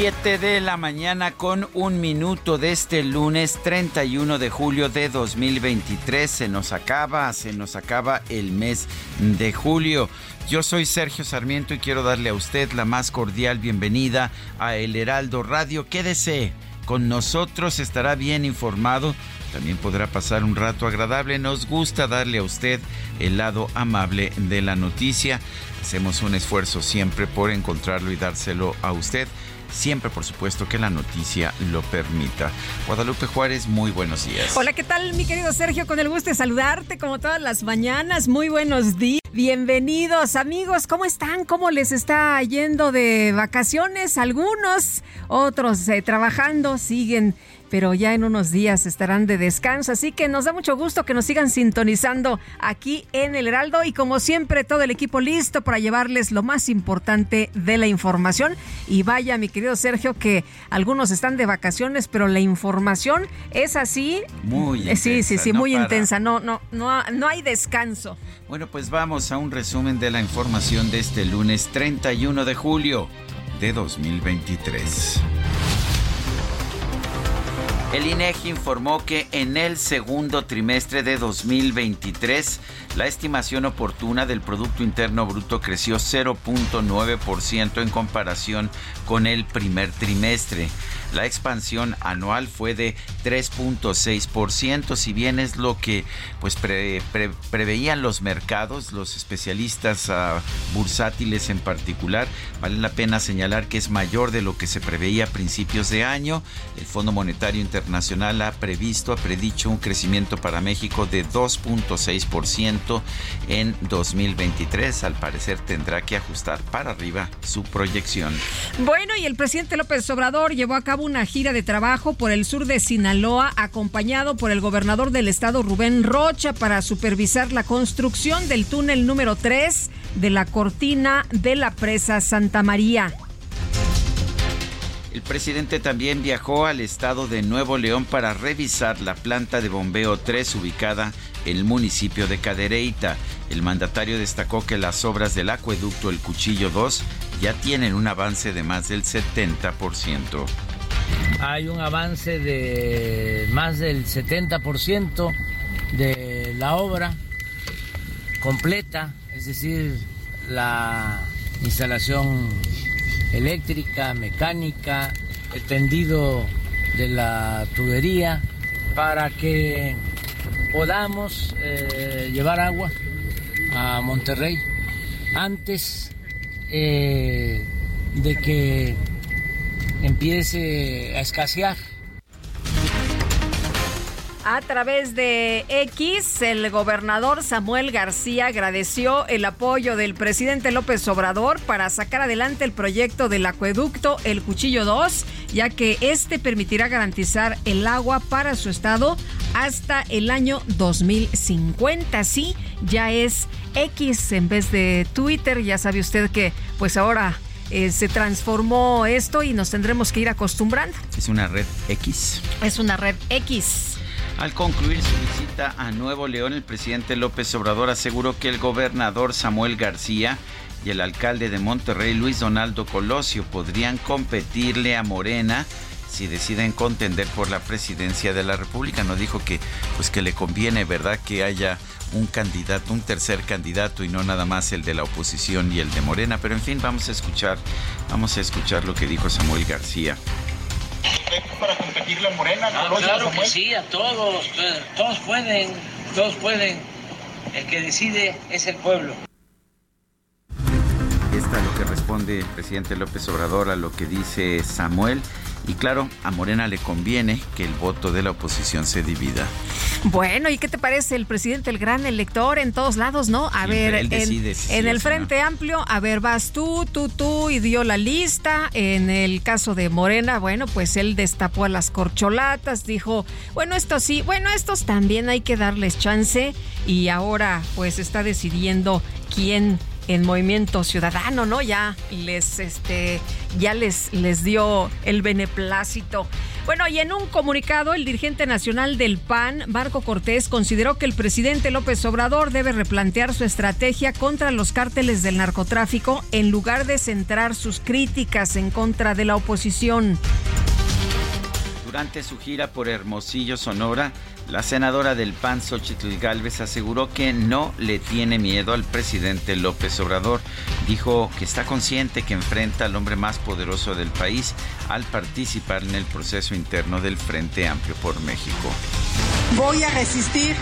7 de la mañana con un minuto de este lunes 31 de julio de 2023. Se nos acaba, se nos acaba el mes de julio. Yo soy Sergio Sarmiento y quiero darle a usted la más cordial bienvenida a El Heraldo Radio. Quédese con nosotros, estará bien informado. También podrá pasar un rato agradable. Nos gusta darle a usted el lado amable de la noticia. Hacemos un esfuerzo siempre por encontrarlo y dárselo a usted siempre por supuesto que la noticia lo permita. Guadalupe Juárez, muy buenos días. Hola, ¿qué tal mi querido Sergio? Con el gusto de saludarte como todas las mañanas. Muy buenos días. Bienvenidos amigos, ¿cómo están? ¿Cómo les está yendo de vacaciones? Algunos, otros eh, trabajando, siguen pero ya en unos días estarán de descanso. Así que nos da mucho gusto que nos sigan sintonizando aquí en el Heraldo y como siempre todo el equipo listo para llevarles lo más importante de la información. Y vaya, mi querido Sergio, que algunos están de vacaciones, pero la información es así. Muy intensa. Sí, sí, sí, muy intensa. No, no, no, no hay descanso. Bueno, pues vamos a un resumen de la información de este lunes 31 de julio de 2023. El INEGI informó que en el segundo trimestre de 2023 la estimación oportuna del Producto Interno Bruto creció 0.9% en comparación con el primer trimestre. La expansión anual fue de 3.6%, si bien es lo que pues preveían los mercados, los especialistas uh, bursátiles en particular, vale la pena señalar que es mayor de lo que se preveía a principios de año. El Fondo Monetario Internacional ha previsto, ha predicho un crecimiento para México de 2.6% en 2023. Al parecer tendrá que ajustar para arriba su proyección. Bueno, y el presidente López Obrador llevó a cabo una gira de trabajo por el sur de Sinaloa, acompañado por el gobernador del estado Rubén Rocha, para supervisar la construcción del túnel número 3 de la cortina de la presa Santa María. El presidente también viajó al estado de Nuevo León para revisar la planta de bombeo 3 ubicada en el municipio de Cadereyta. El mandatario destacó que las obras del acueducto El Cuchillo 2 ya tienen un avance de más del 70% hay un avance de más del 70% de la obra completa, es decir, la instalación eléctrica, mecánica, el tendido de la tubería, para que podamos eh, llevar agua a Monterrey. Antes eh, de que empiece a escasear. A través de X, el gobernador Samuel García agradeció el apoyo del presidente López Obrador para sacar adelante el proyecto del acueducto El Cuchillo 2, ya que este permitirá garantizar el agua para su estado hasta el año 2050. Sí, ya es X en vez de Twitter. Ya sabe usted que pues ahora eh, se transformó esto y nos tendremos que ir acostumbrando. Es una red X. Es una red X. Al concluir su visita a Nuevo León, el presidente López Obrador aseguró que el gobernador Samuel García y el alcalde de Monterrey, Luis Donaldo Colosio, podrían competirle a Morena si deciden contender por la presidencia de la República. No dijo que pues que le conviene, ¿verdad?, que haya un candidato, un tercer candidato y no nada más el de la oposición y el de Morena, pero en fin, vamos a escuchar, vamos a escuchar lo que dijo Samuel García. Para competirle a Morena, ah, claro que sí, a todos, todos pueden, todos pueden. El que decide es el pueblo. Esta es lo que responde el presidente López Obrador a lo que dice Samuel. Y claro, a Morena le conviene que el voto de la oposición se divida. Bueno, ¿y qué te parece el presidente, el gran elector en todos lados, no? A ver, en, en el Frente Amplio, a ver, vas tú, tú, tú, y dio la lista. En el caso de Morena, bueno, pues él destapó a las corcholatas, dijo, bueno, estos sí, bueno, estos también hay que darles chance. Y ahora, pues está decidiendo quién en Movimiento Ciudadano, ¿no? Ya les, este, ya les, les dio el beneplácito. Bueno, y en un comunicado, el dirigente nacional del PAN, Marco Cortés, consideró que el presidente López Obrador debe replantear su estrategia contra los cárteles del narcotráfico en lugar de centrar sus críticas en contra de la oposición. Durante su gira por Hermosillo, Sonora, la senadora del PAN, Xochitl Galvez, aseguró que no le tiene miedo al presidente López Obrador. Dijo que está consciente que enfrenta al hombre más poderoso del país al participar en el proceso interno del Frente Amplio por México. Voy a resistir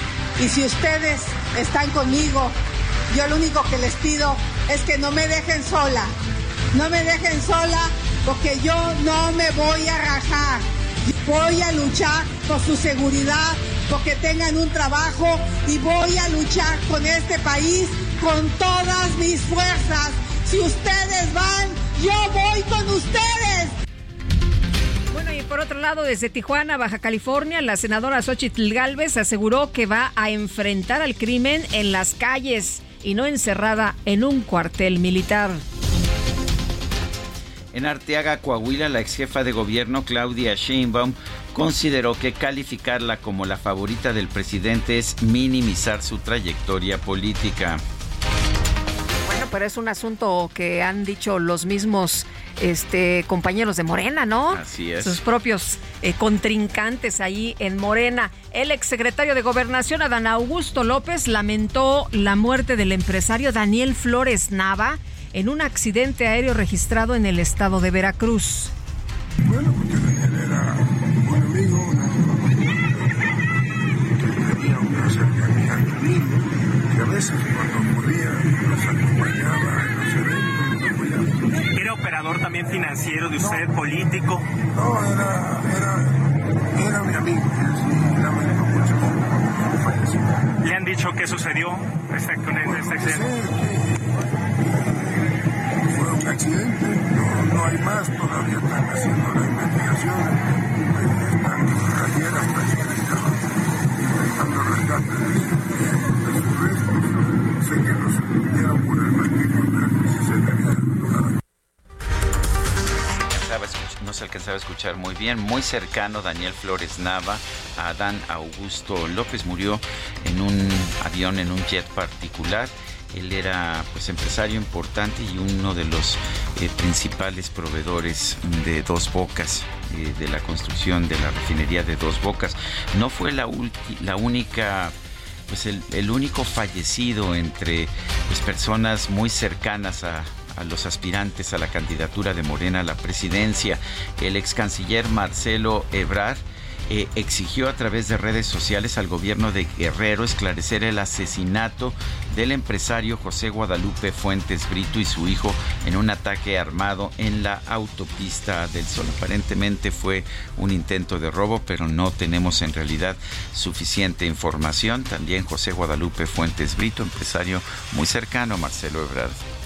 y si ustedes están conmigo, yo lo único que les pido es que no me dejen sola. No me dejen sola porque yo no me voy a rajar Voy a luchar por su seguridad, porque tengan un trabajo y voy a luchar con este país con todas mis fuerzas. Si ustedes van, yo voy con ustedes. Bueno, y por otro lado, desde Tijuana, Baja California, la senadora Xochitl Galvez aseguró que va a enfrentar al crimen en las calles y no encerrada en un cuartel militar. En Arteaga, Coahuila, la ex jefa de gobierno Claudia Sheinbaum consideró que calificarla como la favorita del presidente es minimizar su trayectoria política. Bueno, pero es un asunto que han dicho los mismos este, compañeros de Morena, ¿no? Así es. Sus propios eh, contrincantes ahí en Morena. El exsecretario de Gobernación, Adán Augusto López, lamentó la muerte del empresario Daniel Flores Nava en un accidente aéreo registrado en el estado de Veracruz. Bueno, porque Daniel era un buen amigo, que tenía una cercanía al mí, que a veces cuando ocurría nos acompañaba en los eventos. ¿Era operador también financiero de usted, político? No, era, era, era mi amigo, era mi amigo mucho, ¿Le han dicho qué sucedió este, con este accidente? Accidente, no, no hay más, todavía están haciendo la investigación, están rayeras precisamente intentando rescate de, sus restos. Sé que los hundieron por el martillo de la crisis en no se alcanzaba a escuchar muy bien, muy cercano Daniel Flores Nava Adán Augusto López murió en un avión, en un jet particular él era pues empresario importante y uno de los eh, principales proveedores de Dos Bocas, eh, de la construcción de la refinería de Dos Bocas. No fue la, la única pues el, único fallecido entre pues, personas muy cercanas a, a los aspirantes a la candidatura de Morena a la presidencia. El ex canciller Marcelo Ebrard eh, exigió a través de redes sociales al gobierno de Guerrero esclarecer el asesinato del empresario José Guadalupe Fuentes Brito y su hijo en un ataque armado en la autopista del Sol. Aparentemente fue un intento de robo, pero no tenemos en realidad suficiente información. También José Guadalupe Fuentes Brito, empresario muy cercano a Marcelo Ebrard.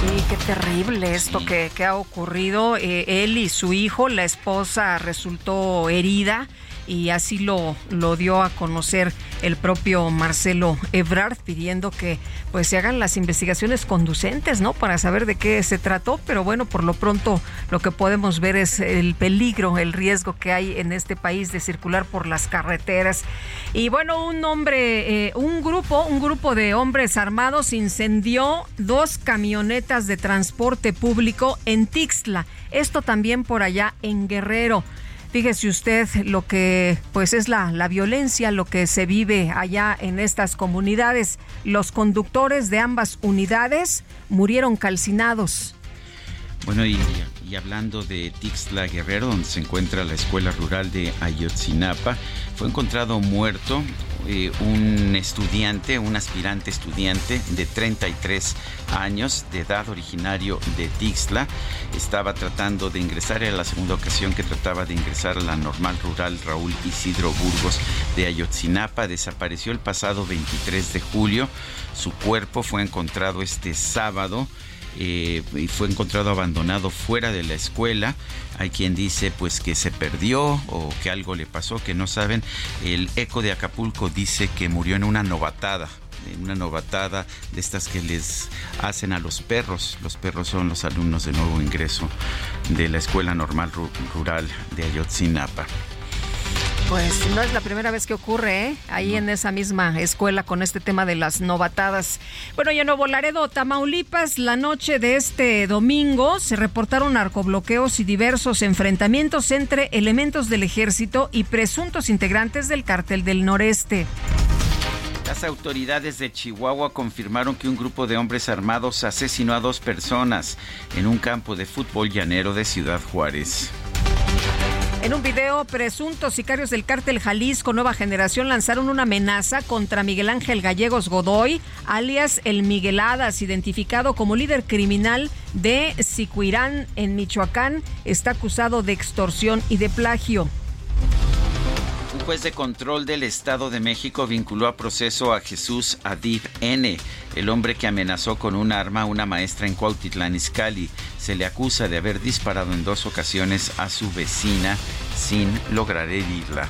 Sí, qué terrible esto que, ha ocurrido. Eh, él y su hijo, la esposa resultó herida y así lo, lo dio a conocer el propio Marcelo Ebrard pidiendo que pues se hagan las investigaciones conducentes, ¿no? Para saber de qué se trató, pero bueno, por lo pronto lo que podemos ver es el peligro, el riesgo que hay en este país de circular por las carreteras. Y bueno, un hombre, eh, un grupo, un grupo de hombres armados incendió dos camionetas de transporte público en Tixla. Esto también por allá en Guerrero. Fíjese usted lo que pues es la, la violencia, lo que se vive allá en estas comunidades. Los conductores de ambas unidades murieron calcinados. Bueno, y, y, hablando de Tixla Guerrero, donde se encuentra la escuela rural de Ayotzinapa, fue encontrado muerto eh, un estudiante, un aspirante estudiante de 33 años de edad originario de Tixla. Estaba tratando de ingresar, era la segunda ocasión que trataba de ingresar a la normal rural Raúl Isidro Burgos de Ayotzinapa. Desapareció el pasado 23 de julio. Su cuerpo fue encontrado este sábado eh, y fue encontrado abandonado fuera de la escuela. Hay quien dice pues que se perdió o que algo le pasó, que no saben. El eco de Acapulco dice que murió en una novatada una novatada de estas que les hacen a los perros. Los perros son los alumnos de nuevo ingreso de la Escuela Normal Rural de Ayotzinapa. Pues no es la primera vez que ocurre, ¿eh? Ahí en esa misma escuela con este tema de las novatadas. Bueno, ya Nuevo Laredo, Tamaulipas, la noche de este domingo se reportaron narcobloqueos y diversos enfrentamientos entre elementos del ejército y presuntos integrantes del cártel del noreste. Las autoridades de Chihuahua confirmaron que un grupo de hombres armados asesinó a dos personas en un campo de fútbol llanero de Ciudad Juárez. En un video, presuntos sicarios del cártel Jalisco Nueva Generación lanzaron una amenaza contra Miguel Ángel Gallegos Godoy, alias El Migueladas, identificado como líder criminal de Sicuirán en Michoacán. Está acusado de extorsión y de plagio. Juez de control del Estado de México vinculó a proceso a Jesús Adib N., el hombre que amenazó con un arma a una maestra en Cuautitlán Izcalli. Se le acusa de haber disparado en dos ocasiones a su vecina sin lograr herirla.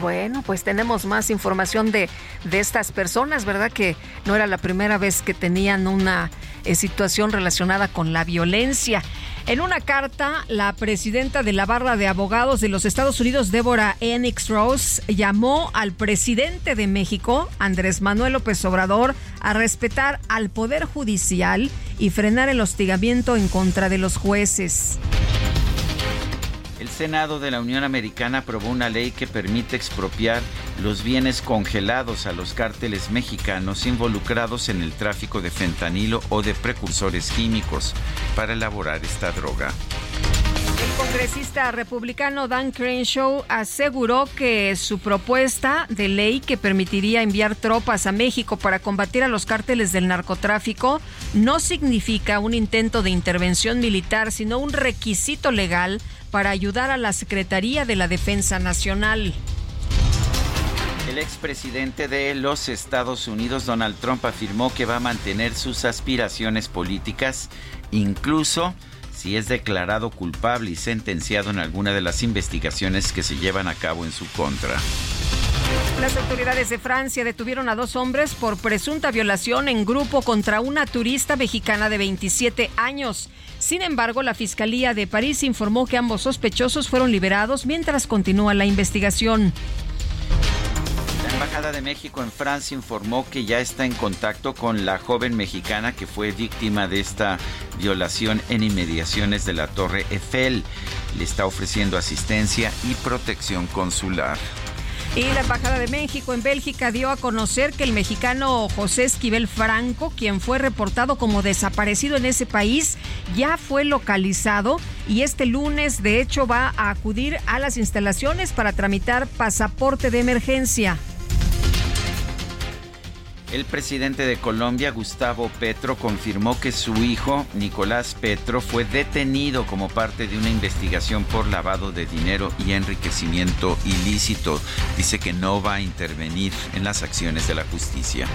Bueno, pues tenemos más información de, de estas personas, ¿verdad? Que no era la primera vez que tenían una situación relacionada con la violencia. En una carta, la presidenta de la barra de abogados de los Estados Unidos, Débora Enix Rose, llamó al presidente de México, Andrés Manuel López Obrador, a respetar al Poder Judicial y frenar el hostigamiento en contra de los jueces. El Senado de la Unión Americana aprobó una ley que permite expropiar los bienes congelados a los cárteles mexicanos involucrados en el tráfico de fentanilo o de precursores químicos para elaborar esta droga. El congresista republicano Dan Crenshaw aseguró que su propuesta de ley que permitiría enviar tropas a México para combatir a los cárteles del narcotráfico no significa un intento de intervención militar, sino un requisito legal para ayudar a la Secretaría de la Defensa Nacional. El expresidente de los Estados Unidos, Donald Trump, afirmó que va a mantener sus aspiraciones políticas, incluso si es declarado culpable y sentenciado en alguna de las investigaciones que se llevan a cabo en su contra. Las autoridades de Francia detuvieron a dos hombres por presunta violación en grupo contra una turista mexicana de 27 años. Sin embargo, la Fiscalía de París informó que ambos sospechosos fueron liberados mientras continúa la investigación. La Embajada de México en Francia informó que ya está en contacto con la joven mexicana que fue víctima de esta violación en inmediaciones de la Torre Eiffel. Le está ofreciendo asistencia y protección consular. Y la Embajada de México en Bélgica dio a conocer que el mexicano José Esquivel Franco, quien fue reportado como desaparecido en ese país, ya fue localizado y este lunes de hecho va a acudir a las instalaciones para tramitar pasaporte de emergencia. El presidente de Colombia, Gustavo Petro, confirmó que su hijo, Nicolás Petro, fue detenido como parte de una investigación por lavado de dinero y enriquecimiento ilícito. Dice que no va a intervenir en las acciones de la justicia.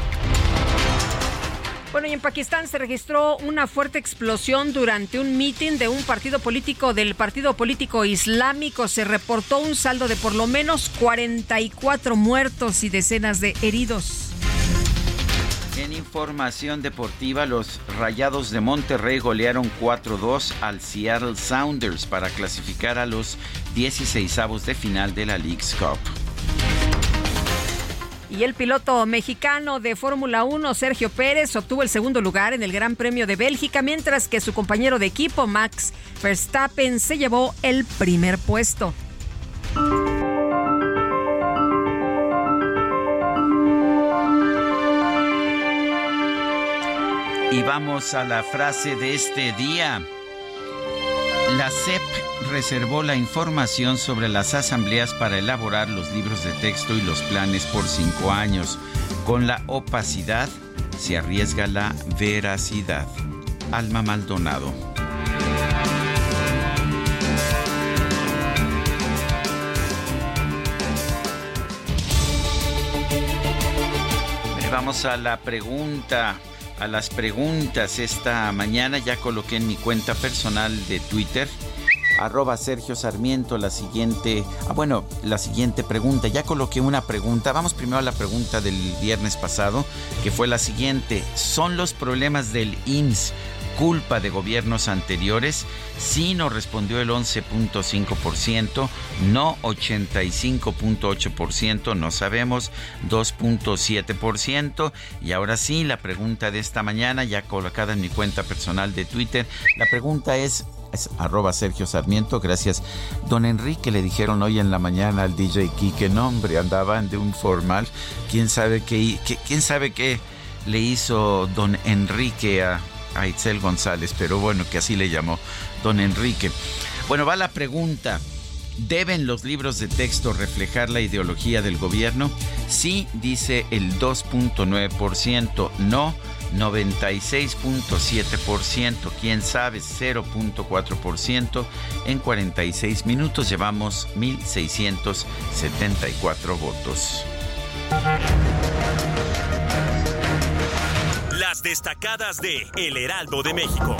Bueno, y en Pakistán se registró una fuerte explosión durante un mitin de un partido político del Partido Político Islámico. Se reportó un saldo de por lo menos 44 muertos y decenas de heridos. En información deportiva, los Rayados de Monterrey golearon 4-2 al Seattle Sounders para clasificar a los 16avos de final de la League's Cup. Y el piloto mexicano de Fórmula 1, Sergio Pérez, obtuvo el segundo lugar en el Gran Premio de Bélgica, mientras que su compañero de equipo, Max Verstappen, se llevó el primer puesto. Y vamos a la frase de este día. La CEP reservó la información sobre las asambleas para elaborar los libros de texto y los planes por cinco años. Con la opacidad se arriesga la veracidad. Alma Maldonado. Vamos a la pregunta a las preguntas esta mañana. Ya coloqué en mi cuenta personal de Twitter, arroba Sergio Sarmiento, la siguiente, ah, bueno, la siguiente pregunta. Ya coloqué una pregunta. Vamos primero a la pregunta del viernes pasado, que fue la siguiente. ¿Son los problemas del INS culpa de gobiernos anteriores? Sí nos respondió el 11.5%, no 85.8%, no sabemos 2.7%. Y ahora sí, la pregunta de esta mañana, ya colocada en mi cuenta personal de Twitter, la pregunta es, arroba Sergio Sarmiento, gracias. Don Enrique le dijeron hoy en la mañana al DJ Kike, nombre, andaban de un formal, quién sabe qué, quién sabe qué le hizo don Enrique a a Itzel González, pero bueno, que así le llamó don Enrique. Bueno, va la pregunta. ¿Deben los libros de texto reflejar la ideología del gobierno? Sí, dice el 2.9%, no 96.7%, quién sabe 0.4%. En 46 minutos llevamos 1.674 votos destacadas de El Heraldo de México.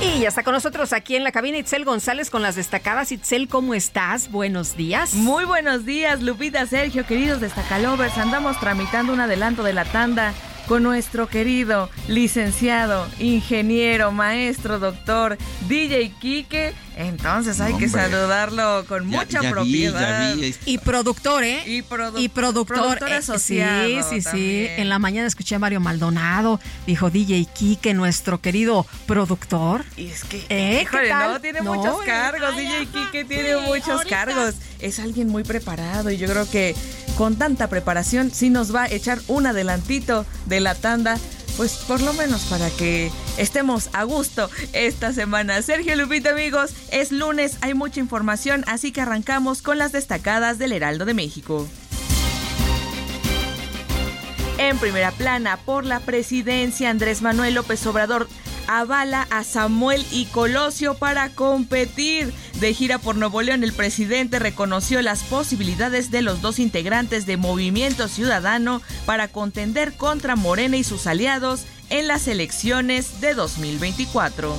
Y ya está con nosotros aquí en la cabina Itzel González con las destacadas. Itzel, ¿cómo estás? Buenos días. Muy buenos días, Lupita, Sergio, queridos destacalovers. Andamos tramitando un adelanto de la tanda con nuestro querido licenciado, ingeniero, maestro, doctor, DJ Quique. Entonces hay que saludarlo con mucha propiedad. Y productor, ¿eh? Y, productor. Eh, asociado sí, sí, sí. En la mañana escuché a Mario Maldonado. Dijo DJ Quique, nuestro querido productor. Y es que, ¿Eh? no, tiene muchos cargos. DJ Quique tiene muchos cargos. Es alguien muy preparado y yo creo que con tanta preparación sí nos va a echar un adelantito de la tanda pues por lo menos para que estemos a gusto esta semana. Sergio Lupita, amigos, es lunes, hay mucha información, así que arrancamos con las destacadas del Heraldo de México. En primera plana, por la presidencia, Andrés Manuel López Obrador avala a Samuel y Colosio para competir. De gira por Nuevo León, el presidente reconoció las posibilidades de los dos integrantes de Movimiento Ciudadano para contender contra Morena y sus aliados en las elecciones de 2024.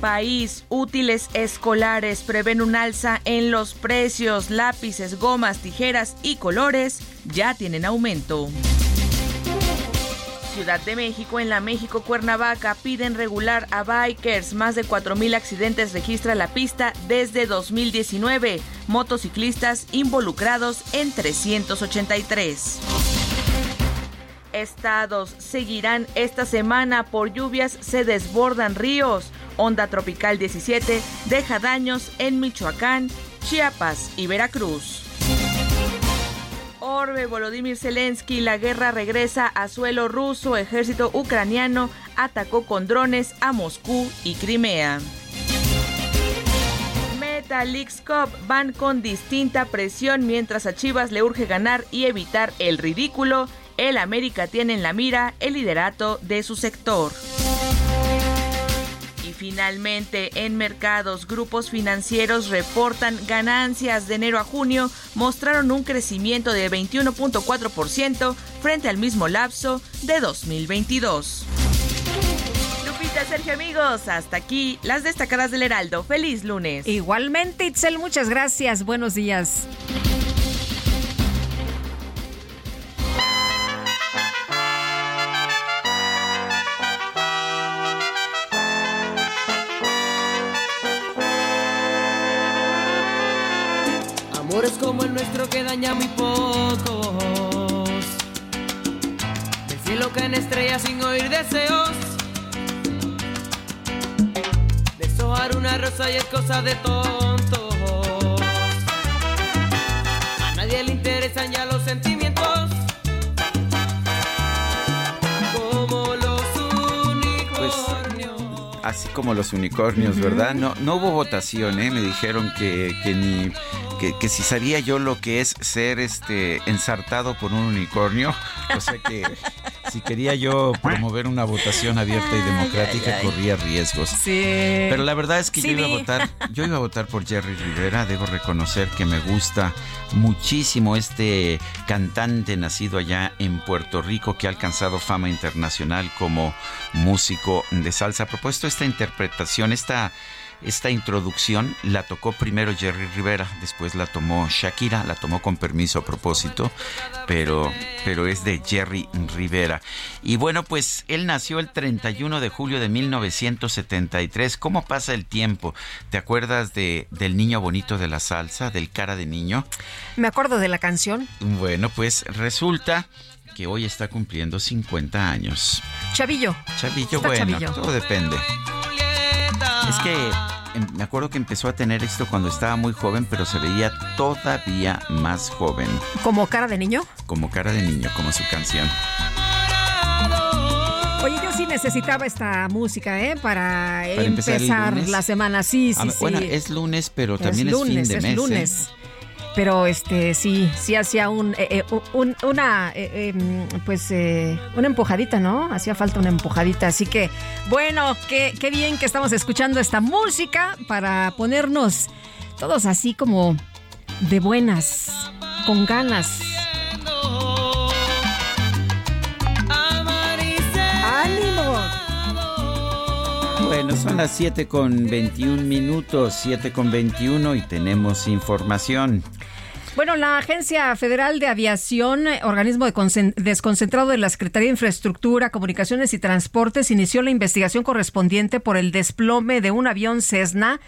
País, útiles escolares prevén un alza en los precios, lápices, gomas, tijeras y colores ya tienen aumento. Ciudad de México, en la México Cuernavaca, piden regular a bikers. Más de 4.000 accidentes registra la pista desde 2019. Motociclistas involucrados en 383. Estados seguirán esta semana por lluvias, se desbordan ríos. Onda tropical 17 deja daños en Michoacán, Chiapas y Veracruz. Orbe, Volodymyr Zelensky, la guerra regresa a suelo ruso, ejército ucraniano atacó con drones a Moscú y Crimea. Meta Leagues Cup van con distinta presión mientras a Chivas le urge ganar y evitar el ridículo. El América tiene en la mira el liderato de su sector finalmente, en mercados, grupos financieros reportan ganancias de enero a junio, mostraron un crecimiento de 21.4% frente al mismo lapso de 2022. Lupita, Sergio, amigos, hasta aquí las destacadas del Heraldo. Feliz lunes. Igualmente, Itzel, muchas gracias. Buenos días. Daña muy pocos. Del cielo caen estrellas sin oír deseos. Deshojar una rosa y es cosa de tontos. A nadie le interesan ya los sentimientos. Como los unicornios. Así como los unicornios, ¿verdad? No, no hubo votación, ¿eh? Me dijeron que, que ni que, si sabía yo lo que es ser este ensartado por un unicornio, o sea que si quería yo promover una votación abierta y democrática corría riesgos. Sí. Pero la verdad es que yo iba a votar, yo iba a votar por Jerry Rivera, debo reconocer que me gusta muchísimo este cantante nacido allá en Puerto Rico que ha alcanzado fama internacional como músico de salsa. Ha propuesto esta interpretación, esta esta introducción la tocó primero Jerry Rivera, después la tomó Shakira, la tomó con permiso a propósito, pero, pero es de Jerry Rivera. Y bueno, pues él nació el 31 de julio de 1973. ¿Cómo pasa el tiempo? ¿Te acuerdas de, del niño bonito de la salsa, del cara de niño? Me acuerdo de la canción. Bueno, pues resulta que hoy está cumpliendo 50 años. Chavillo. Chavillo, bueno, todo depende. Es que em, me acuerdo que empezó a tener esto cuando estaba muy joven, pero se veía todavía más joven. ¿Como cara de niño? Como cara de niño, como su canción. Oye, yo sí necesitaba esta música, ¿eh? Para, empezar, la semana. Sí, sí, sí. Bueno, es lunes, pero también es, fin de mes. Es ¿eh? Pero este sí sí hacía un, eh, eh, una eh, em, pues una empujadita no hacía falta una empujadita. Así que bueno qué, qué bien que estamos escuchando esta música para ponernos todos así como de buenas con ganas bueno, son las 7 con 21 minutos, 7 con 21 y tenemos información. Bueno, la Agencia Federal de Aviación, eh, organismo desconcentrado de la Secretaría de Infraestructura, Comunicaciones y Transportes, inició la investigación correspondiente por el desplome de un avión Cessna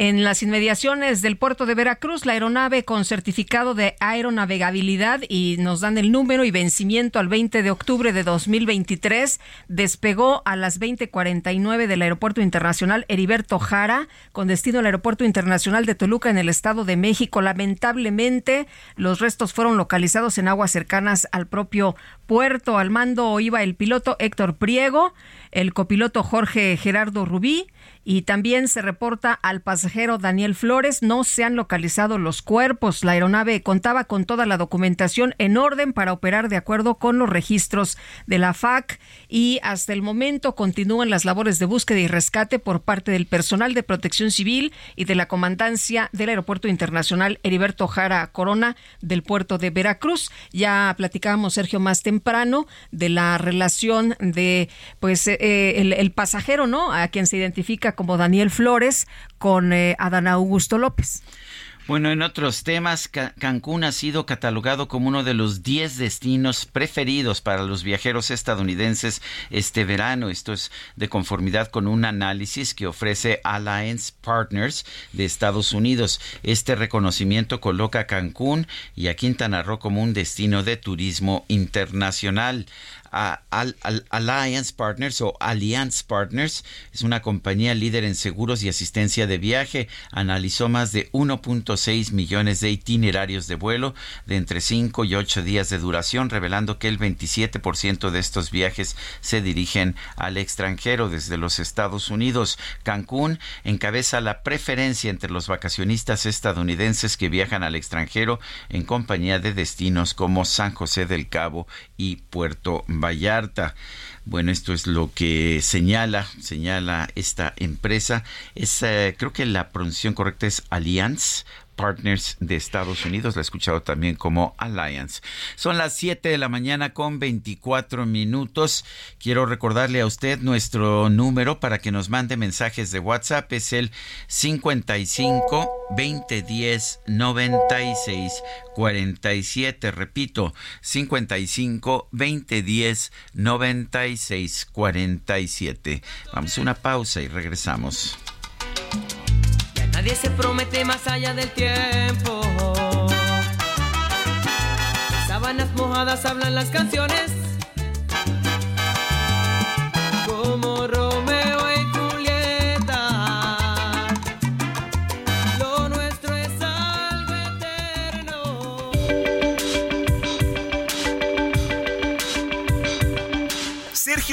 en las inmediaciones del puerto de Veracruz, la aeronave con certificado de aeronavegabilidad y nos dan el número y vencimiento al 20 de octubre de 2023 despegó a las 20:49 del Aeropuerto Internacional Heriberto Jara con destino al Aeropuerto Internacional de Toluca en el Estado de México. Lamentablemente, los restos fueron localizados en aguas cercanas al propio puerto. Al mando iba el piloto Héctor Priego, el copiloto Jorge Gerardo Rubí y también se reporta al pasajero Daniel Flores. No se han localizado los cuerpos. La aeronave contaba con toda la documentación en orden para operar de acuerdo con los registros de la FAC y hasta el momento continúan las labores de búsqueda y rescate por parte del personal de protección civil y de la comandancia del Aeropuerto Internacional Heriberto Jara Corona del puerto de Veracruz. Ya platicábamos, Sergio, más temprano de la relación de pues eh, el, pasajero, ¿no? A quien se identifica como Daniel Flores con eh, Adán Augusto López. Bueno, en otros temas, Cancún ha sido catalogado como uno de los 10 destinos preferidos para los viajeros estadounidenses este verano. Esto es de conformidad con un análisis que ofrece Alliance Partners de Estados Unidos. Este reconocimiento coloca a Cancún y a Quintana Roo como un destino de turismo internacional. Alliance Partners o Alliance Partners es una compañía líder en seguros y asistencia de viaje. Analizó más de 1.6 millones de itinerarios de vuelo de entre 5 y 8 días de duración, revelando que el 27% de estos viajes se dirigen al extranjero desde los Estados Unidos. Cancún encabeza la preferencia entre los vacacionistas estadounidenses que viajan al extranjero en compañía de destinos como San José del Cabo y Puerto Vallarta. Bueno, esto es lo que señala, señala esta empresa. Es, eh, creo que la pronunciación correcta es Allianz Partners de Estados Unidos, la he escuchado también como Alliance. Son las 7 de la mañana con 24 minutos. Quiero recordarle a usted nuestro número para que nos mande mensajes de WhatsApp. Es el 55 2010 96 47. Repito, 55 2010 96 47. Vamos a una pausa y regresamos. Nadie se promete más allá del tiempo. Sábanas mojadas hablan las canciones.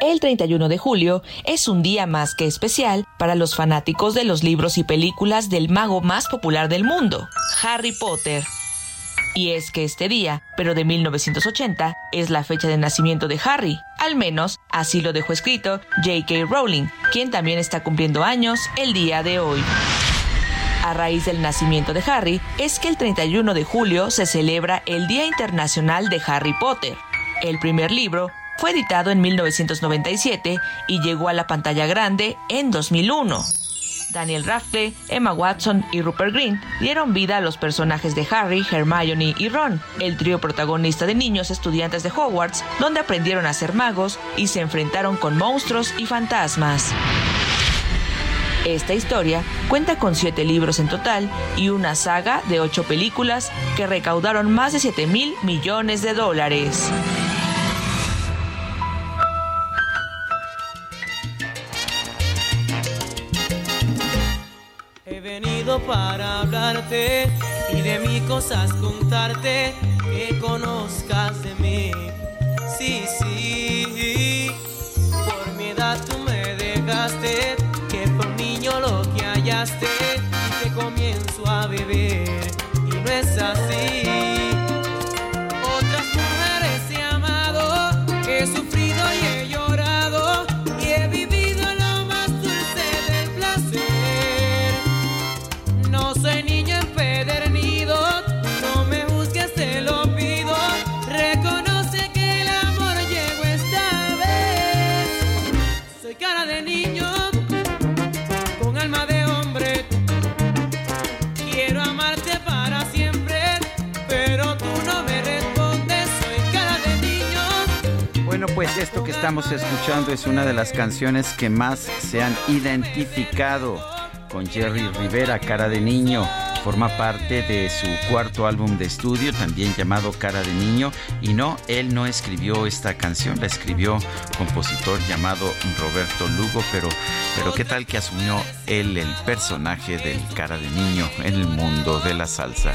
El 31 de julio es un día más que especial para los fanáticos de los libros y películas del mago más popular del mundo, Harry Potter. Y es que este día, pero de 1980, es la fecha de nacimiento de Harry. Al menos, así lo dejó escrito J.K. Rowling, quien también está cumpliendo años el día de hoy. A raíz del nacimiento de Harry, es que el 31 de julio se celebra el Día Internacional de Harry Potter. El primer libro fue editado en 1997 y llegó a la pantalla grande en 2001. Daniel Radcliffe, Emma Watson y Rupert Green dieron vida a los personajes de Harry, Hermione y Ron, el trío protagonista de niños estudiantes de Hogwarts, donde aprendieron a ser magos y se enfrentaron con monstruos y fantasmas. Esta historia cuenta con siete libros en total y una saga de ocho películas que recaudaron más de 7 mil millones de dólares. He venido para hablarte y de mis cosas contarte que conozcas de mí. Sí, sí, por mi edad tú me dejaste, que por niño lo que hallaste Bueno, pues esto que estamos escuchando es una de las canciones que más se han identificado con Jerry Rivera, Cara de Niño. Forma parte de su cuarto álbum de estudio, también llamado Cara de Niño. Y no, él no escribió esta canción, la escribió un compositor llamado Roberto Lugo, pero, pero qué tal que asumió él el personaje del Cara de Niño en el mundo de la salsa.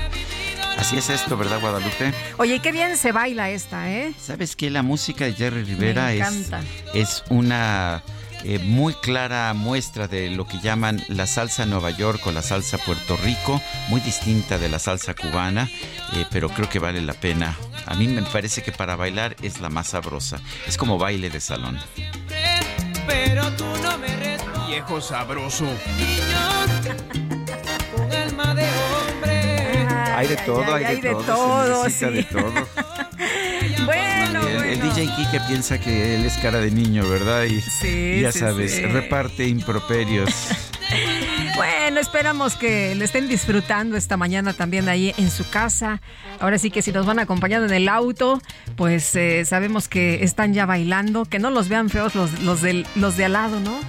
Así es esto, ¿verdad, Guadalupe? Oye, qué bien se baila esta, ¿eh? ¿Sabes que La música de Jerry Rivera Me es, es una eh, muy clara muestra de lo que llaman la salsa Nueva York o la salsa Puerto Rico, muy distinta de la salsa cubana, eh, pero creo que vale la pena. A mí me parece que para bailar es la más sabrosa. Es como baile de salón. Pero tú no me. Viejo sabroso. Hay de todo, hay, de todo, se necesita de todo. Bueno, el, DJ Kike piensa que él es cara de niño, ¿verdad? Y sí, ya sabes, reparte improperios. Bueno, esperamos que le estén disfrutando esta mañana también ahí en su casa. Ahora sí que si nos van acompañando en el auto, pues eh, sabemos que están ya bailando, que no los vean feos los, los, los de al lado, ¿no?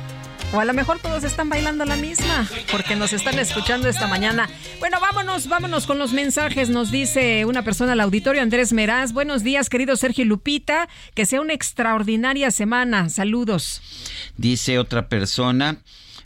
O a lo mejor todos están bailando la misma, porque nos están escuchando esta mañana. Bueno, vámonos, vámonos con los mensajes. Nos dice una persona al auditorio, Andrés Meraz. Buenos días, querido Sergio Lupita. Que sea una extraordinaria semana. Saludos. Dice otra persona.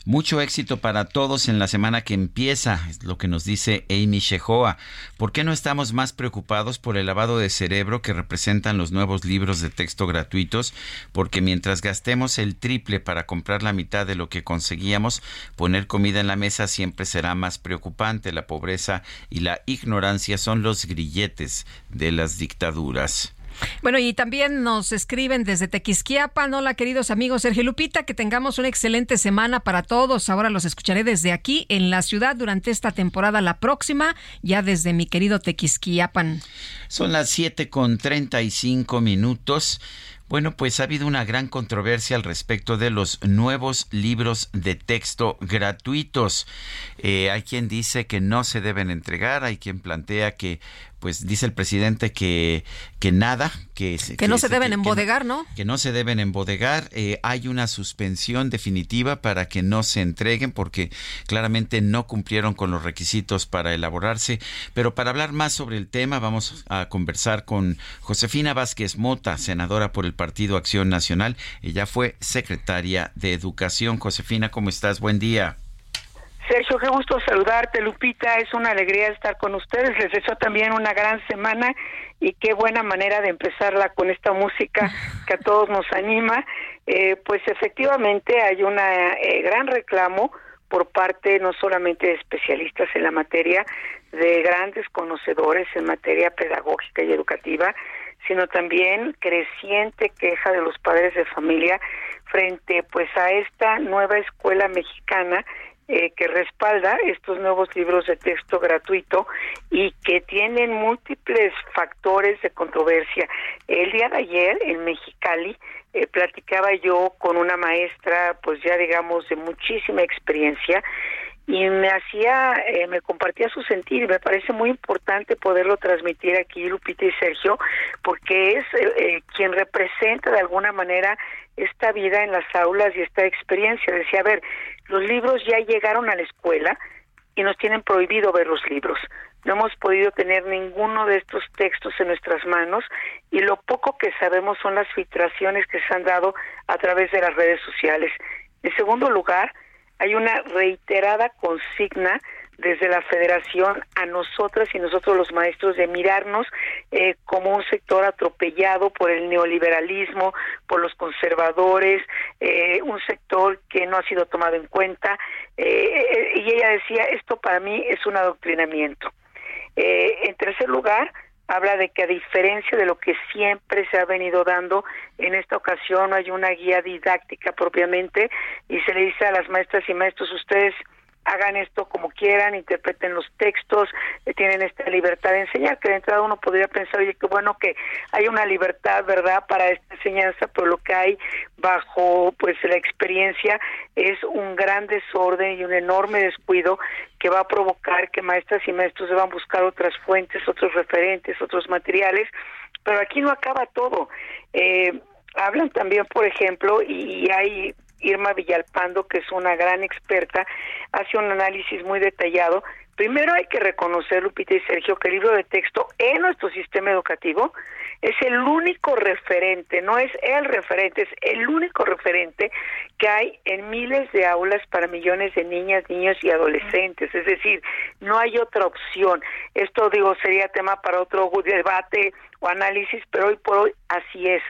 Mucho éxito para todos en la semana que empieza, es lo que nos dice Amy Shehoa. ¿Por qué no estamos más preocupados por el lavado de cerebro que representan los nuevos libros de texto gratuitos? Porque mientras gastemos el triple para comprar la mitad de lo que conseguíamos, poner comida en la mesa siempre será más preocupante. La pobreza y la ignorancia son los grilletes de las dictaduras. Bueno, y también nos escriben desde Tequisquiapan. Hola, queridos amigos. Sergio Lupita, que tengamos una excelente semana para todos. Ahora los escucharé desde aquí en la ciudad durante esta temporada, la próxima, ya desde mi querido Tequisquiapan. Son las siete con treinta y cinco minutos. Bueno, pues ha habido una gran controversia al respecto de los nuevos libros de texto gratuitos. Eh, hay quien dice que no se deben entregar, hay quien plantea que pues dice el presidente que, que nada, que, que, no se deben embodegar, ¿no? Que no se deben embodegar. Eh, hay una suspensión definitiva para que no se entreguen porque claramente no cumplieron con los requisitos para elaborarse. Pero para hablar más sobre el tema vamos a conversar con Josefina Vázquez Mota, senadora por el Partido Acción Nacional. Ella fue secretaria de Educación. Josefina, ¿cómo estás? Buen día. Sergio, qué gusto saludarte, Lupita. Es una alegría estar con ustedes. Les deseo también una gran semana y qué buena manera de empezarla con esta música que a todos nos anima. Eh, pues efectivamente hay un eh, gran reclamo por parte no solamente de especialistas en la materia, de grandes conocedores en materia pedagógica y educativa, sino también creciente queja de los padres de familia frente pues a esta nueva escuela mexicana eh, que respalda estos nuevos libros de texto gratuito y que tienen múltiples factores de controversia. El día de ayer en Mexicali eh, platicaba yo con una maestra, pues ya digamos de muchísima experiencia y me hacía, eh, me compartía su sentir me parece muy importante poderlo transmitir aquí, Lupita y Sergio, porque es quien representa de alguna manera esta vida en las aulas y esta experiencia. Decía, a ver, los libros ya llegaron a la escuela y nos tienen prohibido ver los libros. No hemos podido tener ninguno de estos textos en nuestras manos y lo poco que sabemos son las filtraciones que se han dado a través de las redes sociales. En segundo lugar, hay una reiterada consigna desde la federación a nosotras y nosotros los maestros de mirarnos eh, como un sector atropellado por el neoliberalismo, por los conservadores, eh, un sector que no ha sido tomado en cuenta. Eh, y ella decía, esto para mí es un adoctrinamiento. en tercer lugar, habla de que a diferencia de lo que siempre se ha venido dando, en esta ocasión no hay una guía didáctica propiamente y se le dice a las maestras y maestros, ustedes hagan esto como quieran, interpreten los textos, eh, tienen esta libertad de enseñar, que de entrada uno podría pensar, oye, qué bueno que hay una libertad, ¿verdad?, para esta enseñanza, pero lo que hay bajo, pues, la experiencia es un gran desorden y un enorme descuido que va a provocar que maestras y maestros deban buscar otras fuentes, otros referentes, otros materiales, pero aquí no acaba todo. Eh, hablan también, por ejemplo, y hay Irma Villalpando, que es una gran experta, hace un análisis muy detallado. Primero hay que reconocer, Lupita y Sergio, que el libro de texto en nuestro sistema educativo es el único referente, no es el referente, es el único referente que hay en miles de aulas para millones de niñas, niños y adolescentes. Es decir, no hay otra opción. Esto, digo, sería tema para otro debate o análisis, pero hoy por hoy así es.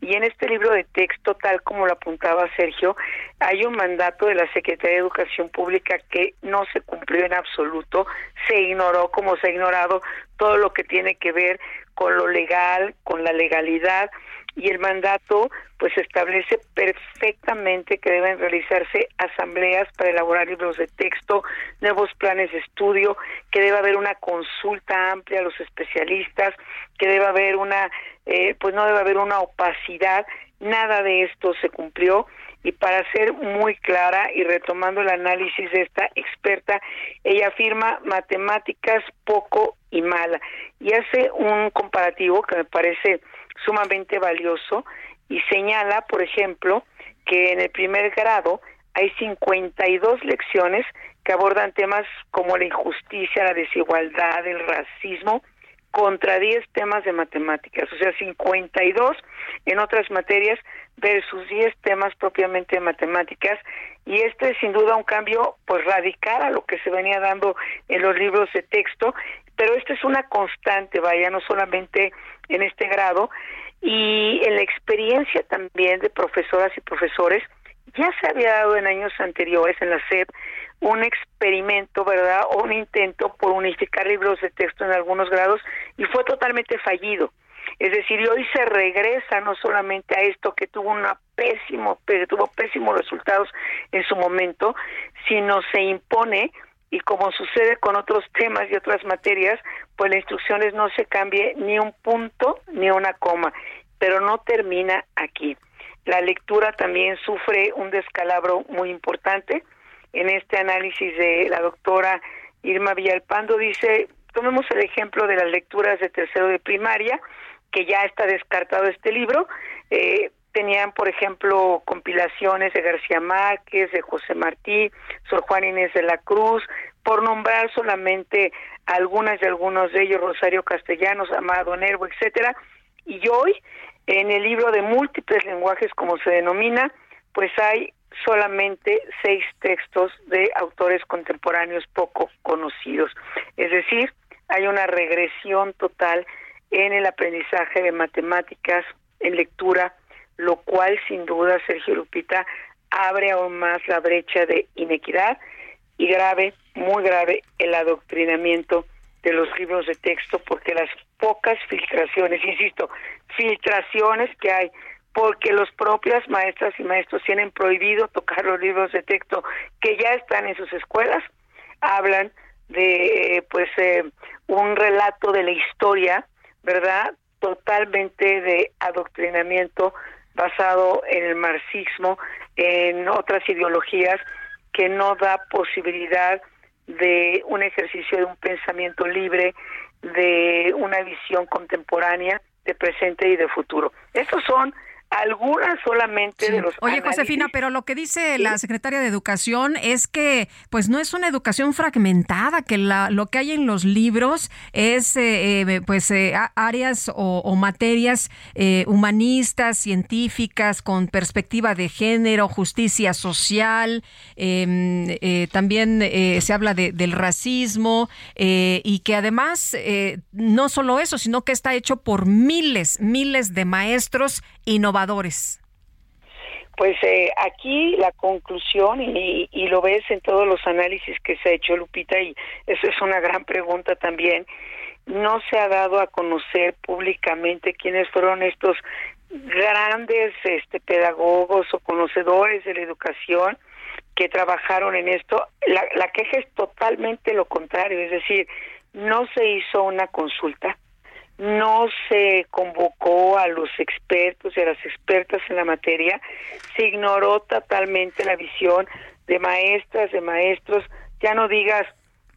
Y en este libro de texto, tal como lo apuntaba Sergio, hay un mandato de la Secretaría de Educación Pública que no se cumplió en absoluto, se ignoró como se ha ignorado todo lo que tiene que ver con lo legal, con la legalidad. Y el mandato pues establece perfectamente que deben realizarse asambleas para elaborar libros de texto, nuevos planes de estudio, que debe haber una consulta amplia a los especialistas, que debe haber una eh, pues no debe haber una opacidad, nada de esto se cumplió. Y para ser muy clara y retomando el análisis de esta experta, ella afirma matemáticas poco y mala y hace un comparativo que me parece sumamente valioso y señala, por ejemplo, que en el primer grado hay 52 lecciones que abordan temas como la injusticia, la desigualdad, el racismo, contra 10 temas de matemáticas, o sea, 52 en otras materias versus 10 temas propiamente de matemáticas. Y este es sin duda un cambio pues radical a lo que se venía dando en los libros de texto, pero esto es una constante, vaya, no solamente en este grado. Y en la experiencia también de profesoras y profesores ya se había dado en años anteriores en la SEP un experimento, ¿verdad? O un intento por unificar libros de texto en algunos grados y fue totalmente fallido. Es decir, y hoy se regresa no solamente a esto que tuvo una pésimo, que tuvo pésimos resultados en su momento, sino se impone y como sucede con otros temas y otras materias, pues la instrucción es no se cambie ni un punto ni una coma, pero no termina aquí. La lectura también sufre un descalabro muy importante. En este análisis de la doctora Irma Villalpando dice, tomemos el ejemplo de las lecturas de tercero de primaria, que ya está descartado este libro. Eh, tenían, por ejemplo, compilaciones de García Márquez, de José Martí, Sor Juan Inés de la Cruz, por nombrar solamente algunas de algunos de ellos, Rosario Castellanos, Amado Nervo, etcétera. Y hoy en el libro de múltiples lenguajes, como se denomina, pues hay solamente seis textos de autores contemporáneos poco conocidos. Es decir, hay una regresión total en el aprendizaje de matemáticas, en lectura, lo cual sin duda, Sergio Lupita, abre aún más la brecha de inequidad y grave, muy grave, el adoctrinamiento de los libros de texto porque las pocas filtraciones, insisto, filtraciones que hay, porque los propias maestras y maestros tienen prohibido tocar los libros de texto que ya están en sus escuelas, hablan de pues eh, un relato de la historia, ¿verdad? Totalmente de adoctrinamiento basado en el marxismo, en otras ideologías que no da posibilidad de un ejercicio de un pensamiento libre, de una visión contemporánea de presente y de futuro. Estos son algunas solamente de los Oye, Josefina, pero lo que dice la secretaria de Educación es que pues no es una educación fragmentada, que la, lo que hay en los libros es eh, eh, pues eh, áreas o, materias humanistas, científicas, con perspectiva de género, justicia social, em, también se habla de, del racismo y que además no solo eso, sino que está hecho por miles, miles de maestros innovadores? Pues eh, aquí la conclusión, y, y, lo ves en todos los análisis que se ha hecho, Lupita, y eso es una gran pregunta también, no se ha dado a conocer públicamente quiénes fueron estos grandes este, pedagogos o conocedores de la educación que trabajaron en esto. La, la queja es totalmente lo contrario, es decir, no se hizo una consulta, no se convocó a los expertos y a las expertas en la materia, se ignoró totalmente la visión de maestras, de maestros, ya no digas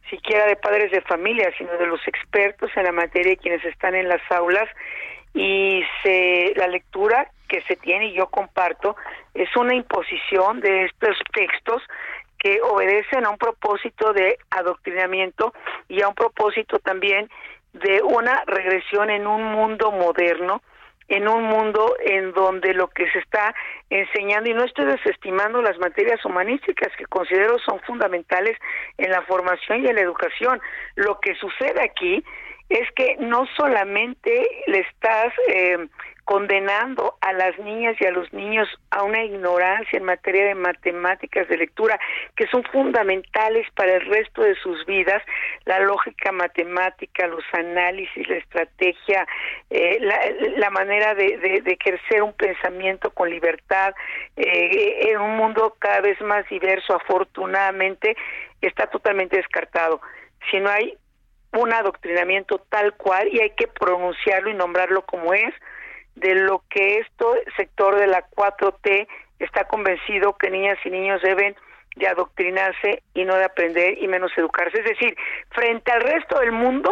siquiera de padres de familia, sino de los expertos en la materia y quienes están en las aulas. Y se, la lectura que se tiene y yo comparto es una imposición de estos textos que obedecen a un propósito de adoctrinamiento y a un propósito también de una regresión en un mundo moderno, en un mundo en donde lo que se está enseñando, y no estoy desestimando las materias humanísticas que considero son fundamentales en la formación y en la educación, lo que sucede aquí es que no solamente le estás eh, condenando a las niñas y a los niños a una ignorancia en materia de matemáticas de lectura que son fundamentales para el resto de sus vidas, la lógica matemática, los análisis, la estrategia, eh, la, manera de, ejercer un pensamiento con libertad eh, en un mundo cada vez más diverso, afortunadamente, está totalmente descartado. Si no hay un adoctrinamiento tal cual y hay que pronunciarlo y nombrarlo como es, de lo que esto sector de la 4T está convencido que niñas y niños deben de adoctrinarse y no de aprender y menos educarse. Es decir, frente al resto del mundo,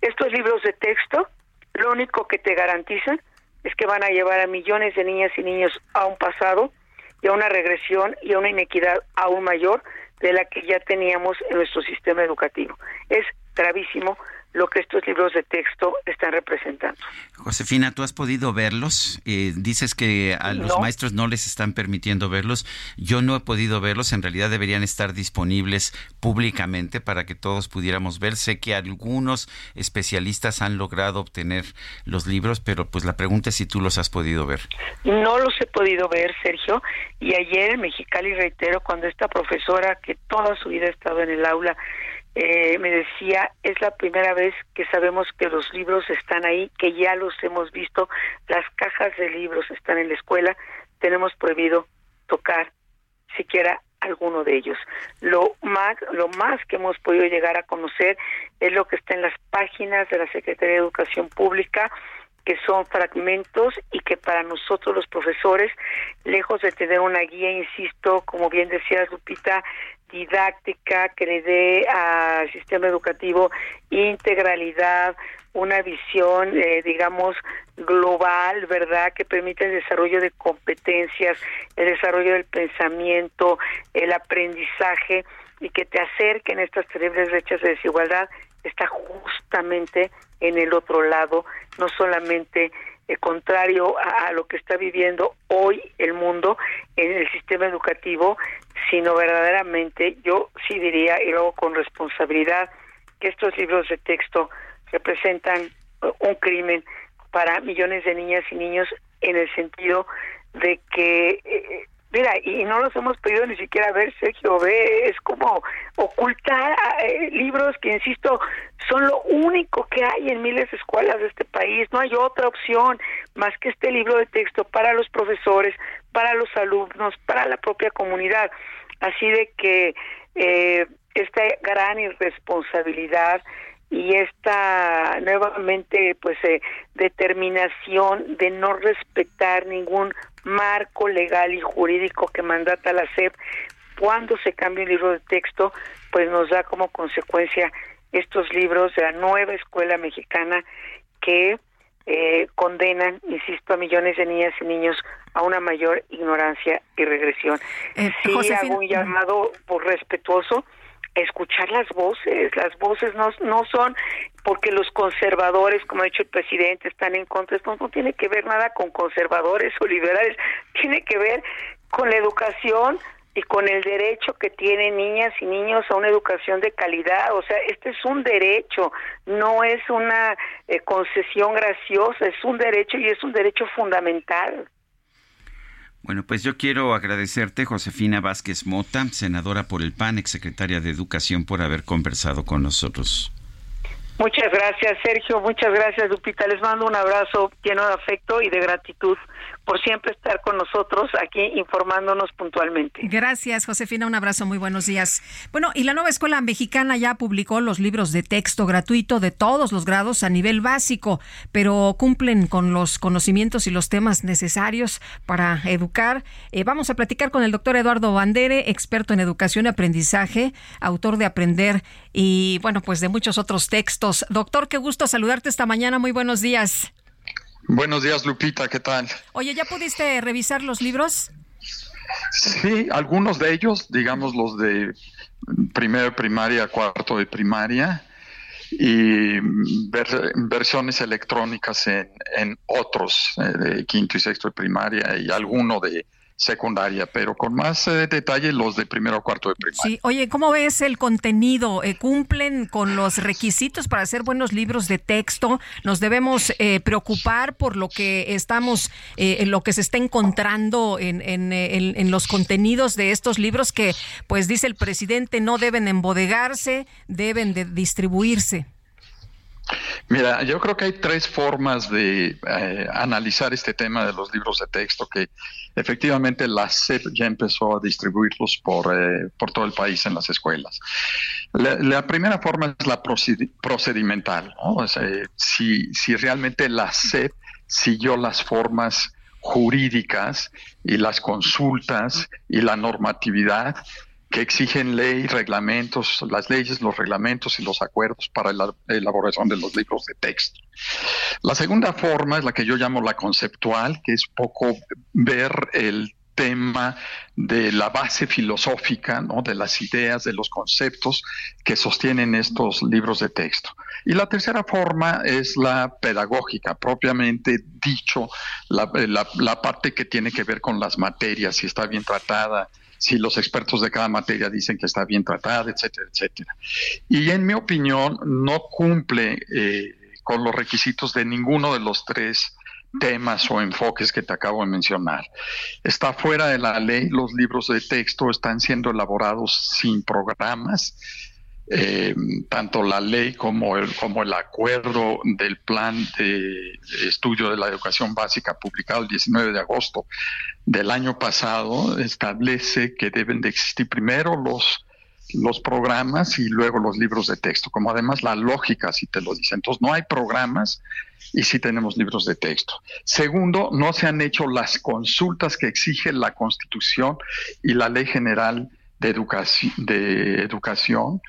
estos libros de texto lo único que te garantizan es que van a llevar a millones de niñas y niños a un pasado y a una regresión y a una inequidad aún mayor de la que ya teníamos en nuestro sistema educativo. Es gravísimo lo que estos libros de texto están representando. Josefina, ¿tú has podido verlos? Eh, dices que a los maestros no les están permitiendo verlos. Yo no he podido verlos. En realidad deberían estar disponibles públicamente para que todos pudiéramos ver. Sé que algunos especialistas han logrado obtener los libros, pero pues la pregunta es si tú los has podido ver. No los he podido ver, Sergio. Y ayer en Mexicali, reitero, cuando esta profesora que toda su vida ha estado en el aula, eh, me decía, es la primera vez que sabemos que los libros están ahí, que ya los hemos visto, las cajas de libros están en la escuela, tenemos prohibido tocar siquiera alguno de ellos. Lo más, lo más que hemos podido llegar a conocer es lo que está en las páginas de la Secretaría de Educación Pública, que son fragmentos y que para nosotros los profesores, lejos de tener una guía, insisto, como bien decía Lupita, didáctica que le dé al sistema educativo integralidad, una visión, eh, digamos, global, ¿verdad?, que permita el desarrollo de competencias, el desarrollo del pensamiento, el aprendizaje y que te acerquen estas terribles brechas de desigualdad, está justamente en el otro lado, no solamente eh, contrario a, lo que está viviendo hoy el mundo en el sistema educativo, sino verdaderamente yo sí diría, y luego con responsabilidad, que estos libros de texto representan eh, un crimen para millones de niñas y niños en el sentido de que eh, Mira, y no los hemos pedido ni siquiera ver, Sergio, ve, es como ocultar eh, libros que, insisto, son lo único que hay en miles de escuelas de este país. No hay otra opción más que este libro de texto para los profesores, para los alumnos, para la propia comunidad. Así de que eh, esta gran irresponsabilidad y esta nuevamente pues eh, determinación de no respetar ningún marco legal y jurídico que mandata la SEP cuando se cambia un libro de texto pues nos da como consecuencia estos libros de la nueva escuela mexicana que eh, condenan, insisto, a millones de niñas y niños a una mayor ignorancia y regresión. Eh, sí hago un llamado por respetuoso escuchar las voces. Las voces no, no son porque los conservadores, como ha dicho el presidente, están en contra. Esto no tiene que ver nada con conservadores o liberales, tiene que ver con la educación y con el derecho que tienen niñas y niños a una educación de calidad. O sea, este es un derecho, no es una eh, concesión graciosa, es un derecho y es un derecho fundamental. Bueno, pues yo quiero agradecerte, Josefina Vázquez Mota, senadora por el PAN, exsecretaria de Educación, por haber conversado con nosotros. Muchas gracias, Sergio. Muchas gracias, Lupita. Les mando un abrazo lleno de afecto y de gratitud por siempre estar con nosotros aquí informándonos puntualmente. Gracias, Josefina. Un abrazo, muy buenos días. Bueno, y la nueva escuela mexicana ya publicó los libros de texto gratuito de todos los grados a nivel básico, pero cumplen con los conocimientos y los temas necesarios para educar. Eh, vamos a platicar con el doctor Eduardo Bandere, experto en educación y aprendizaje, autor de Aprender y, bueno, pues de muchos otros textos. Doctor, qué gusto saludarte esta mañana. Muy buenos días. Buenos días, Lupita, ¿qué tal? Oye, ¿ya pudiste revisar los libros? Sí, algunos de ellos, digamos los de primero primaria, cuarto de primaria, y versiones electrónicas en, en otros, eh, de quinto y sexto de primaria, y alguno de secundaria, pero con más eh, detalle los de primero o cuarto de primaria. Sí, oye, ¿cómo ves el contenido? Eh, ¿Cumplen con los requisitos para hacer buenos libros de texto? ¿Nos debemos eh, preocupar por lo que estamos, en lo que se está encontrando en, en, en, los contenidos de estos libros que, pues dice el presidente, no deben embodegarse, deben de distribuirse? Mira, yo creo que hay tres formas de analizar este tema de los libros de texto que efectivamente la SEP ya empezó a distribuirlos por, eh, por todo el país en las escuelas. La, primera forma es la procedimental, ¿no? si, si realmente la SEP siguió las formas jurídicas y las consultas y la normatividad que exigen ley, reglamentos, las leyes, los reglamentos y los acuerdos para la elaboración de los libros de texto. La segunda forma es la que yo llamo la conceptual, que es poco ver el tema de la base filosófica, ¿no? de las ideas, de los conceptos que sostienen estos libros de texto. Y la tercera forma es la pedagógica, propiamente dicho, la, la parte que tiene que ver con las materias, si está bien tratada, si los expertos de cada materia dicen que está bien tratada, etcétera, etcétera. Y en mi opinión no cumple eh, con los requisitos de ninguno de los tres temas o enfoques que te acabo de mencionar. Está fuera de la ley, los libros de texto están siendo elaborados sin programas, eh, tanto la ley como el, como el acuerdo del plan de, estudio de la educación básica publicado el 19 de agosto del año pasado establece que deben de existir primero los los programas y luego los libros de texto, como además la lógica si te lo dice. Entonces no hay programas y sí tenemos libros de texto. Segundo, no se han hecho las consultas que exige la Constitución y la Ley General de, educación, de educación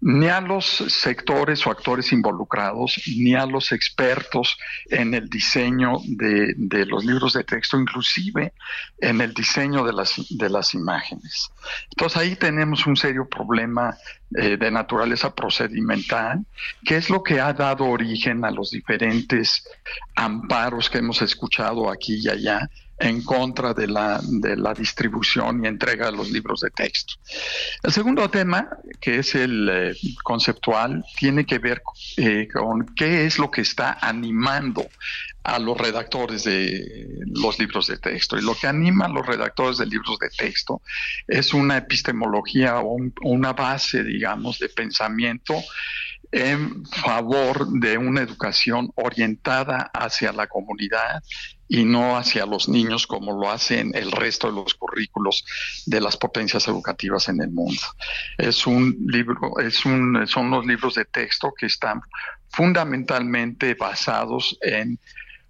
ni a los sectores o actores involucrados, ni a los expertos en el diseño de, los libros de texto, inclusive en el diseño de las, de las imágenes. Entonces ahí tenemos un serio problema eh, de naturaleza procedimental, que es lo que ha dado origen a los diferentes amparos que hemos escuchado aquí y allá en contra de la, de la distribución y entrega de los libros de texto. El segundo tema, que es el eh, conceptual, tiene que ver eh, con qué es lo que está animando a los redactores de los libros de texto. Y lo que anima a los redactores de libros de texto es una epistemología o una base, digamos, de pensamiento en favor de una educación orientada hacia la comunidad y no hacia los niños como lo hacen el resto de los currículos de las potencias educativas en el mundo. Es un libro, es un, son los libros de texto que están fundamentalmente basados en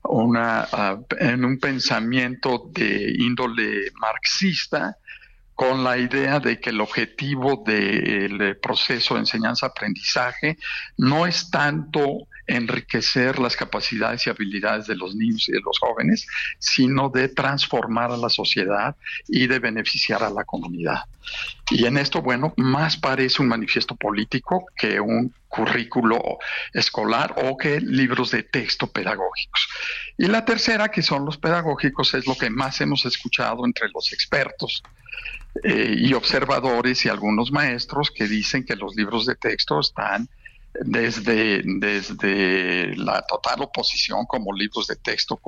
una, ah, en un pensamiento de índole marxista con la idea de que el objetivo del proceso de enseñanza-aprendizaje no es tanto enriquecer las capacidades y habilidades de los niños y de los jóvenes, sino de transformar a la sociedad y de beneficiar a la comunidad. Y en esto, bueno, más parece un manifiesto político que un currículo escolar o que libros de texto pedagógicos. Y la tercera, que son los pedagógicos, es lo que más hemos escuchado entre los expertos eh, y observadores y algunos maestros que dicen que los libros de texto están desde, desde la total oposición como libros de texto,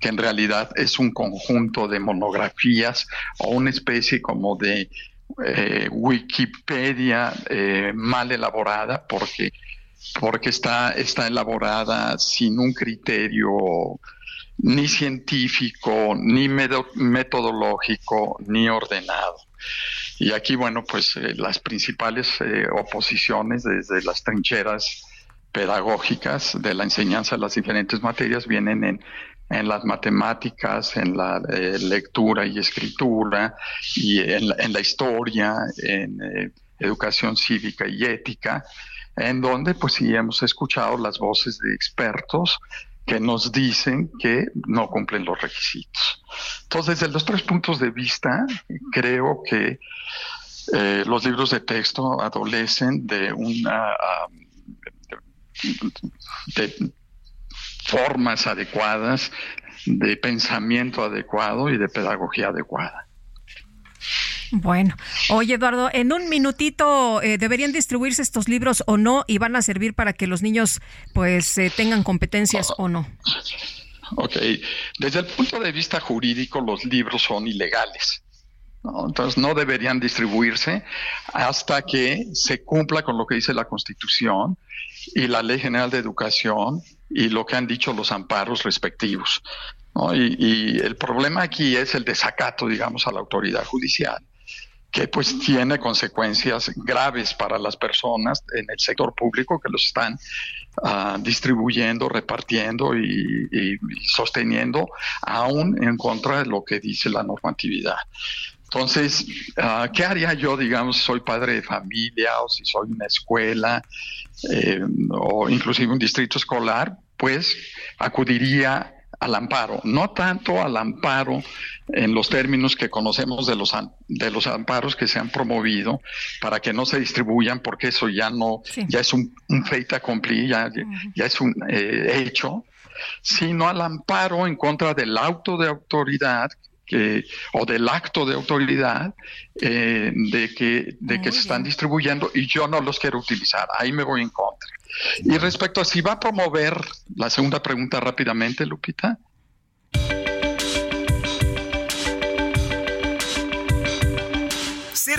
que en realidad es un conjunto de monografías o una especie como de eh, Wikipedia eh, mal elaborada porque, porque está, está elaborada sin un criterio ni científico, ni metodológico, ni ordenado. Y aquí, bueno, pues eh, las principales eh, oposiciones desde las trincheras pedagógicas de la enseñanza de las diferentes materias vienen en, en las matemáticas, en la eh, lectura y escritura, y en la, en la historia, en educación cívica y ética, en donde pues sí hemos escuchado las voces de expertos que nos dicen que no cumplen los requisitos. Entonces, desde los tres puntos de vista, creo que eh, los libros de texto adolecen de una de formas adecuadas, de pensamiento adecuado y de pedagogía adecuada. Bueno, oye Eduardo, en un minutito eh, deberían distribuirse estos libros o no y van a servir para que los niños pues eh, tengan competencias o no. Ok, desde el punto de vista jurídico los libros son ilegales. Entonces no deberían distribuirse hasta que se cumpla con lo que dice la Constitución y la Ley General de Educación y lo que han dicho los amparos respectivos. Y, y, el problema aquí es el desacato, digamos, a la autoridad judicial que pues tiene consecuencias graves para las personas en el sector público que los están ah, distribuyendo, repartiendo y, sosteniendo, aún en contra de lo que dice la normatividad. Entonces, ah, ¿qué haría yo, digamos, si soy padre de familia o si soy una escuela eh, o inclusive un distrito escolar? Pues acudiría al amparo, no tanto al amparo en los términos que conocemos de los, de los amparos que se han promovido para que no se distribuyan, porque eso ya no, ya es un, un fait accompli, ya, ya es un eh, hecho, sino al amparo en contra del auto de autoridad que, o del acto de autoridad eh, de que, de que se están distribuyendo y yo no los quiero utilizar. Ahí me voy en contra. Y respecto a si va a promover, la segunda pregunta rápidamente, Lupita.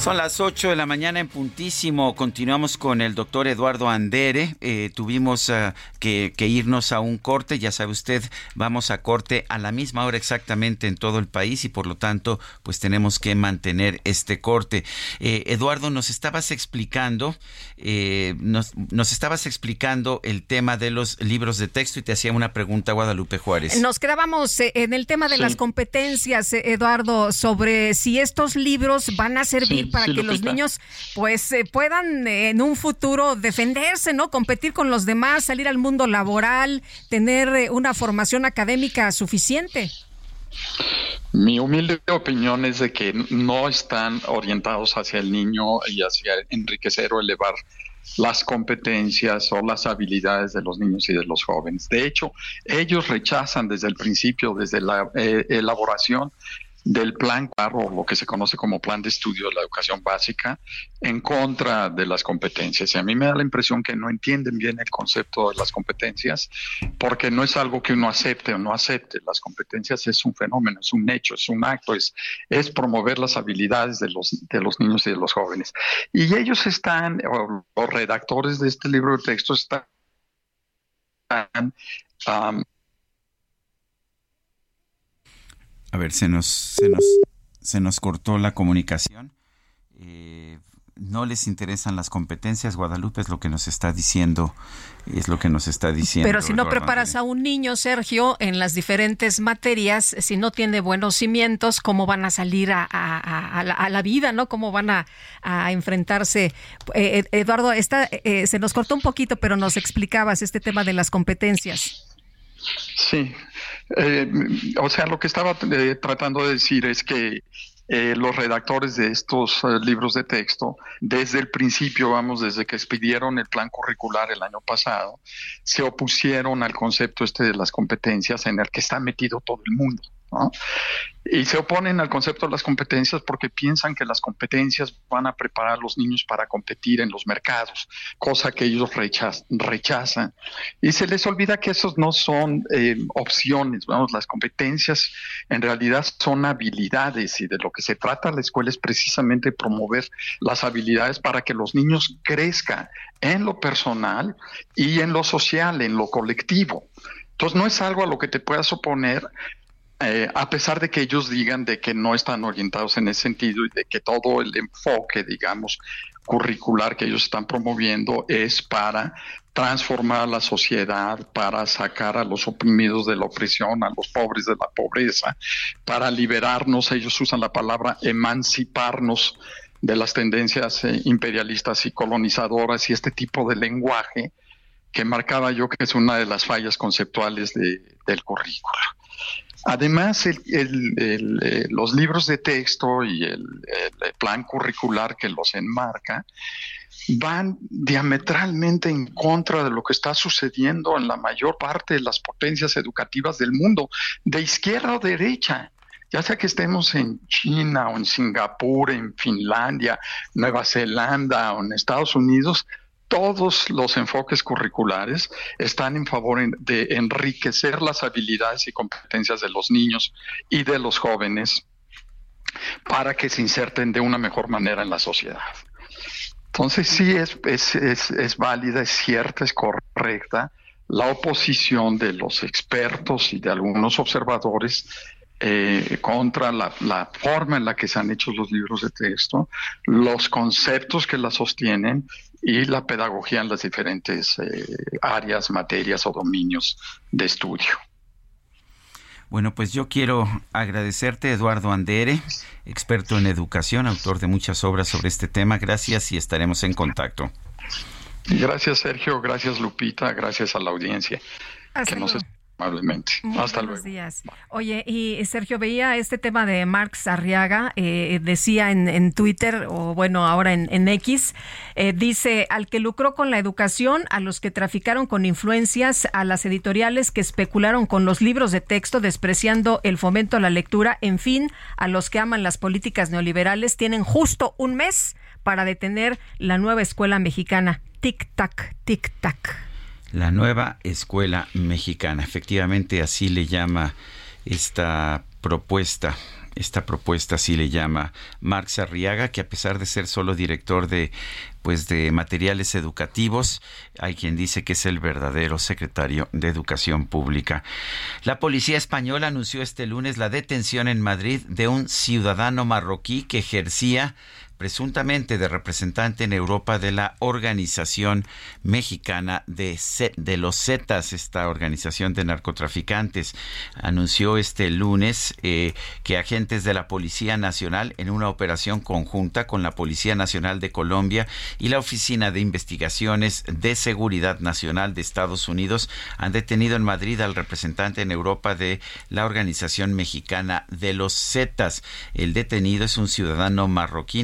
Son las 8 de la mañana en puntísimo. Continuamos con el doctor Eduardo Andere. Eh, tuvimos eh, que, irnos a un corte. Ya sabe usted, vamos a corte a la misma hora exactamente en todo el país y por lo tanto, pues tenemos que mantener este corte. Eh, Eduardo, nos estabas explicando, nos, nos, estabas explicando el tema de los libros de texto y te hacía una pregunta, Guadalupe Juárez. Nos quedábamos en el tema de las competencias, Eduardo, sobre si estos libros van a servir para que los niños pues eh, puedan eh, en un futuro defenderse, ¿no? Competir con los demás, salir al mundo laboral, tener eh, una formación académica suficiente. Mi humilde opinión es de que no están orientados hacia el niño y hacia enriquecer o elevar las competencias o las habilidades de los niños y de los jóvenes. De hecho, ellos rechazan desde el principio, desde la elaboración, del plan o lo que se conoce como plan de estudio de la educación básica, en contra de las competencias. Y a mí me da la impresión que no entienden bien el concepto de las competencias, porque no es algo que uno acepte o no acepte. Las competencias es un fenómeno, es un hecho, es un acto, es, es promover las habilidades de los, de los niños y de los jóvenes. Y ellos están, los redactores de este libro de texto están a ver, se nos, se nos, se nos cortó la comunicación. Eh, no les interesan las competencias, Guadalupe es lo que nos está diciendo, es lo que nos está diciendo. Pero si no preparas a un niño, Sergio, en las diferentes materias, si no tiene buenos cimientos, ¿cómo van a salir a, la, vida, no? ¿Cómo van a, enfrentarse? Eh, Eduardo, esta, eh, se nos cortó un poquito, pero nos explicabas este tema de las competencias. Sí, eh, o sea, lo que estaba eh, tratando de decir es que eh, los redactores de estos libros de texto, desde el principio, vamos, desde que expidieron el plan curricular el año pasado, se opusieron al concepto este de las competencias en el que está metido todo el mundo. Y se oponen al concepto de las competencias porque piensan que las competencias van a preparar a los niños para competir en los mercados, cosa que ellos rechazan. Y se les olvida que esos no son eh, opciones, vamos, las competencias en realidad son habilidades y de lo que se trata la escuela es precisamente promover las habilidades para que los niños crezcan en lo personal y en lo social, en lo colectivo. Entonces no es algo a lo que te puedas oponer eh, a pesar de que ellos digan de que no están orientados en ese sentido y de que todo el enfoque, digamos, curricular que ellos están promoviendo es para transformar la sociedad, para sacar a los oprimidos de la opresión, a los pobres de la pobreza, para liberarnos, ellos usan la palabra emanciparnos de las tendencias eh, imperialistas y colonizadoras y este tipo de lenguaje que marcaba yo que es una de las fallas conceptuales del currículo. Además, eh, los libros de texto y el, plan curricular que los enmarca van diametralmente en contra de lo que está sucediendo en la mayor parte de las potencias educativas del mundo, de izquierda o derecha. Ya sea que estemos en China o en Singapur, en Finlandia, Nueva Zelanda o en Estados Unidos, todos los enfoques curriculares están en favor de enriquecer las habilidades y competencias de los niños y de los jóvenes para que se inserten de una mejor manera en la sociedad. Entonces sí es, es, es, válida, es cierta, es correcta la oposición de los expertos y de algunos observadores eh, contra la, forma en la que se han hecho los libros de texto, los conceptos que la sostienen y la pedagogía en las diferentes eh, áreas, materias o dominios de estudio. Bueno, pues yo quiero agradecerte, Eduardo Andere, experto en educación, autor de muchas obras sobre este tema. Gracias y estaremos en contacto. Gracias, Sergio. Gracias, Lupita. Gracias a la audiencia. que nos amablemente. Hasta luego. días. Oye, y Sergio, veía este tema de Marx Arriaga, eh, decía en, Twitter, o bueno, ahora en, X, eh, dice, al que lucró con la educación, a los que traficaron con influencias, a las editoriales que especularon con los libros de texto, despreciando el fomento a la lectura, en fin, a los que aman las políticas neoliberales, tienen justo un mes para detener la nueva escuela mexicana. Tic-tac, tic-tac la nueva escuela mexicana. Efectivamente, así le llama esta propuesta. Esta propuesta así le llama Marx Arriaga, que a pesar de ser solo director de pues de materiales educativos, hay quien dice que es el verdadero secretario de Educación Pública. La policía española anunció este lunes la detención en Madrid de un ciudadano marroquí que ejercía presuntamente de representante en Europa de la Organización Mexicana de, los Zetas, esta organización de narcotraficantes. Anunció este lunes eh, que agentes de la Policía Nacional, en una operación conjunta con la Policía Nacional de Colombia y la Oficina de Investigaciones de Seguridad Nacional de Estados Unidos, han detenido en Madrid al representante en Europa de la Organización Mexicana de los Zetas. El detenido es un ciudadano marroquí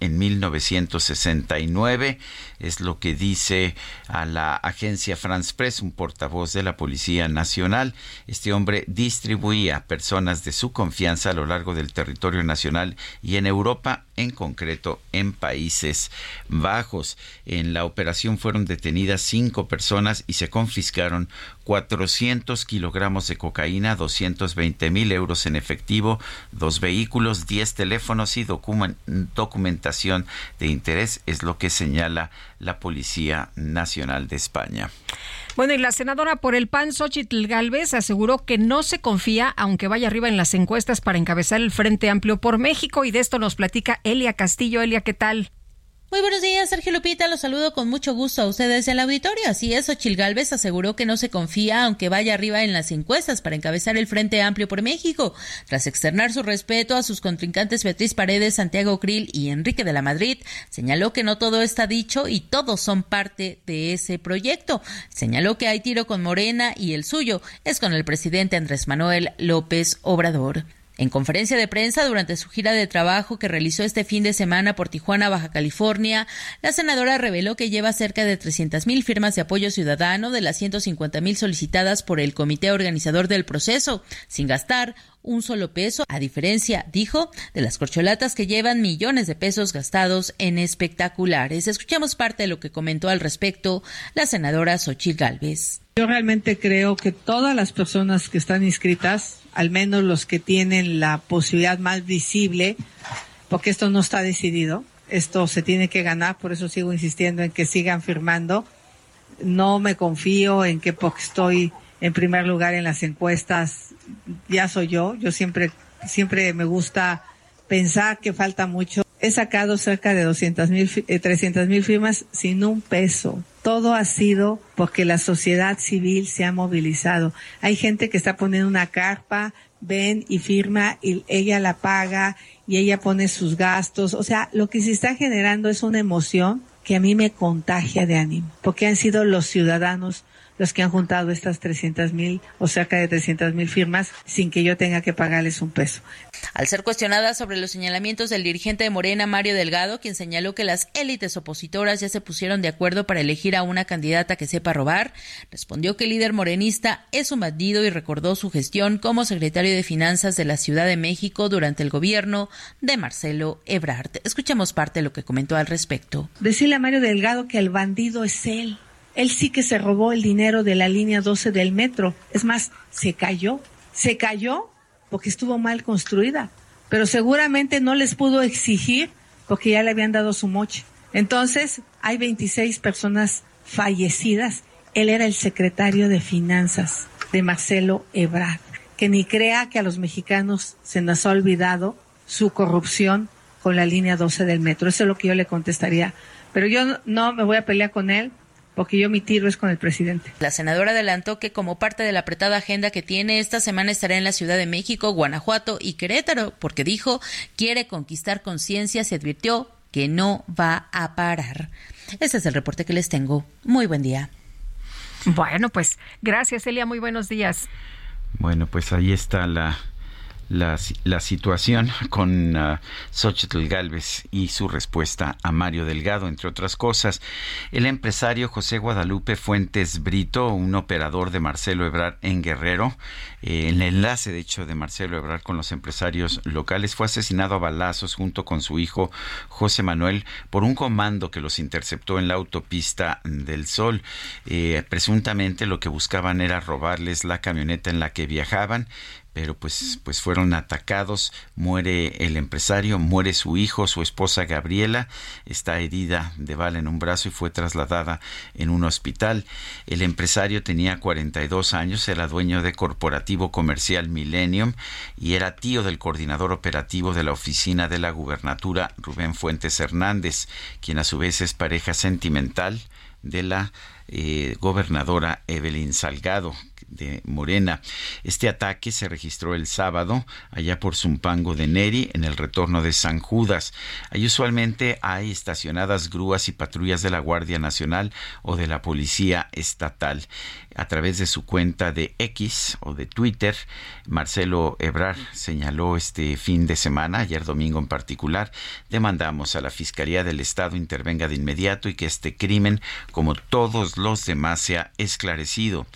en 1969, es lo que dice a la agencia France Press, un portavoz de la Policía Nacional. Este hombre distribuía personas de su confianza a lo largo del territorio nacional y en Europa, en concreto en Países Bajos. En la operación fueron detenidas cinco personas y se confiscaron 400 kilogramos de cocaína, 220 mil euros en efectivo, dos vehículos, 10 teléfonos y documentación de interés, es lo que señala la Policía Nacional de España. Bueno, y la senadora por el PAN, Xochitl Galvez, aseguró que no se confía, aunque vaya arriba en las encuestas, para encabezar el Frente Amplio por México. Y de esto nos platica Elia Castillo. Elia, ¿qué tal? Muy buenos días, Sergio Lupita. Los saludo con mucho gusto a ustedes en el auditorio. Así es, Ochil aseguró que no se confía, aunque vaya arriba en las encuestas, para encabezar el Frente Amplio por México. Tras externar su respeto a sus contrincantes Beatriz Paredes, Santiago Krill y Enrique de la Madrid, señaló que no todo está dicho y todos son parte de ese proyecto. Señaló que hay tiro con Morena y el suyo es con el presidente Andrés Manuel López Obrador. En conferencia de prensa durante su gira de trabajo que realizó este fin de semana por Tijuana, Baja California, la senadora reveló que lleva cerca de 300 mil firmas de apoyo ciudadano de las 150 mil solicitadas por el comité organizador del proceso, sin gastar un solo peso, a diferencia, dijo, de las corcholatas que llevan millones de pesos gastados en espectaculares. Escuchamos parte de lo que comentó al respecto la senadora Xochitl Gálvez. Yo realmente creo que todas las personas que están inscritas, al menos los que tienen la posibilidad más visible, porque esto no está decidido, esto se tiene que ganar, por eso sigo insistiendo en que sigan firmando. No me confío en que porque estoy en primer lugar en las encuestas, ya soy yo. Yo siempre, siempre me gusta pensar que falta mucho. He sacado cerca de 200 mil, 300 eh, mil firmas sin un peso todo ha sido porque la sociedad civil se ha movilizado. Hay gente que está poniendo una carpa, ven y firma y ella la paga y ella pone sus gastos. O sea, lo que se está generando es una emoción que a mí me contagia de ánimo, porque han sido los ciudadanos los que han juntado estas 300 mil o cerca de 300 mil firmas sin que yo tenga que pagarles un peso. Al ser cuestionada sobre los señalamientos del dirigente de Morena, Mario Delgado, quien señaló que las élites opositoras ya se pusieron de acuerdo para elegir a una candidata que sepa robar, respondió que el líder morenista es un bandido y recordó su gestión como secretario de Finanzas de la Ciudad de México durante el gobierno de Marcelo Ebrard. Escuchemos parte de lo que comentó al respecto. Decirle a Mario Delgado que el bandido es él él sí que se robó el dinero de la línea 12 del metro. Es más, se cayó. Se cayó porque estuvo mal construida. Pero seguramente no les pudo exigir porque ya le habían dado su moche. Entonces, hay 26 personas fallecidas. Él era el secretario de Finanzas de Marcelo Ebrard. Que ni crea que a los mexicanos se nos ha olvidado su corrupción con la línea 12 del metro. Eso es lo que yo le contestaría. Pero yo no me voy a pelear con él porque yo mi tiro es con el presidente. La senadora adelantó que como parte de la apretada agenda que tiene esta semana estará en la Ciudad de México, Guanajuato y Querétaro, porque dijo quiere conquistar conciencia, y advirtió que no va a parar. Ese es el reporte que les tengo. Muy buen día. Bueno, pues gracias, Elia. Muy buenos días. Bueno, pues ahí está la la, situación con uh, Xochitl Galvez y su respuesta a Mario Delgado, entre otras cosas. El empresario José Guadalupe Fuentes Brito, un operador de Marcelo Ebrard en Guerrero, eh, el enlace de hecho de Marcelo Ebrard con los empresarios locales, fue asesinado a balazos junto con su hijo José Manuel por un comando que los interceptó en la autopista del Sol. Eh, presuntamente lo que buscaban era robarles la camioneta en la que viajaban pero pues, pues fueron atacados, muere el empresario, muere su hijo, su esposa Gabriela, está herida de bala en un brazo y fue trasladada en un hospital. El empresario tenía 42 años, era dueño de Corporativo Comercial Millennium y era tío del coordinador operativo de la oficina de la gubernatura, Rubén Fuentes Hernández, quien a su vez es pareja sentimental de la eh, gobernadora Evelyn Salgado, de Morena. Este ataque se registró el sábado allá por Zumpango de Neri en el retorno de San Judas. Ahí usualmente hay estacionadas grúas y patrullas de la Guardia Nacional o de la Policía Estatal. A través de su cuenta de X o de Twitter, Marcelo Ebrar señaló este fin de semana, ayer domingo en particular, demandamos a la Fiscalía del Estado intervenga de inmediato y que este crimen, como todos los demás, sea esclarecido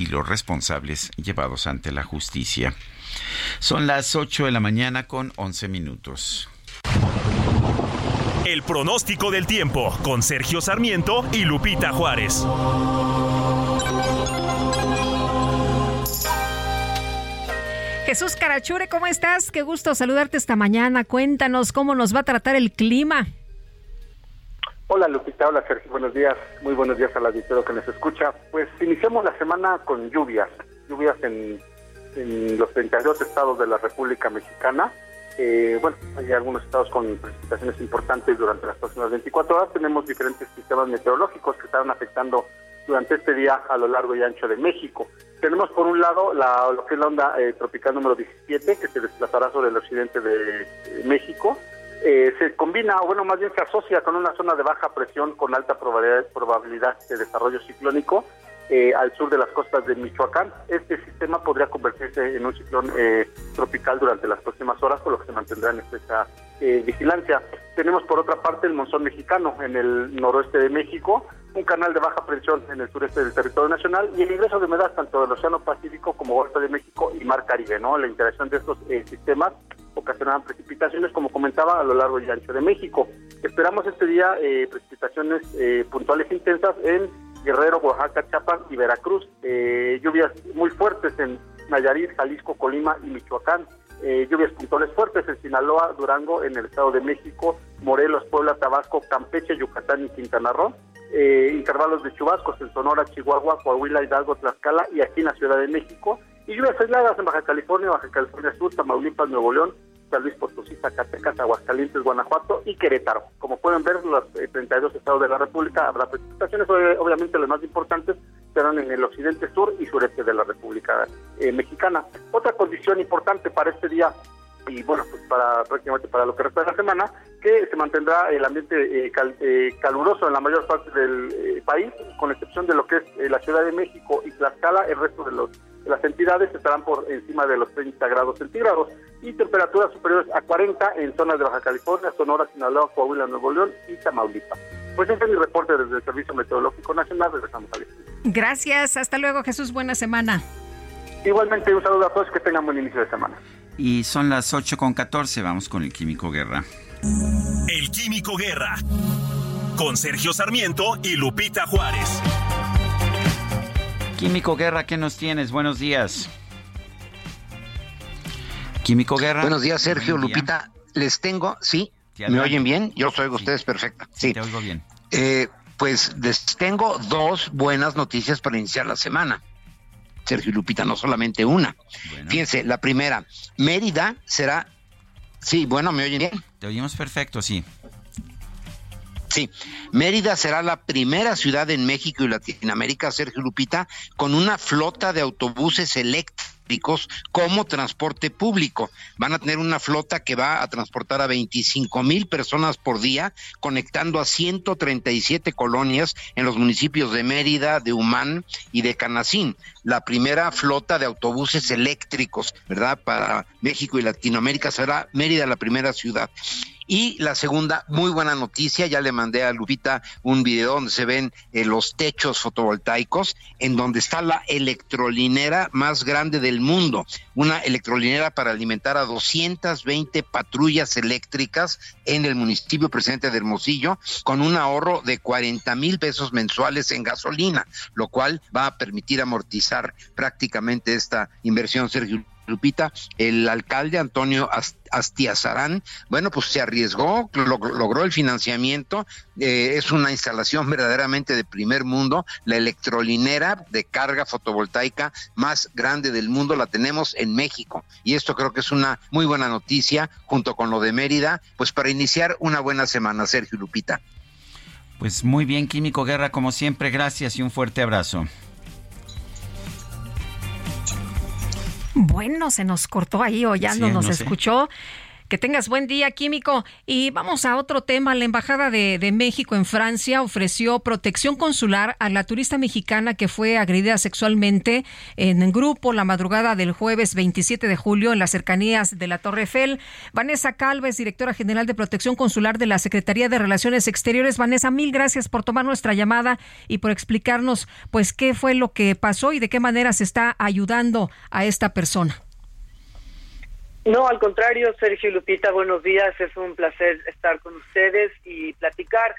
y los responsables llevados ante la justicia. Son las 8 de la mañana con 11 minutos. El pronóstico del tiempo con Sergio Sarmiento y Lupita Juárez. Jesús Carachure, ¿cómo estás? Qué gusto saludarte esta mañana. Cuéntanos cómo nos va a tratar el clima. Hola Lupita, hola Sergio, buenos días, muy buenos días al auditorio que nos escucha. Pues iniciamos la semana con lluvias, lluvias en, los 32 estados de la República Mexicana. Eh, bueno, hay algunos estados con precipitaciones importantes durante las próximas 24 horas. Tenemos diferentes sistemas meteorológicos que están afectando durante este día a lo largo y ancho de México. Tenemos por un lado la, lo que es la onda eh, tropical número 17 que se desplazará sobre el occidente de México eh, se combina, o bueno, más bien se asocia con una zona de baja presión con alta probabilidad, probabilidad de desarrollo ciclónico eh, al sur de las costas de Michoacán. Este sistema podría convertirse en un ciclón eh, tropical durante las próximas horas, por lo que se mantendrá en estrecha vigilancia. Tenemos por otra parte el monzón mexicano en el noroeste de México, un canal de baja presión en el sureste del territorio nacional y el ingreso de humedad tanto del Océano Pacífico como Golfo de México y Mar Caribe. ¿no? La interacción de estos sistemas ocasionaban precipitaciones, como comentaba, a lo largo y ancho de México. Esperamos este día eh, precipitaciones eh, puntuales intensas en Guerrero, Oaxaca, Chiapas y Veracruz. Eh, lluvias muy fuertes en Nayarit, Jalisco, Colima y Michoacán. lluvias puntuales fuertes en Sinaloa, Durango, en el Estado de México, Morelos, Puebla, Tabasco, Campeche, Yucatán y Quintana Roo. intervalos de chubascos en Sonora, Chihuahua, Coahuila, Hidalgo, Tlaxcala y aquí en la Ciudad de México y lluvias aisladas en Baja California, Baja California Sur, Tamaulipas, Nuevo León, San Luis Potosí, Zacatecas, Aguascalientes, Guanajuato y Querétaro. Como pueden ver, los 32 eh, estados de la República habrá precipitaciones, obviamente las más importantes serán en el occidente sur y sureste de la República eh, Mexicana. Otra condición importante para este día y bueno, pues para prácticamente para lo que resta de la semana, que se mantendrá el ambiente eh, eh, caluroso en la mayor parte del eh, país, con excepción de lo que es la Ciudad de México y Tlaxcala, el resto de, los, las entidades estarán por encima de los 30 grados centígrados y temperaturas superiores a 40 en zonas de Baja California, Sonora, Sinaloa, Coahuila, Nuevo León y Tamaulipas. Pues este es mi reporte desde el Servicio Meteorológico Nacional. Regresamos al estudio. Gracias. Hasta luego, Jesús. Buena semana. Igualmente, un saludo a todos. Que tengan buen inicio de semana. Y son las 8 con 14. Vamos con el Químico Guerra. El Químico Guerra. Con Sergio Sarmiento y Lupita Juárez. Químico Guerra, ¿qué nos tienes? Buenos días. Químico Guerra. Buenos días, Sergio, Lupita. Les tengo, sí, ¿Me oyen bien? Yo soy ustedes perfecta. Sí, te oigo bien. Eh, pues les tengo dos buenas noticias para iniciar la semana. Sergio Lupita, no solamente una. Fíjense, la primera, Mérida será. Sí, bueno, ¿me oyen bien? Te oímos perfecto, sí. Sí, Mérida será la primera ciudad en México y Latinoamérica, Sergio Lupita, con una flota de autobuses eléctricos como transporte público. Van a tener una flota que va a transportar a 25 mil personas por día, conectando a 137 colonias en los municipios de Mérida, de Humán y de Canacín. La primera flota de autobuses eléctricos, ¿verdad? Para México y Latinoamérica será Mérida la primera ciudad. Y la segunda, muy buena noticia, ya le mandé a Lupita un video donde se ven eh, los techos fotovoltaicos, en donde está la electrolinera más grande del mundo, una electrolinera para alimentar a 220 patrullas eléctricas en el municipio presidente de Hermosillo, con un ahorro de 40 mil pesos mensuales en gasolina, lo cual va a permitir amortizar prácticamente esta inversión, Sergio Lupita, el alcalde Antonio Astiazarán, bueno, pues se arriesgó, logró el financiamiento, eh, es una instalación verdaderamente de primer mundo, la electrolinera de carga fotovoltaica más grande del mundo la tenemos en México y esto creo que es una muy buena noticia junto con lo de Mérida, pues para iniciar una buena semana, Sergio Lupita. Pues muy bien, Químico Guerra, como siempre, gracias y un fuerte abrazo. Bueno, se nos cortó ahí o ya no nos escuchó. Que tengas buen día, Químico. Y vamos a otro tema. La Embajada de, México en Francia ofreció protección consular a la turista mexicana que fue agredida sexualmente en grupo la madrugada del jueves 27 de julio en las cercanías de la Torre Eiffel. Vanessa Calves, directora general de protección consular de la Secretaría de Relaciones Exteriores. Vanessa, mil gracias por tomar nuestra llamada y por explicarnos pues qué fue lo que pasó y de qué manera se está ayudando a esta persona. No, al contrario, Sergio Lupita, buenos días. Es un placer estar con ustedes y platicar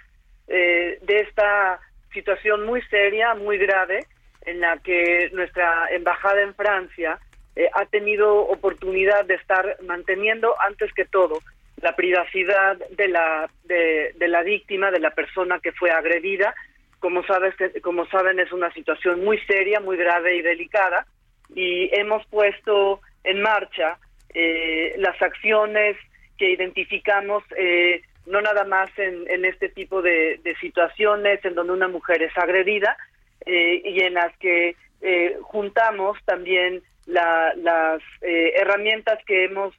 eh, de esta situación muy seria, muy grave, en la que nuestra embajada en Francia eh, ha tenido oportunidad de estar manteniendo, antes que todo, la privacidad de la de, de la víctima, de la persona que fue agredida. Como sabes, como saben, es una situación muy seria, muy grave y delicada, y hemos puesto en marcha eh, las acciones que identificamos, eh, no nada más en, este tipo de, situaciones en donde una mujer es agredida eh, y en las que juntamos también las herramientas que hemos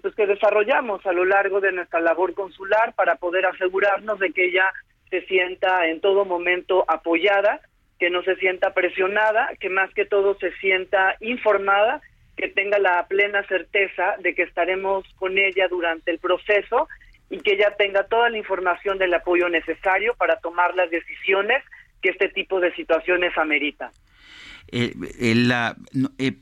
pues que desarrollamos a lo largo de nuestra labor consular para poder asegurarnos de que ella se sienta en todo momento apoyada, que no se sienta presionada, que más que todo se sienta informada que tenga la plena certeza de que estaremos con ella durante el proceso y que ella tenga toda la información del apoyo necesario para tomar las decisiones que este tipo de situaciones ameritan. Eh, la, eh,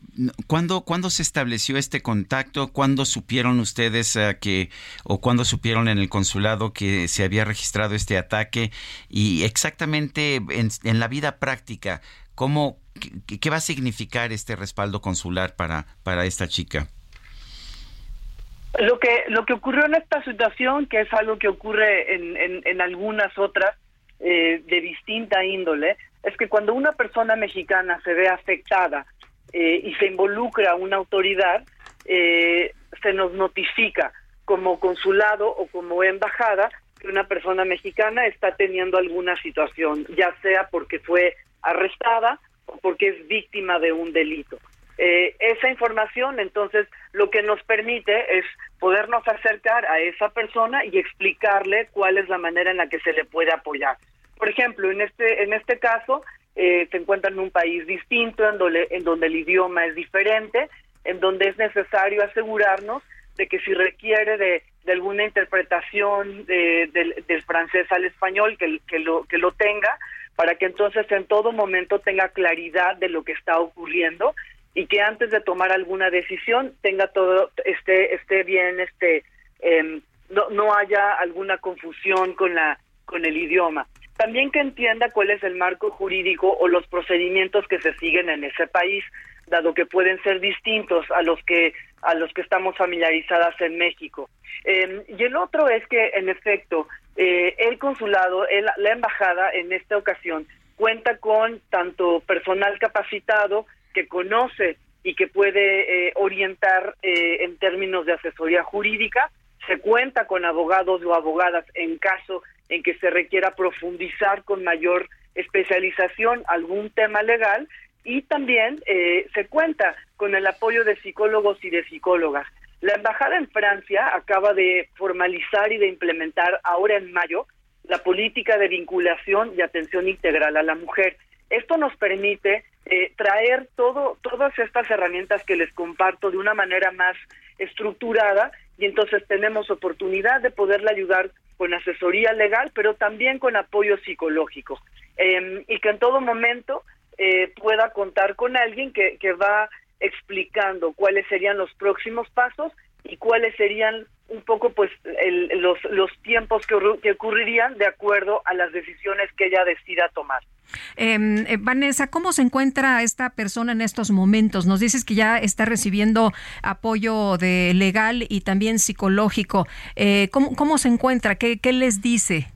¿cuándo, ¿Cuándo se estableció este contacto? ¿Cuándo supieron ustedes eh, que, o cuándo supieron en el consulado que se había registrado este ataque? Y exactamente en, en la vida práctica, ¿cómo, ¿Qué, va a significar este respaldo consular para, para esta chica? Lo que, lo que ocurrió en esta situación, que es algo que ocurre en, en, algunas otras eh, de distinta índole, es que cuando una persona mexicana se ve afectada eh, y se involucra una autoridad, eh, se nos notifica como consulado o como embajada que una persona mexicana está teniendo alguna situación, ya sea porque fue arrestada porque es víctima de un delito. eh, esa información entonces lo que nos permite es podernos acercar a esa persona y explicarle cuál es la manera en la que se le puede apoyar. Por ejemplo, en este en este caso eh, se encuentra en un país distinto, en donde, en donde el idioma es diferente, en donde es necesario asegurarnos de que si requiere de, alguna interpretación del francés al español, que, lo, que lo tenga, para que entonces en todo momento tenga claridad de lo que está ocurriendo y que antes de tomar alguna decisión tenga todo esté esté bien este em, no no haya alguna confusión con la con el idioma también que entienda cuál es el marco jurídico o los procedimientos que se siguen en ese país, dado que pueden ser distintos a los que a los que estamos familiarizadas en México. Em, y el otro es que, en efecto, eh, el consulado, la embajada, en esta ocasión, cuenta con tanto personal capacitado que conoce y que puede eh, orientar eh, en términos de asesoría jurídica, se cuenta con abogados o abogadas en caso en que se requiera profundizar con mayor especialización algún tema legal y también eh, se cuenta con el apoyo de psicólogos y de psicólogas. La embajada en Francia acaba de formalizar y de implementar ahora en mayo la política de vinculación y atención integral a la mujer. Esto nos permite eh, traer todo, todas estas herramientas que les comparto de una manera más estructurada y entonces tenemos oportunidad de poderle ayudar con asesoría legal, pero también con apoyo psicológico. Em, y que en todo momento eh, pueda contar con alguien que, que va explicando cuáles serían los próximos pasos y cuáles serían un poco pues los, los tiempos que, que ocurrirían de acuerdo a las decisiones que ella decida tomar. Em, eh, Vanessa, ¿cómo se encuentra esta persona en estos momentos? Nos dices que ya está recibiendo apoyo de legal y también psicológico. Eh, ¿cómo, se encuentra? ¿Qué, les dice?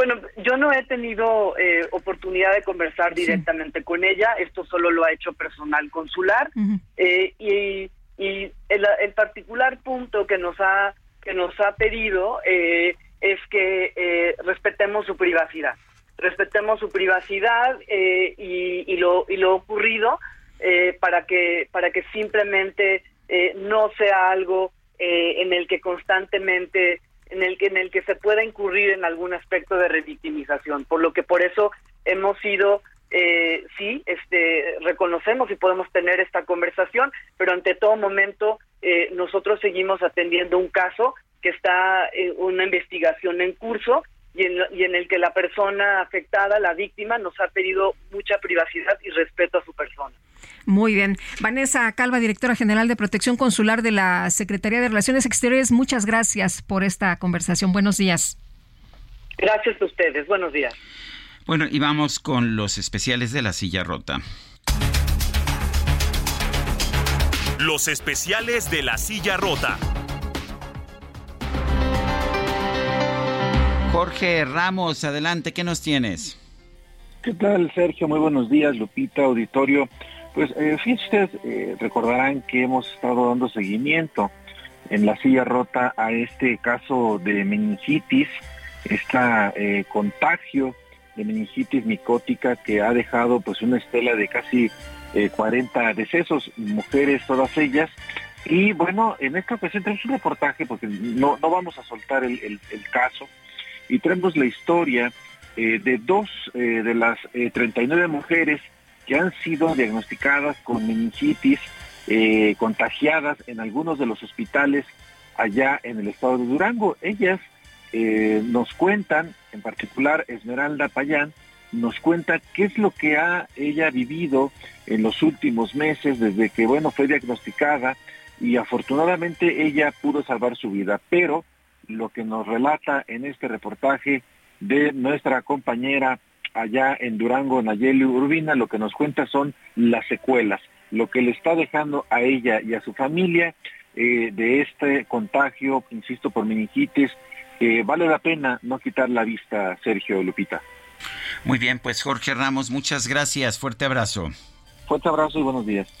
Bueno, yo no he tenido eh, oportunidad de conversar directamente con ella. Esto solo lo ha hecho personal consular. y, y el, el, particular punto que nos ha que nos ha pedido es que respetemos su privacidad respetemos su privacidad eh, y, lo, y lo ocurrido eh, para que para que simplemente eh, no sea algo en el que constantemente en el que en el que se pueda incurrir en algún aspecto de revictimización por lo que por eso hemos sido sí este reconocemos y podemos tener esta conversación pero ante todo momento nosotros seguimos atendiendo un caso que está en una investigación en curso y en, el que la persona afectada, la víctima, nos ha pedido mucha privacidad y respeto a su persona. Muy bien. Vanessa Calva, directora general de Protección Consular de la Secretaría de Relaciones Exteriores, muchas gracias por esta conversación. Buenos días. Gracias a ustedes. Buenos días. Bueno, y vamos con los especiales de la silla rota. Los especiales de la silla rota. Jorge Ramos, adelante, ¿qué nos tienes? ¿Qué tal, Sergio? Muy buenos días, Lupita, auditorio. Pues eh, fíjense, eh, recordarán que hemos estado dando seguimiento en la silla rota a este caso de meningitis, este contagio de meningitis micótica que ha dejado pues una estela de casi 40 decesos, mujeres todas ellas. Y bueno, en esta ocasión tenemos un reportaje porque no, no vamos a soltar el, el caso, y traemos la historia eh, de dos eh, de las 39 eh, mujeres que han sido diagnosticadas con meningitis, contagiadas en algunos de los hospitales allá en el estado de Durango. Ellas nos cuentan, en particular Esmeralda Payán, nos cuenta qué es lo que ha ella vivido en los últimos meses desde que, bueno, fue diagnosticada y afortunadamente ella pudo salvar su vida, pero lo que nos relata en este reportaje de nuestra compañera allá en Durango, Nayeli Urbina, lo que nos cuenta son las secuelas, lo que le está dejando a ella y a su familia eh, de este contagio, insisto, por meningitis, vale la pena no quitar la vista, Sergio Lupita. Muy bien, pues Jorge Ramos, muchas gracias, fuerte abrazo. Fuerte abrazo y buenos días.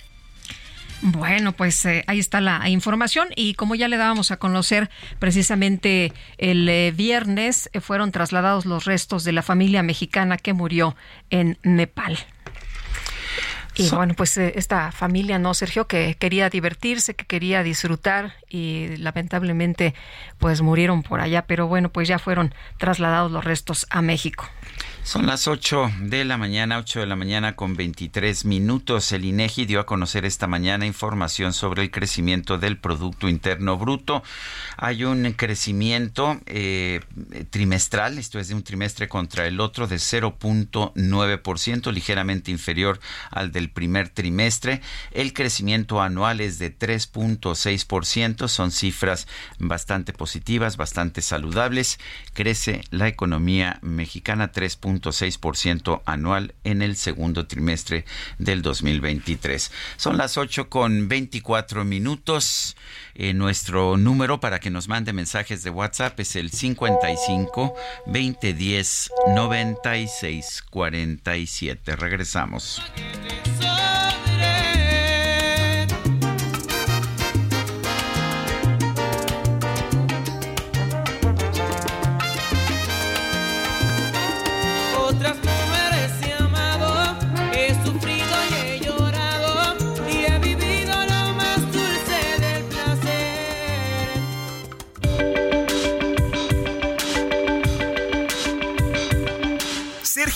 Bueno, pues eh, ahí está la información y como ya le dábamos a conocer precisamente el eh, viernes eh, fueron trasladados los restos de la familia mexicana que murió en Nepal. Y bueno, pues esta familia, ¿no, Sergio? Que quería divertirse, que quería disfrutar y lamentablemente pues murieron por allá, pero bueno, pues ya fueron trasladados los restos a México. Son las 8 de la mañana, 8 de la mañana con 23 minutos. El INEGI dio a conocer esta mañana información sobre el crecimiento del Producto Interno Bruto. Hay un crecimiento eh, trimestral, esto es de un trimestre contra el otro, de 0.9%, ligeramente inferior al del primer trimestre. El crecimiento anual es de 3.6%, son cifras bastante positivas, bastante saludables. Crece la economía mexicana 3.6%. 3.6% anual en el segundo trimestre del 2023. Son las 8 con 24 minutos. Eh, nuestro número para que nos mande mensajes de WhatsApp es el 55 2010 96 47. Regresamos.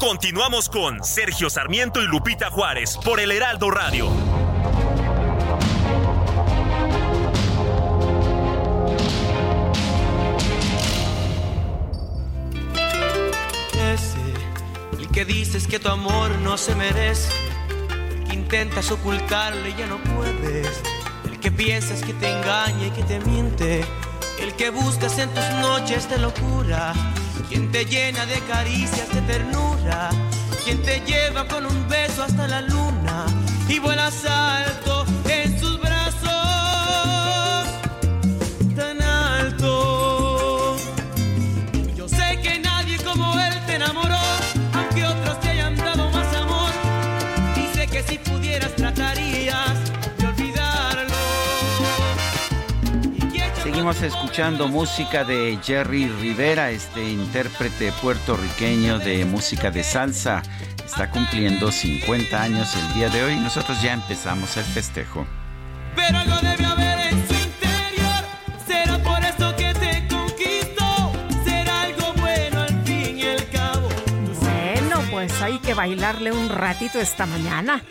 Continuamos con Sergio Sarmiento y Lupita Juárez por el Heraldo Radio. Ese, el que dices que tu amor no se merece, el que intentas ocultarle ya no puedes, el que piensas que te engaña y que te miente, el que buscas en tus noches de locura quien te llena de caricias de ternura, quien te lleva con un beso hasta la luna y vuelas alto Seguimos escuchando música de Jerry Rivera, este intérprete puertorriqueño de música de salsa. Está cumpliendo 50 años el día de hoy nosotros ya empezamos el festejo. Pero algo debe haber en su interior, será por eso que te conquisto, será algo bueno al fin y al cabo. Bueno, pues hay que bailarle un ratito esta mañana.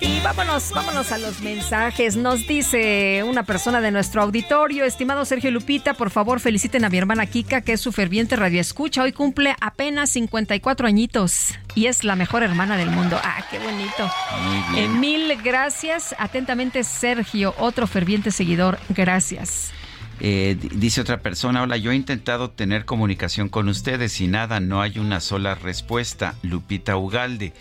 Y vámonos, vámonos a los mensajes. Nos dice una persona de nuestro auditorio, estimado Sergio Lupita, por favor feliciten a mi hermana Kika, que es su ferviente radioescucha. Hoy cumple apenas 54 añitos y es la mejor hermana del mundo. Ah, qué bonito. Muy bien. mil gracias. Atentamente, Sergio, otro ferviente seguidor. Gracias. Eh, dice otra persona, hola, yo he intentado tener comunicación con ustedes y nada, no hay una sola respuesta. Lupita Ugalde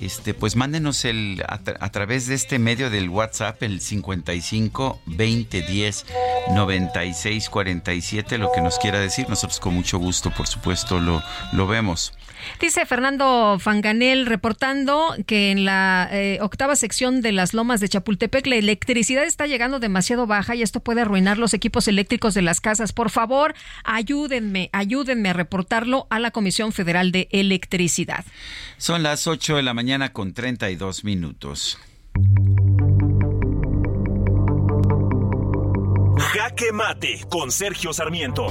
este, pues mándenos el, a, través de este medio del WhatsApp, el 55 20 10 96 47, lo que nos quiera decir. Nosotros con mucho gusto, por supuesto, lo, lo vemos. Dice Fernando Fanganel reportando que en la eh, octava sección de las lomas de Chapultepec la electricidad está llegando demasiado baja y esto puede arruinar los equipos eléctricos de las casas. Por favor, ayúdenme, ayúdenme a reportarlo a la Comisión Federal de Electricidad. Son las 8 de la mañana con 32 minutos. Jaque Mate con Sergio Sarmiento.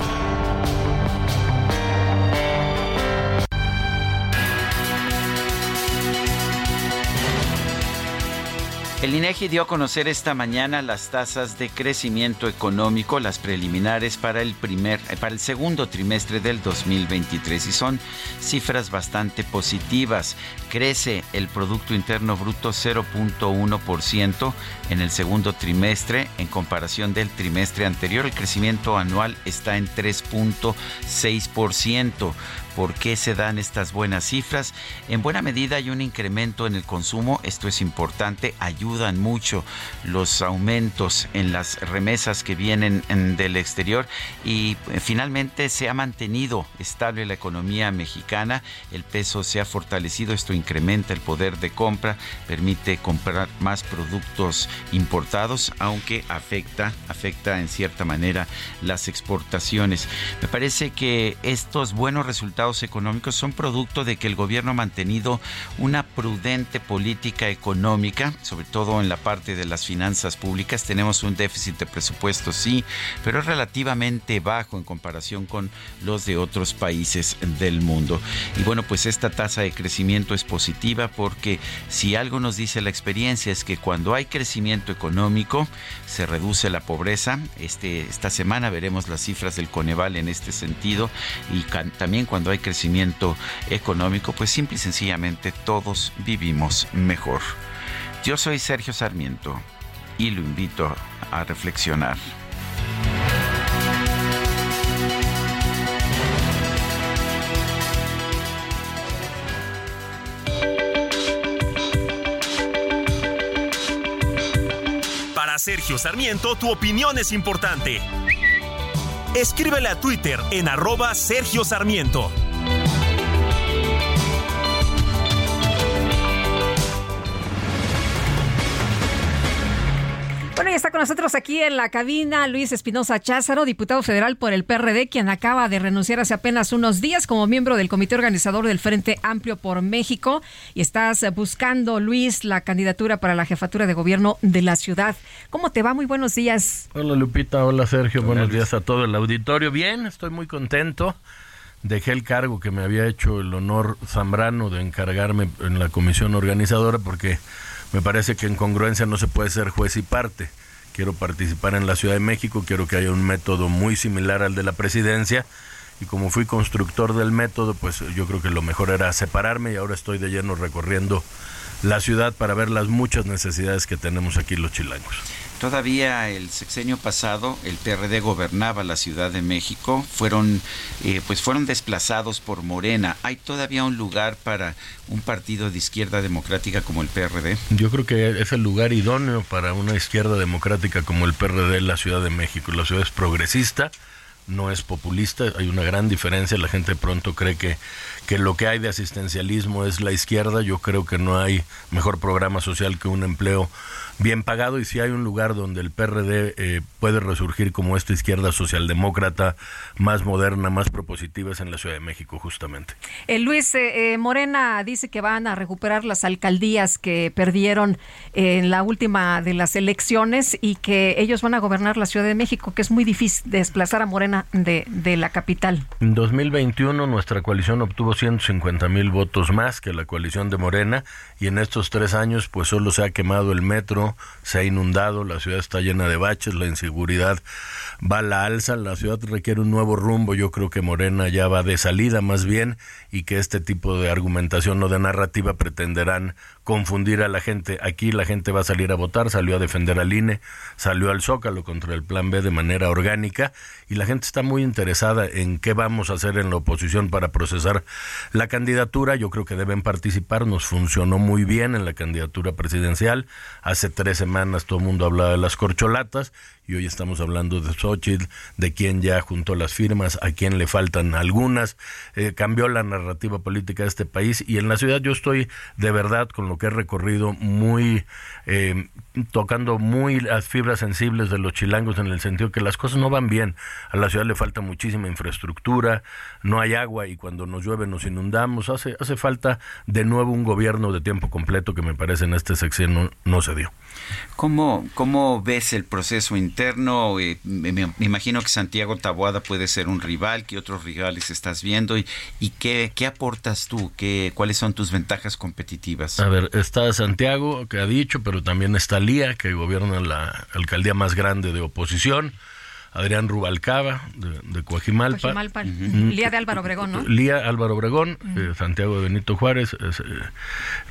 El INEGI dio a conocer esta mañana las tasas de crecimiento económico, las preliminares para el primer eh, para el segundo trimestre del 2023 y son cifras bastante positivas. Crece el producto interno bruto 0.1% en el segundo trimestre en comparación del trimestre anterior. El crecimiento anual está en 3.6%. ¿Por qué se dan estas buenas cifras? En buena medida hay un incremento en el consumo, esto es importante, ayudan mucho los aumentos en las remesas que vienen del exterior y eh, finalmente se ha mantenido estable la economía mexicana, el peso se ha fortalecido, esto incrementa el poder de compra, permite comprar más productos importados, aunque afecta, afecta en cierta manera las exportaciones. Me parece que estos buenos resultados económicos son producto de que el gobierno ha mantenido una prudente política económica, sobre todo en la parte de las finanzas públicas. Tenemos un déficit de presupuesto, sí, pero es relativamente bajo en comparación con los de otros países del mundo. Y bueno, pues esta tasa de crecimiento es positiva porque si algo nos dice la experiencia es que cuando hay crecimiento económico se reduce la pobreza. Este, esta semana veremos las cifras del Coneval en este sentido y también cuando hay crecimiento económico, pues simple y sencillamente todos vivimos mejor. Yo soy Sergio Sarmiento y lo invito a reflexionar. Para Sergio Sarmiento, tu opinión es importante. Escríbele a Twitter en arroba Sergio Sarmiento. Con nosotros aquí en la cabina Luis Espinosa Cházaro, diputado federal por el PRD, quien acaba de renunciar hace apenas unos días como miembro del comité organizador del Frente Amplio por México. Y estás buscando, Luis, la candidatura para la jefatura de gobierno de la ciudad. ¿Cómo te va? Muy buenos días. Hola Lupita, hola Sergio, buenos días a todo el auditorio. Bien, estoy muy contento. Dejé el cargo que me había hecho el honor Zambrano de encargarme en la comisión organizadora porque me parece que en congruencia no se puede ser juez y parte. Quiero participar en la Ciudad de México, quiero que haya un método muy similar al de la presidencia y como fui constructor del método, pues yo creo que lo mejor era separarme y ahora estoy de lleno recorriendo la ciudad para ver las muchas necesidades que tenemos aquí los chilangos. Todavía el sexenio pasado el PRD gobernaba la Ciudad de México, fueron eh, pues fueron desplazados por Morena. ¿Hay todavía un lugar para un partido de izquierda democrática como el PRD? Yo creo que es el lugar idóneo para una izquierda democrática como el PRD en la Ciudad de México. La ciudad es progresista, no es populista, hay una gran diferencia, la gente pronto cree que, que lo que hay de asistencialismo es la izquierda, yo creo que no hay mejor programa social que un empleo bien pagado y si hay un lugar donde el PRD eh, puede resurgir como esta izquierda socialdemócrata más moderna, más propositiva es en la Ciudad de México justamente. Eh, Luis eh, Morena dice que van a recuperar las alcaldías que perdieron en la última de las elecciones y que ellos van a gobernar la Ciudad de México, que es muy difícil desplazar a Morena de, de la capital. En 2021 nuestra coalición obtuvo 150 mil votos más que la coalición de Morena y en estos tres años pues solo se ha quemado el metro se ha inundado, la ciudad está llena de baches, la inseguridad va a la alza, la ciudad requiere un nuevo rumbo, yo creo que Morena ya va de salida más bien y que este tipo de argumentación o de narrativa pretenderán confundir a la gente. Aquí la gente va a salir a votar, salió a defender al INE, salió al Zócalo contra el Plan B de manera orgánica y la gente está muy interesada en qué vamos a hacer en la oposición para procesar la candidatura. Yo creo que deben participar, nos funcionó muy bien en la candidatura presidencial. Hace tres semanas todo el mundo hablaba de las corcholatas y hoy estamos hablando de Xochitl, de quién ya juntó las firmas, a quién le faltan algunas, eh, cambió la narrativa política de este país y en la ciudad yo estoy de verdad con lo que he recorrido muy eh, tocando muy las fibras sensibles de los chilangos en el sentido que las cosas no van bien, a la ciudad le falta muchísima infraestructura, no hay agua y cuando nos llueve nos inundamos, hace, hace falta de nuevo un gobierno de tiempo completo que me parece en este sexenio no se dio. ¿Cómo, ¿Cómo ves el proceso interno? Eh, me, imagino que Santiago Taboada puede ser un rival, ¿qué otros rivales estás viendo? ¿Y, y qué, qué aportas tú? ¿Qué, ¿Cuáles son tus ventajas competitivas? A ver, está Santiago, que ha dicho, pero también está Lía, que gobierna la alcaldía más grande de oposición. Adrián Rubalcaba, de, de Coajimalpa. Lía de Álvaro Obregón, ¿no? Lía Álvaro Obregón, eh, Santiago de Benito Juárez, eh,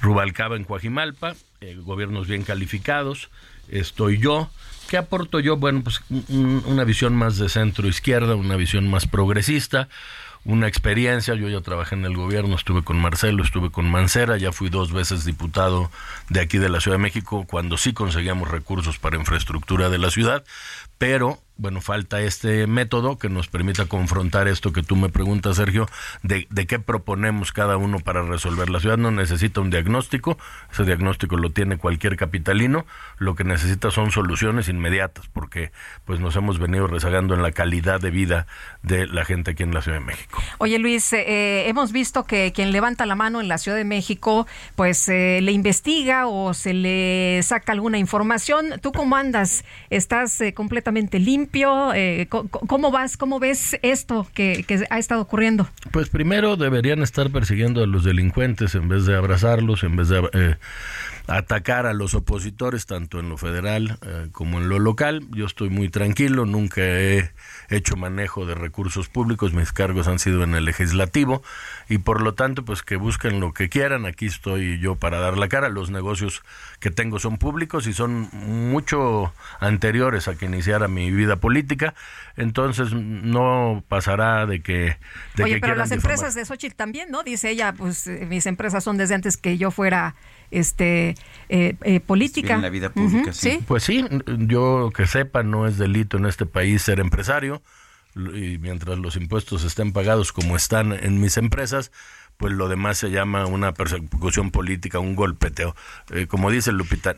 Rubalcaba en Coajimalpa, eh, gobiernos bien calificados, estoy yo. ¿Qué aporto yo? Bueno, pues una visión más de centro izquierda, una visión más progresista, una experiencia. Yo ya trabajé en el gobierno, estuve con Marcelo, estuve con Mancera, ya fui dos veces diputado de aquí de la Ciudad de México cuando sí conseguíamos recursos para infraestructura de la ciudad, pero bueno, falta este método que nos permita confrontar esto que tú me preguntas, Sergio, de, de, qué proponemos cada uno para resolver. La ciudad no necesita un diagnóstico, ese diagnóstico lo tiene cualquier capitalino, lo que necesita son soluciones inmediatas, porque pues nos hemos venido rezagando en la calidad de vida de la gente aquí en la Ciudad de México. Oye Luis, eh, eh hemos visto que quien levanta la mano en la Ciudad de México, pues eh, le investiga o se le saca alguna información. ¿Tú cómo andas? ¿Estás eh, completamente limpio? Eh, ¿Cómo vas? ¿Cómo ves esto que, ha estado ocurriendo? Pues primero deberían estar persiguiendo a los delincuentes en vez de abrazarlos, en vez de eh, atacar a los opositores, tanto en lo federal eh, como en lo local. Yo estoy muy tranquilo, nunca he hecho manejo de recursos públicos, mis cargos han sido en el legislativo y por lo tanto, pues que busquen lo que quieran, aquí estoy yo para dar la cara. Los negocios que tengo son públicos y son mucho anteriores a que iniciara mi vida política, entonces no pasará de que... Oye, pero las empresas de Xochitl también, ¿no? Dice ella, pues eh, mis empresas son desde antes que yo fuera este eh, eh, política. En la vida pública, sí. Pues sí, yo que sepa, no es delito en este país ser empresario y mientras los impuestos estén pagados como están en mis empresas, pues lo demás se llama una persecución política, un golpeteo. Eh, como dice Lupita,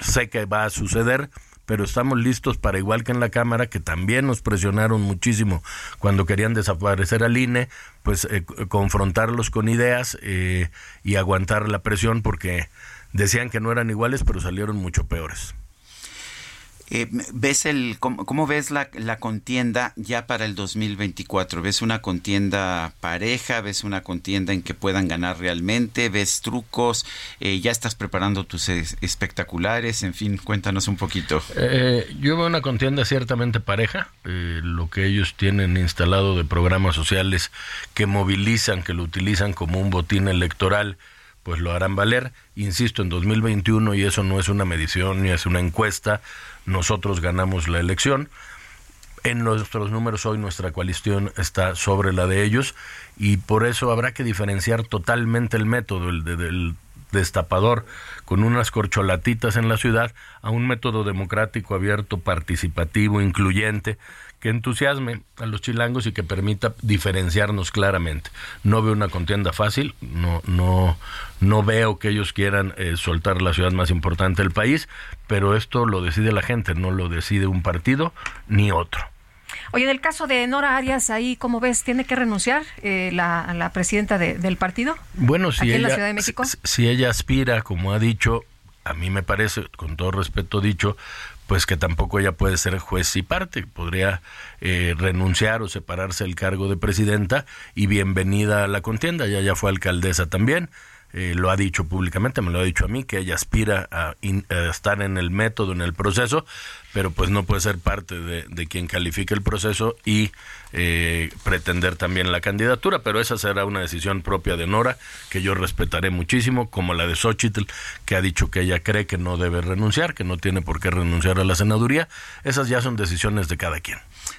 sé que va a suceder, pero estamos listos para, igual que en la Cámara, que también nos presionaron muchísimo cuando querían desaparecer al INE, pues eh, confrontarlos con ideas eh, y aguantar la presión porque decían que no eran iguales, pero salieron mucho peores. Eh, ¿Ves el cómo, ves la, la, contienda ya para el 2024? ¿Ves una contienda pareja? ¿Ves una contienda en que puedan ganar realmente? ¿Ves trucos? Eh, ¿Ya estás preparando tus espectaculares? En fin, cuéntanos un poquito. Eh, yo veo una contienda ciertamente pareja. lo que ellos tienen instalado de programas sociales que movilizan, que lo utilizan como un botín electoral pues lo harán valer, insisto, en 2021 y eso no es una medición ni es una encuesta, nosotros ganamos la elección. En nuestros números hoy nuestra coalición está sobre la de ellos y por eso habrá que diferenciar totalmente el método, el del destapador con unas corcholatitas en la ciudad, a un método democrático, abierto, participativo, incluyente, que entusiasme a los chilangos y que permita diferenciarnos claramente. No veo una contienda fácil, no, no, no veo que ellos quieran eh, soltar la ciudad más importante del país, pero esto lo decide la gente, no lo decide un partido ni otro. Oye, en el caso de Nora Arias, ahí, ¿cómo ves? ¿Tiene que renunciar eh, la, la, presidenta del partido? Bueno, si ella, en la Ciudad de México? si ella aspira, como ha dicho, a mí me parece, con todo respeto dicho, pues que tampoco ella puede ser juez y parte, podría eh, renunciar o separarse el cargo de presidenta y bienvenida a la contienda, ella ya fue alcaldesa también, eh, lo ha dicho públicamente, me lo ha dicho a mí, que ella aspira a, estar en el método, en el proceso, pero pues no puede ser parte de, quien califique el proceso y eh, pretender también la candidatura, pero esa será una decisión propia de Nora, que yo respetaré muchísimo, como la de Xochitl, que ha dicho que ella cree que no debe renunciar, que no tiene por qué renunciar a la senaduría, esas ya son decisiones de cada quien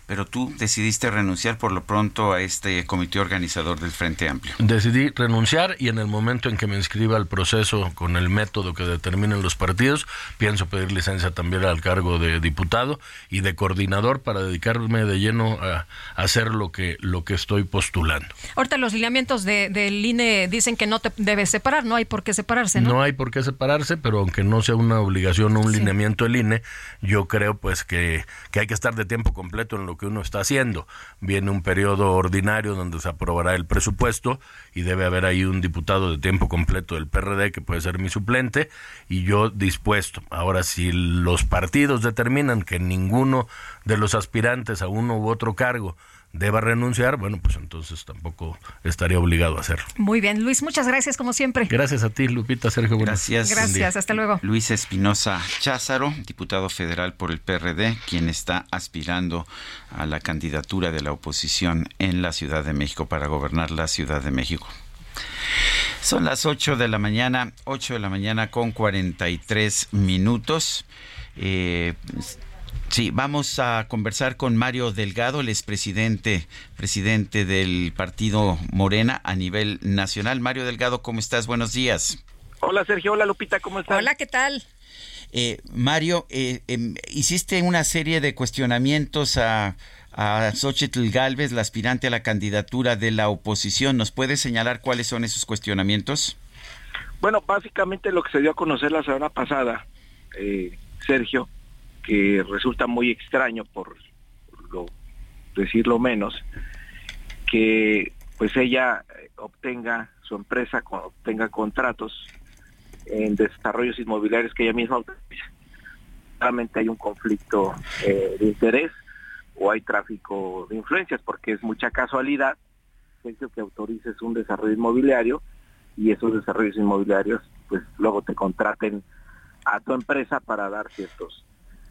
pero tú decidiste renunciar por lo pronto a este comité organizador del Frente Amplio. Decidí renunciar y en el momento en que me inscriba al proceso con el método que determinen los partidos, pienso pedir licencia también al cargo de diputado y de coordinador para dedicarme de lleno a, hacer lo que, lo que estoy postulando. Ahorita los lineamientos del INE dicen que no te debes separar, no hay por qué separarse, ¿no? No hay por qué separarse, pero aunque no sea una obligación o un lineamiento del INE, yo creo pues que, que hay que estar de tiempo completo en lo que uno está haciendo. Viene un periodo ordinario donde se aprobará el presupuesto y debe haber ahí un diputado de tiempo completo del PRD que puede ser mi suplente y yo dispuesto. Ahora, si los partidos determinan que ninguno de los aspirantes a uno u otro cargo deba renunciar, bueno, pues entonces tampoco estaría obligado a hacerlo. Muy bien, Luis, muchas gracias como siempre. Gracias a ti, Lupita, Sergio. Gracias. Gracias, hasta luego. Luis Espinosa Cházaro, diputado federal por el PRD, quien está aspirando a la candidatura de la oposición en la Ciudad de México para gobernar la Ciudad de México. Son las 8 de la mañana, 8 de la mañana con 43 minutos. Eh, Sí, vamos a conversar con Mario Delgado, el expresidente presidente del partido Morena a nivel nacional. Mario Delgado, ¿cómo estás? Buenos días. Hola Sergio, hola Lupita, ¿cómo estás? Hola, ¿qué tal? Eh, Mario, eh, em, hiciste una serie de cuestionamientos a, a Xochitl Galvez, la aspirante a la candidatura de la oposición. ¿Nos puedes señalar cuáles son esos cuestionamientos? Bueno, básicamente lo que se dio a conocer la semana pasada, eh, Sergio, resulta muy extraño por, decirlo menos, que pues ella eh, obtenga, su empresa obtenga contratos en desarrollos inmobiliarios que ella misma autoriza. Realmente hay un conflicto eh, de interés o hay tráfico de influencias, porque es mucha casualidad que autorices un desarrollo inmobiliario y esos desarrollos inmobiliarios pues luego te contraten a tu empresa para dar ciertos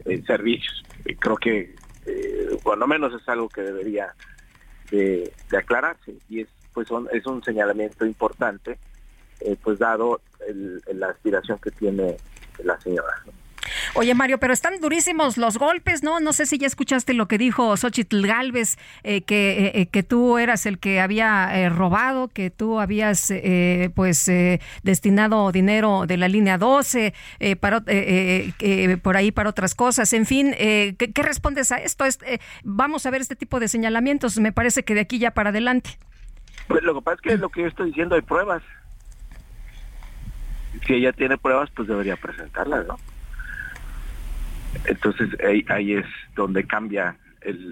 eh, servicios. creo que, eh, lo menos es algo que debería de, aclararse y es pues es un señalamiento importante, eh, pues dado la aspiración que tiene la señora. Oye, Mario, pero están durísimos los golpes, ¿no? No sé si ya escuchaste lo que dijo Xochitl Galvez, eh, que, eh, eh, que tú eras el que había robado, que tú habías, pues, destinado dinero de la línea 12 para, por ahí para otras cosas. En fin, ¿qué, respondes a esto? vamos a ver este tipo de señalamientos. Me parece que de aquí ya para adelante. Pues lo que pasa es que lo que yo estoy diciendo hay pruebas. Si ella tiene pruebas, pues debería presentarlas, ¿no? Entonces ahí, es donde cambia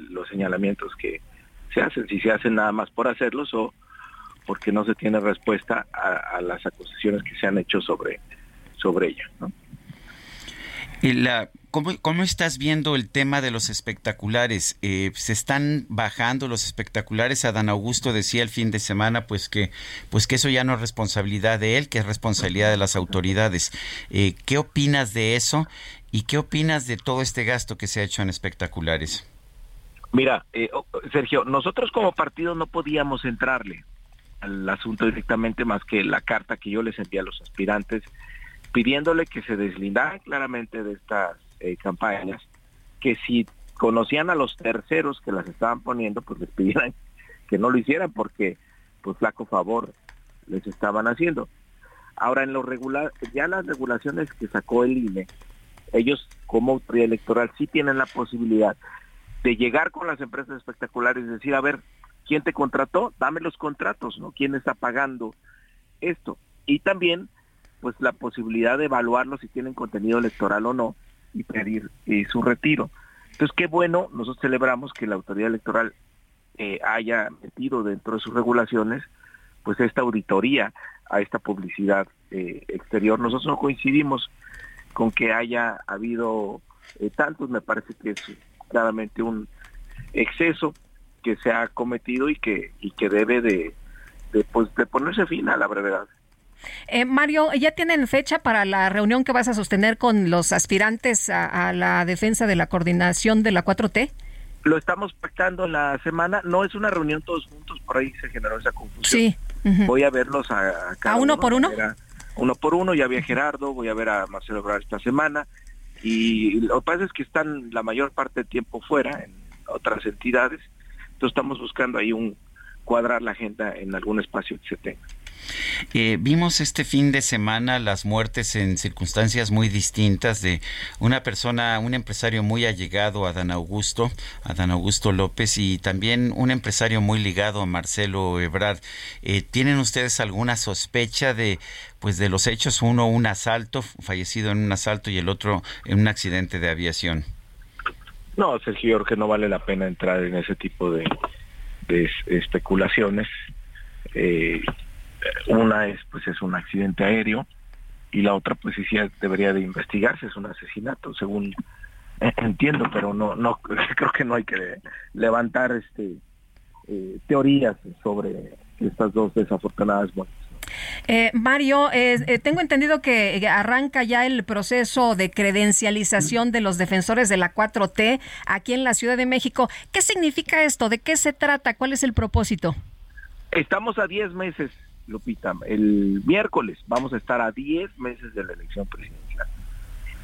los señalamientos que se hacen, si se hacen nada más por hacerlos o porque no se tiene respuesta a, las acusaciones que se han hecho sobre, sobre ella. Y la, ¿cómo, estás viendo el tema de los espectaculares? Eh, ¿Se están bajando los espectaculares? Adán Augusto decía el fin de semana pues que, pues que eso ya no es responsabilidad de él, que es responsabilidad de las autoridades. Eh, ¿Qué opinas de eso? ¿Y qué opinas de todo este gasto que se ha hecho en espectaculares? Mira, eh, Sergio, nosotros como partido no podíamos entrarle al asunto directamente más que la carta que yo les envié a los aspirantes pidiéndole que se deslindaran claramente de estas eh, campañas, que si conocían a los terceros que las estaban poniendo, pues les pidieran que no lo hicieran porque pues flaco favor les estaban haciendo. Ahora en lo regular, ya las regulaciones que sacó el INE ellos como autoridad electoral sí tienen la posibilidad de llegar con las empresas espectaculares y decir, a ver, ¿quién te contrató? Dame los contratos, ¿no? ¿Quién está pagando esto? Y también, pues la posibilidad de evaluarlo si tienen contenido electoral o no y pedir eh, su retiro. Entonces, qué bueno, nosotros celebramos que la autoridad electoral eh, haya metido dentro de sus regulaciones, pues esta auditoría a esta publicidad eh, exterior. Nosotros no coincidimos con que haya habido eh, tantos, me parece que es claramente un exceso que se ha cometido y que, y que debe de, de, pues, de ponerse fin a la brevedad. Eh, Mario, ¿ya tienen fecha para la reunión que vas a sostener con los aspirantes a, la defensa de la coordinación de la 4T? Lo estamos pactando la semana. No es una reunión todos juntos, por ahí se generó esa confusión. Sí. Voy a verlos a, a, uno, por uno uno por uno, ya vi a Gerardo, voy a ver a Marcelo Ebrard esta semana y lo que pasa es que están la mayor parte del tiempo fuera en otras entidades, entonces estamos buscando ahí un cuadrar la agenda en algún espacio que se tenga. Eh, vimos este fin de semana las muertes en circunstancias muy distintas de una persona, un empresario muy allegado a Dan Augusto, a Dan Augusto López y también un empresario muy ligado a Marcelo Ebrard. Eh, ¿Tienen ustedes alguna sospecha de pues de los hechos? Uno un asalto, fallecido en un asalto y el otro en un accidente de aviación. No, Sergio, que no vale la pena entrar en ese tipo de, de especulaciones. Eh, una es, pues, es un accidente aéreo y la otra, pues, sí, sí debería de investigarse, es un asesinato, según entiendo, pero no, no, creo que no hay que levantar, este, eh, teorías sobre estas dos desafortunadas muertes. Eh, Mario, eh, eh, tengo entendido que arranca ya el proceso de credencialización de los defensores de la 4T aquí en la Ciudad de México. ¿Qué significa esto? ¿De qué se trata? ¿Cuál es el propósito? Estamos a 10 meses, Lupita. El miércoles vamos a estar a 10 meses de la elección presidencial.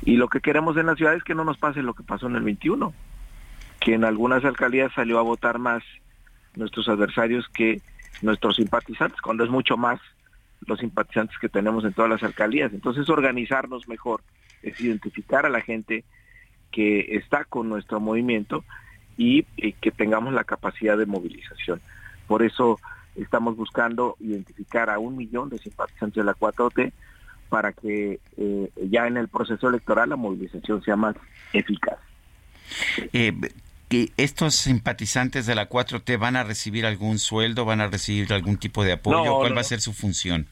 Y lo que queremos en la ciudad es que no nos pase lo que pasó en el 21, que en algunas alcaldías salió a votar más nuestros adversarios que nuestros simpatizantes, cuando es mucho más los simpatizantes que tenemos en todas las alcaldías. Entonces, organizarnos mejor es identificar a la gente que está con nuestro movimiento y, que tengamos la capacidad de movilización. Por eso estamos buscando identificar a un millón de simpatizantes de la 4T para que eh, ya en el proceso electoral la movilización sea más eficaz. Eh, estos simpatizantes de la 4T van a recibir algún sueldo, van a recibir algún tipo de apoyo, ¿cuál va a ser su función?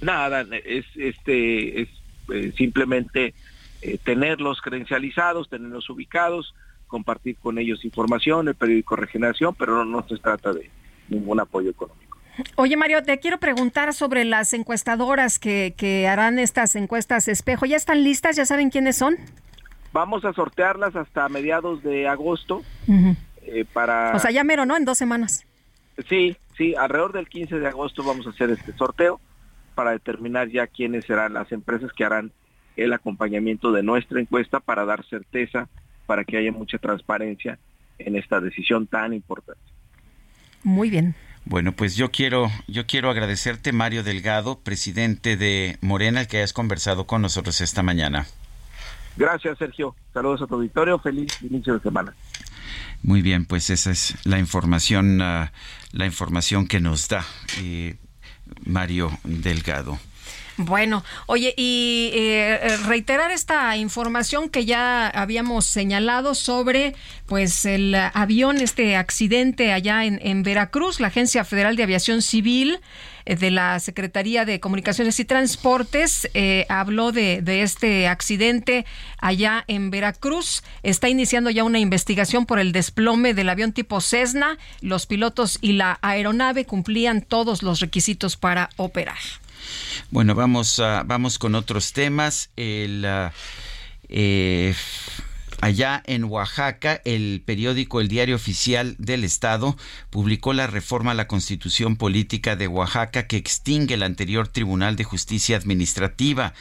Nada, es este es eh, simplemente eh, tenerlos credencializados, tenerlos ubicados, compartir con ellos información, el periódico Regeneración, pero no, se trata de ningún apoyo económico. Oye Mario, te quiero preguntar sobre las encuestadoras que, que harán estas encuestas espejo. ¿Ya están listas? ¿Ya saben quiénes son? Vamos a sortearlas hasta mediados de agosto eh, para... O sea, ya mero, ¿no? En dos semanas. Sí, sí, alrededor del 15 de agosto vamos a hacer este sorteo para determinar ya quiénes serán las empresas que harán el acompañamiento de nuestra encuesta para dar certeza, para que haya mucha transparencia en esta decisión tan importante. Muy bien. Bueno, pues yo quiero, yo quiero agradecerte, Mario Delgado, presidente de Morena, el que hayas conversado con nosotros esta mañana. Gracias, Sergio. Saludos a tu auditorio. Feliz inicio de semana. Muy bien, pues esa es la información, ah, la información que nos da eh, Mario Delgado. Bueno, oye, y eh, eh, reiterar esta información que ya habíamos señalado sobre, pues, el avión, este accidente allá en, Veracruz, la Agencia Federal de Aviación Civil eh, de la Secretaría de Comunicaciones y Transportes eh, habló de, de, este accidente allá en Veracruz. Está iniciando ya una investigación por el desplome del avión tipo Cessna. Los pilotos y la aeronave cumplían todos los requisitos para operar. Bueno, vamos, a, vamos con otros temas. El, uh, eh, Allá en Oaxaca, el periódico El Diario Oficial del Estado publicó la reforma a la Constitución Política de Oaxaca que extingue el anterior Tribunal de Justicia Administrativa.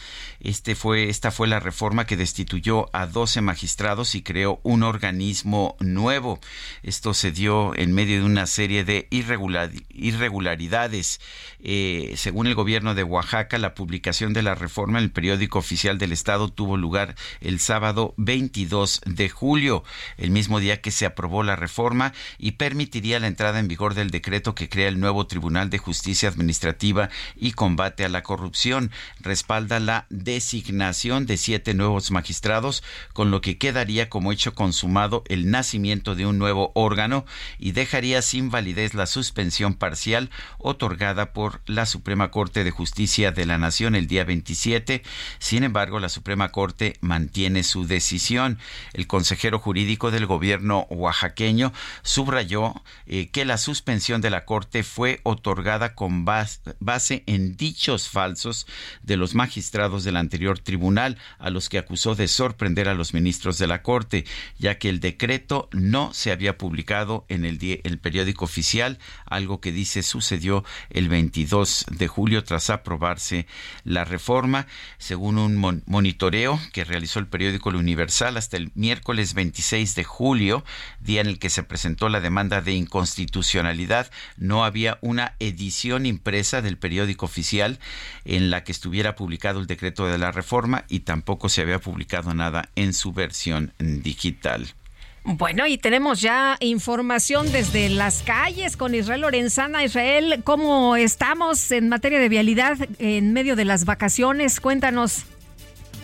Este esta fue la reforma que destituyó a 12 magistrados y creó un organismo nuevo. Esto se dio en medio de una serie de irregularidades. Eh, según el gobierno de Oaxaca, la publicación de la reforma en el periódico oficial del Estado tuvo lugar el sábado 22 de julio, el mismo día que se aprobó la reforma y permitiría la entrada en vigor del decreto que crea el nuevo Tribunal de Justicia Administrativa y combate a la corrupción. Respalda la designación de siete nuevos magistrados, con lo que quedaría como hecho consumado el nacimiento de un nuevo órgano y dejaría sin validez la suspensión parcial otorgada por la Suprema Corte de Justicia de la Nación el día 27. Sin embargo, la Suprema Corte mantiene su decisión. El consejero jurídico del gobierno oaxaqueño subrayó eh, que la suspensión de la Corte fue otorgada con base en dichos falsos de los magistrados del anterior tribunal, a los que acusó de sorprender a los ministros de la Corte, ya que el decreto no se había publicado en el, periódico oficial, algo que dice sucedió el 22 de julio tras aprobarse la reforma, según un monitoreo que realizó el periódico Universal hasta el miércoles 26 de julio, día en el que se presentó la demanda de inconstitucionalidad, no había una edición impresa del periódico oficial en la que estuviera publicado el decreto de la reforma y tampoco se había publicado nada en su versión digital. Bueno, y tenemos ya información desde las calles con Israel Lorenzana. Israel, ¿cómo estamos en materia de vialidad en medio de las vacaciones? Cuéntanos.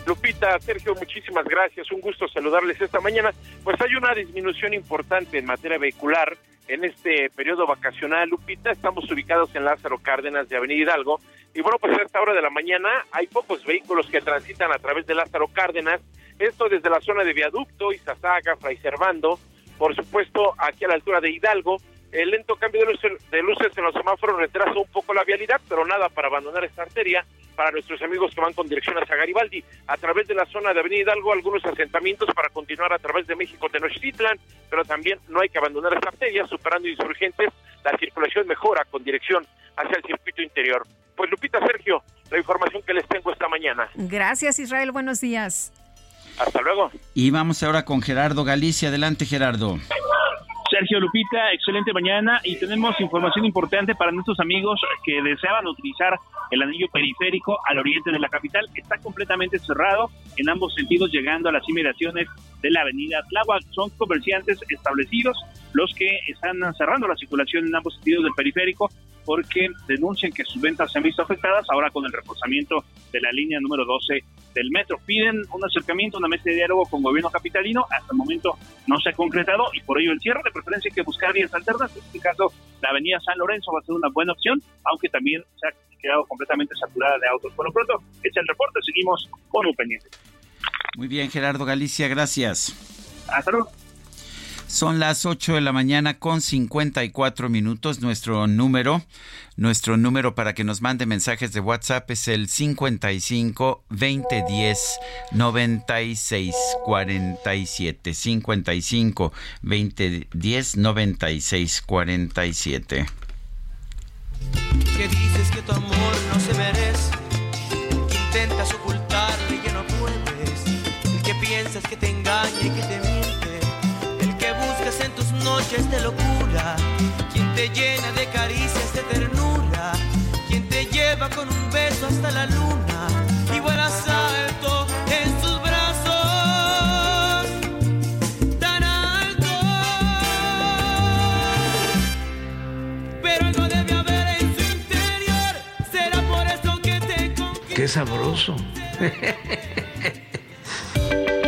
Lupita, Sergio, muchísimas gracias. Un gusto saludarles esta mañana. Pues hay una disminución importante en materia vehicular en este periodo vacacional. Lupita, estamos ubicados en Lázaro Cárdenas de Avenida Hidalgo. Y bueno, pues a esta hora de la mañana hay pocos vehículos que transitan a través de Lázaro Cárdenas. Esto desde la zona de Viaducto, Izazaga, Fray Servando. Por supuesto, aquí a la altura de Hidalgo el lento cambio de luces, de luces en los semáforos retrasa un poco la vialidad, pero nada para abandonar esta arteria. Para nuestros amigos que van con dirección hacia Garibaldi, a través de la zona de Avenida Hidalgo, algunos asentamientos para continuar a través de México Tenochtitlan, pero también no hay que abandonar esta arteria, superando insurgentes, la circulación mejora con dirección hacia el circuito interior. Pues Lupita Sergio, la información que les tengo esta mañana. Gracias Israel, buenos días. Hasta luego. Y vamos ahora con Gerardo Galicia. Adelante Gerardo. Sergio Lupita, excelente mañana y tenemos información importante para nuestros amigos que deseaban utilizar el anillo periférico al oriente de la capital. Está completamente cerrado en ambos sentidos, llegando a las inmediaciones de la avenida Tláhuac. Son comerciantes establecidos los que están cerrando la circulación en ambos sentidos del periférico porque denuncian que sus ventas se han visto afectadas ahora con el reforzamiento de la línea número 12 del metro. Piden un acercamiento, una mesa de diálogo con gobierno capitalino. Hasta el momento no se ha concretado y por ello el cierre de preferencia hay que buscar vías alternas. En este caso, la avenida San Lorenzo va a ser una buena opción, aunque también se ha quedado completamente saturada de autos. Por lo pronto, es el reporte. Seguimos con un pendiente. Muy bien, Gerardo Galicia, gracias. Hasta luego. Son las 8 de la mañana con 54 minutos. Nuestro número, nuestro número para que nos mande mensajes de WhatsApp es el 55 2010 96 47. 55 2010 96 47. Que dices que tu amor no se merece, que intentas ocultarlo y que no puedes, que piensas que te engaña y que te noches de locura, quien te llena de caricias de ternura, quien te lleva con un beso hasta la luna y vuelas alto en sus brazos, tan alto. Pero algo debe haber en su interior, será por eso que te conquistó. Qué sabroso.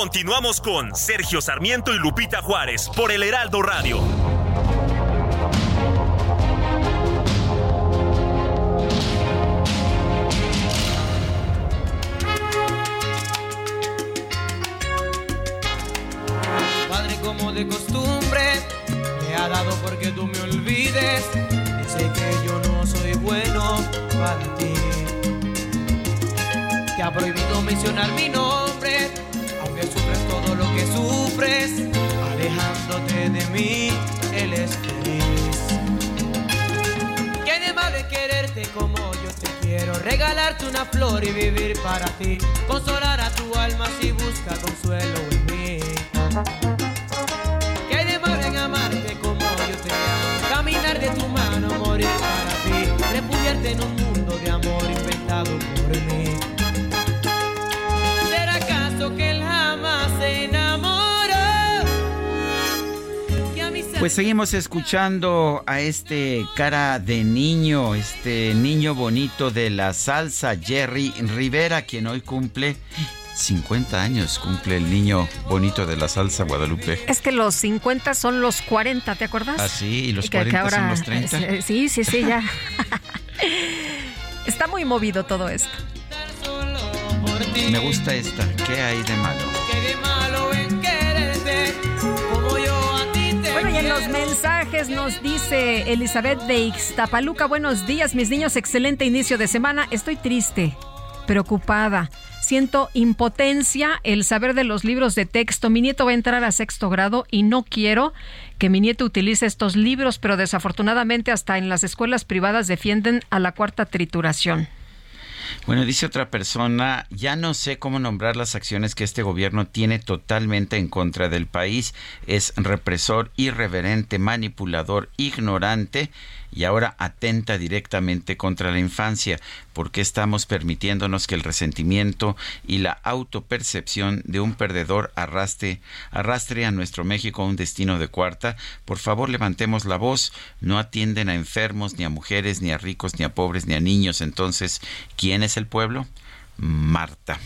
Continuamos con Sergio Sarmiento y Lupita Juárez por el Heraldo Radio. Padre como de costumbre, me ha dado porque tú me olvides. Dice que yo no soy bueno para ti. Te ha prohibido mencionar mi nombre que sufres, alejándote de mí, él es feliz. ¿Qué de malo quererte como yo te quiero? Regalarte una flor y vivir para ti, consolar a tu alma si busca consuelo en mí. ¿Qué de malo en amarte como yo te amo? Caminar de tu mano, morir para ti, refugiarte en un mundo de amor inventado por Pues seguimos escuchando a este cara de niño, este niño bonito de la salsa, Jerry Rivera, quien hoy cumple 50 años, cumple el niño bonito de la salsa Guadalupe. Es que los 50 son los 40, ¿te acuerdas? Ah, sí, y los 40 son los 30. Sí, sí, sí, ya. Está muy movido todo esto. Me gusta esta. ¿Qué hay de malo? ¿Qué de malo Y en los mensajes nos dice Elizabeth de Ixtapaluca, buenos días, mis niños, excelente inicio de semana. Estoy triste, preocupada. Siento impotencia el saber de los libros de texto. Mi nieto va a entrar a sexto grado y no quiero que mi nieto utilice estos libros, pero desafortunadamente hasta en las escuelas privadas defienden a la cuarta trituración. Bueno, dice otra persona, ya no sé cómo nombrar las acciones que este gobierno tiene totalmente en contra del país. Es represor, irreverente, manipulador, ignorante y ahora atenta directamente contra la infancia. ¿Por qué estamos permitiéndonos que el resentimiento y la autopercepción de un perdedor arrastre, arrastre a nuestro México a un destino de cuarta? Por favor, levantemos la voz. No atienden a enfermos, ni a mujeres, ni a ricos, ni a pobres, ni a niños. Entonces, ¿quién es el pueblo? Marta.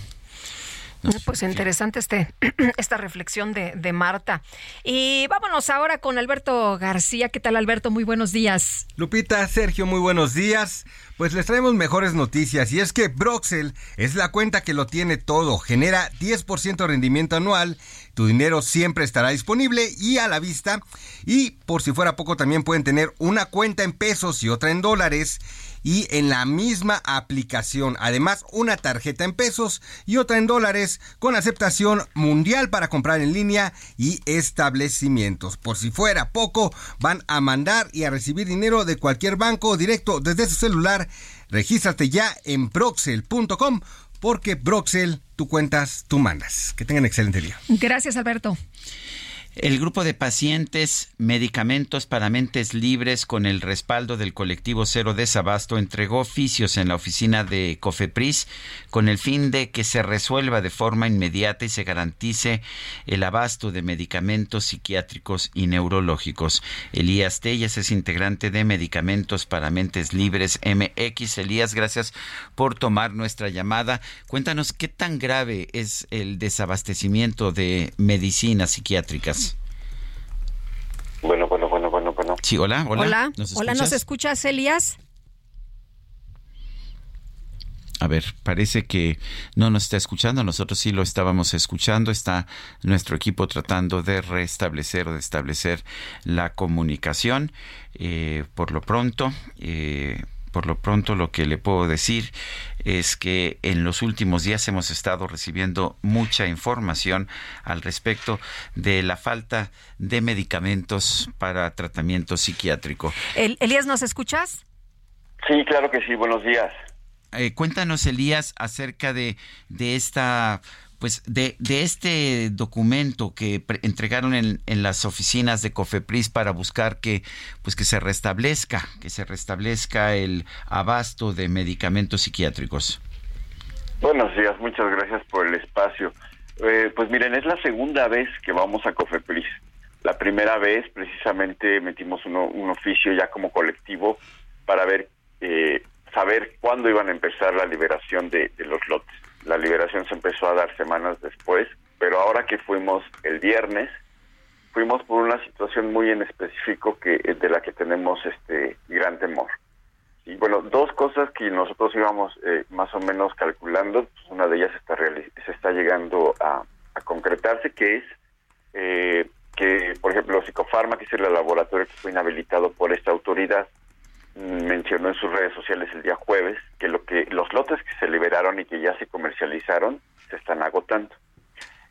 Pues interesante este, esta reflexión de, de, Marta. Y vámonos ahora con Alberto García. ¿Qué tal, Alberto? Muy buenos días. Lupita, Sergio, muy buenos días. Pues les traemos mejores noticias y es que Broxel es la cuenta que lo tiene todo, genera 10% de rendimiento anual, tu dinero siempre estará disponible y a la vista y por si fuera poco también pueden tener una cuenta en pesos y otra en dólares y en la misma aplicación. Además, una tarjeta en pesos y otra en dólares con aceptación mundial para comprar en línea y establecimientos. Por si fuera poco, van a mandar y a recibir dinero de cualquier banco directo desde su celular. Regístrate ya en proxel.com porque Broxel, tú cuentas, tú mandas. Que tengan excelente día. Gracias, Alberto. El grupo de pacientes Medicamentos para Mentes Libres con el respaldo del colectivo Cero Desabasto entregó oficios en la oficina de Cofepris con el fin de que se resuelva de forma inmediata y se garantice el abasto de medicamentos psiquiátricos y neurológicos. Elías Tellas es integrante de Medicamentos para Mentes Libres MX. Elías, gracias por tomar nuestra llamada. Cuéntanos qué tan grave es el desabastecimiento de medicinas psiquiátricas. Bueno, bueno, bueno, bueno, bueno. Sí, hola, hola. Hola, ¿nos hola, ¿nos escuchas, Elías? A ver, parece que no nos está escuchando, nosotros sí lo estábamos escuchando, está nuestro equipo tratando de restablecer o de establecer la comunicación. Eh, por lo pronto, eh, por lo pronto lo que le puedo decir es que en los últimos días hemos estado recibiendo mucha información al respecto de la falta de medicamentos para tratamiento psiquiátrico. Elías, ¿nos escuchas? Sí, claro que sí, buenos días. Eh, cuéntanos, Elías, acerca de, de esta pues de, de este documento que entregaron en, en, las oficinas de Cofepris para buscar que pues que se restablezca, que se restablezca el abasto de medicamentos psiquiátricos. Buenos días, muchas gracias por el espacio. Eh, pues miren, es la segunda vez que vamos a Cofepris. La primera vez precisamente metimos un oficio ya como colectivo para ver, eh, saber cuándo iban a empezar la liberación de los lotes la liberación se empezó a dar semanas después, pero ahora que fuimos el viernes, fuimos por una situación muy en específico que de la que tenemos este gran temor. Y bueno, dos cosas que nosotros íbamos eh, más o menos calculando, pues una de ellas está se está llegando a, concretarse, que es eh, que, por ejemplo, Psicofarma, que es el laboratorio que fue inhabilitado por esta autoridad, mencionó en sus redes sociales el día jueves que lo que los lotes que se liberaron y que ya se comercializaron se están agotando.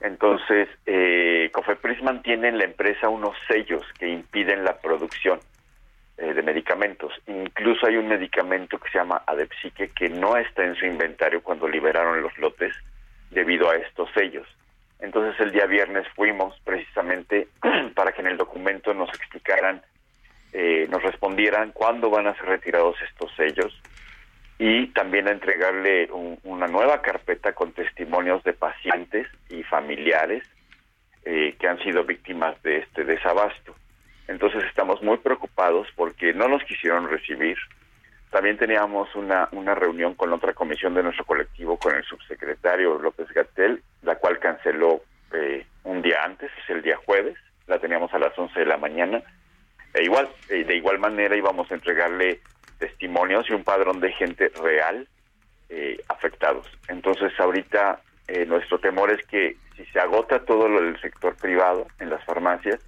Entonces, eh, Cofepris mantiene en la empresa unos sellos que impiden la producción eh, de medicamentos. Incluso hay un medicamento que se llama Adepsique que no está en su inventario cuando liberaron los lotes debido a estos sellos. Entonces el día viernes fuimos precisamente para que en el documento nos explicaran eh, nos respondieran cuándo van a ser retirados estos sellos y también a entregarle una nueva carpeta con testimonios de pacientes y familiares eh, que han sido víctimas de este desabasto. Entonces estamos muy preocupados porque no nos quisieron recibir. También teníamos una, una reunión con otra comisión de nuestro colectivo con el subsecretario López Gatel, la cual canceló eh, un día antes, es el día jueves, la teníamos a las 11 de la mañana e igual, eh, de igual manera íbamos a entregarle testimonios y un padrón de gente real eh, afectados. Entonces ahorita eh, nuestro temor es que si se agota todo lo del sector privado en las farmacias,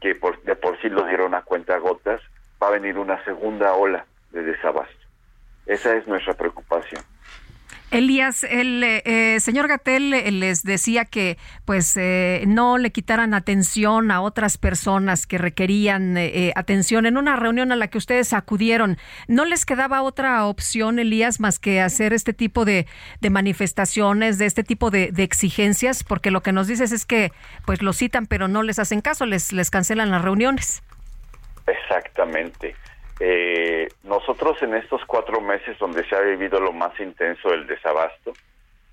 que por, de por sí lo dieron a cuenta gotas, va a venir una segunda ola de desabasto. Esa es nuestra preocupación. Elías, el eh, señor Gatel les decía que pues no le quitaran atención a otras personas que requerían atención en una reunión a la que ustedes acudieron. ¿No les quedaba otra opción, Elías, más que hacer este tipo de, manifestaciones, de este tipo de, de, exigencias? Porque lo que nos dices es que pues lo citan pero no les hacen caso, les cancelan las reuniones. Exactamente. Eh, nosotros en estos cuatro meses donde se ha vivido lo más intenso el desabasto,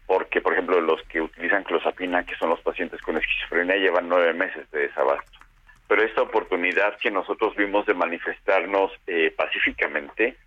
porque por ejemplo los que utilizan clozapina, que son los pacientes con esquizofrenia, llevan nueve meses de desabasto. Pero esta oportunidad que nosotros vimos de manifestarnos eh, pacíficamente,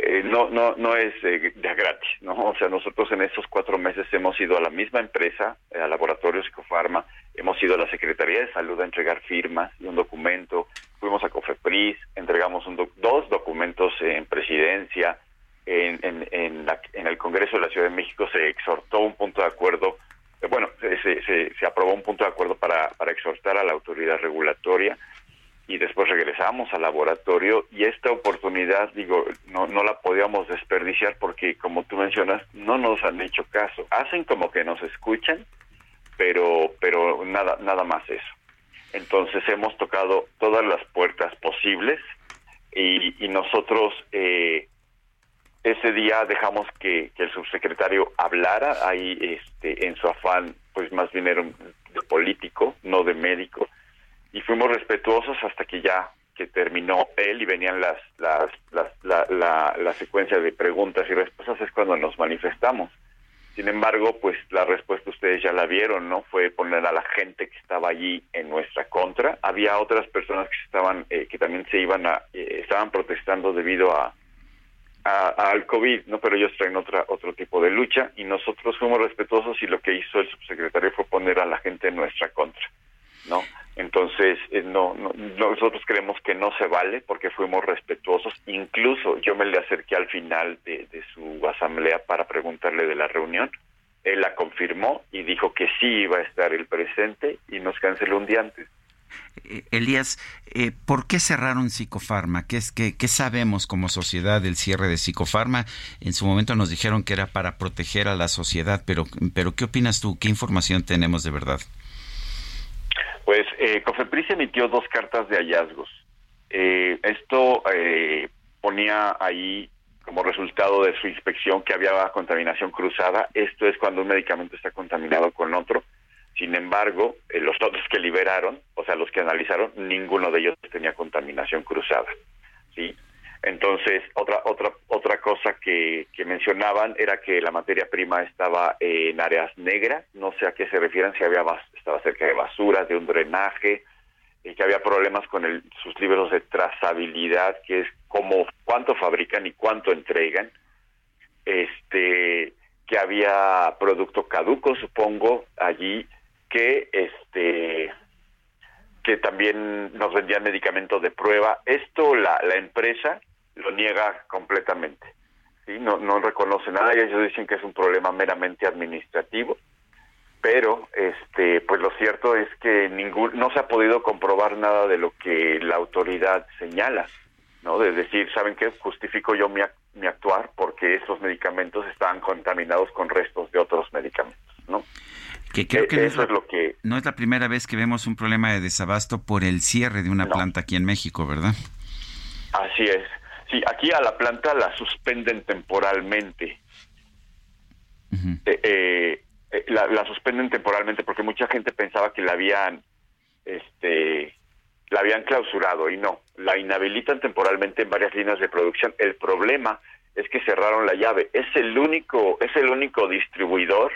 eh, no, no, no es de gratis, ¿no? O sea, nosotros en estos cuatro meses hemos ido a la misma empresa, a Laboratorio Psicofarma, hemos ido a la Secretaría de Salud a entregar firmas y un documento, fuimos a Cofepris, entregamos dos documentos en presidencia, en, en, en, el Congreso de la Ciudad de México se exhortó un punto de acuerdo, eh, bueno, se, se, se aprobó un punto de acuerdo para, para exhortar a la autoridad regulatoria y después regresamos al laboratorio y esta oportunidad, digo, no, no la podíamos desperdiciar porque, como tú mencionas, no nos han hecho caso. Hacen como que nos escuchan, pero, pero nada, nada más eso. Entonces hemos tocado todas las puertas posibles y, nosotros eh, ese día dejamos que, que, el subsecretario hablara ahí este, en su afán, pues más bien de político, no de médico y fuimos respetuosos hasta que ya que terminó él y venían las, las, la, la, la, secuencia de preguntas y respuestas es cuando nos manifestamos. Sin embargo, pues la respuesta ustedes ya la vieron, ¿no? Fue poner a la gente que estaba allí en nuestra contra. Había otras personas que estaban, eh, que también se iban a, eh, estaban protestando debido a, a, al COVID, ¿no? Pero ellos traen otra, otro tipo de lucha y nosotros fuimos respetuosos y lo que hizo el subsecretario fue poner a la gente en nuestra contra, ¿no? Entonces, eh, no, nosotros creemos que no se vale porque fuimos respetuosos. Incluso yo me le acerqué al final de, su asamblea para preguntarle de la reunión. Él la confirmó y dijo que sí iba a estar el presente y nos canceló un día antes. Eh, Elías, eh, ¿por qué cerraron Psicofarma? ¿Qué, es, qué, ¿Qué sabemos como sociedad del cierre de Psicofarma? En su momento nos dijeron que era para proteger a la sociedad, pero, pero ¿qué opinas tú? ¿Qué información tenemos de verdad? Pues eh, Cofepris emitió dos cartas de hallazgos. Eh, esto eh, ponía ahí como resultado de su inspección que había contaminación cruzada. Esto es cuando un medicamento está contaminado con otro. Sin embargo, eh, los otros que liberaron, o sea, los que analizaron, ninguno de ellos tenía contaminación cruzada. ¿sí? Entonces, otra otra otra cosa que, que, mencionaban era que la materia prima estaba en áreas negras, no sé a qué se refieren, si había estaba cerca de basuras, de un drenaje, que había problemas con el, sus libros de trazabilidad, que es como cuánto fabrican y cuánto entregan, este que había producto caduco, supongo, allí que este que también nos vendían medicamentos de prueba. Esto la, la empresa lo niega completamente. ¿sí? No, no reconoce nada y ellos dicen que es un problema meramente administrativo. Pero, este, pues lo cierto es que ningún, no se ha podido comprobar nada de lo que la autoridad señala, ¿no? De decir, ¿saben qué? Justifico yo mi, mi actuar porque estos medicamentos están contaminados con restos de otros medicamentos, ¿no? que creo que e, eso es, lo que no es la primera vez que vemos un problema de desabasto por el cierre de una planta aquí en México, ¿verdad? Así es. Sí, aquí a la planta la suspenden temporalmente. Eh, eh, eh, la, suspenden temporalmente porque mucha gente pensaba que la habían, este, la habían clausurado y no, la inhabilitan temporalmente en varias líneas de producción. El problema es que cerraron la llave. Es el único, es el único distribuidor,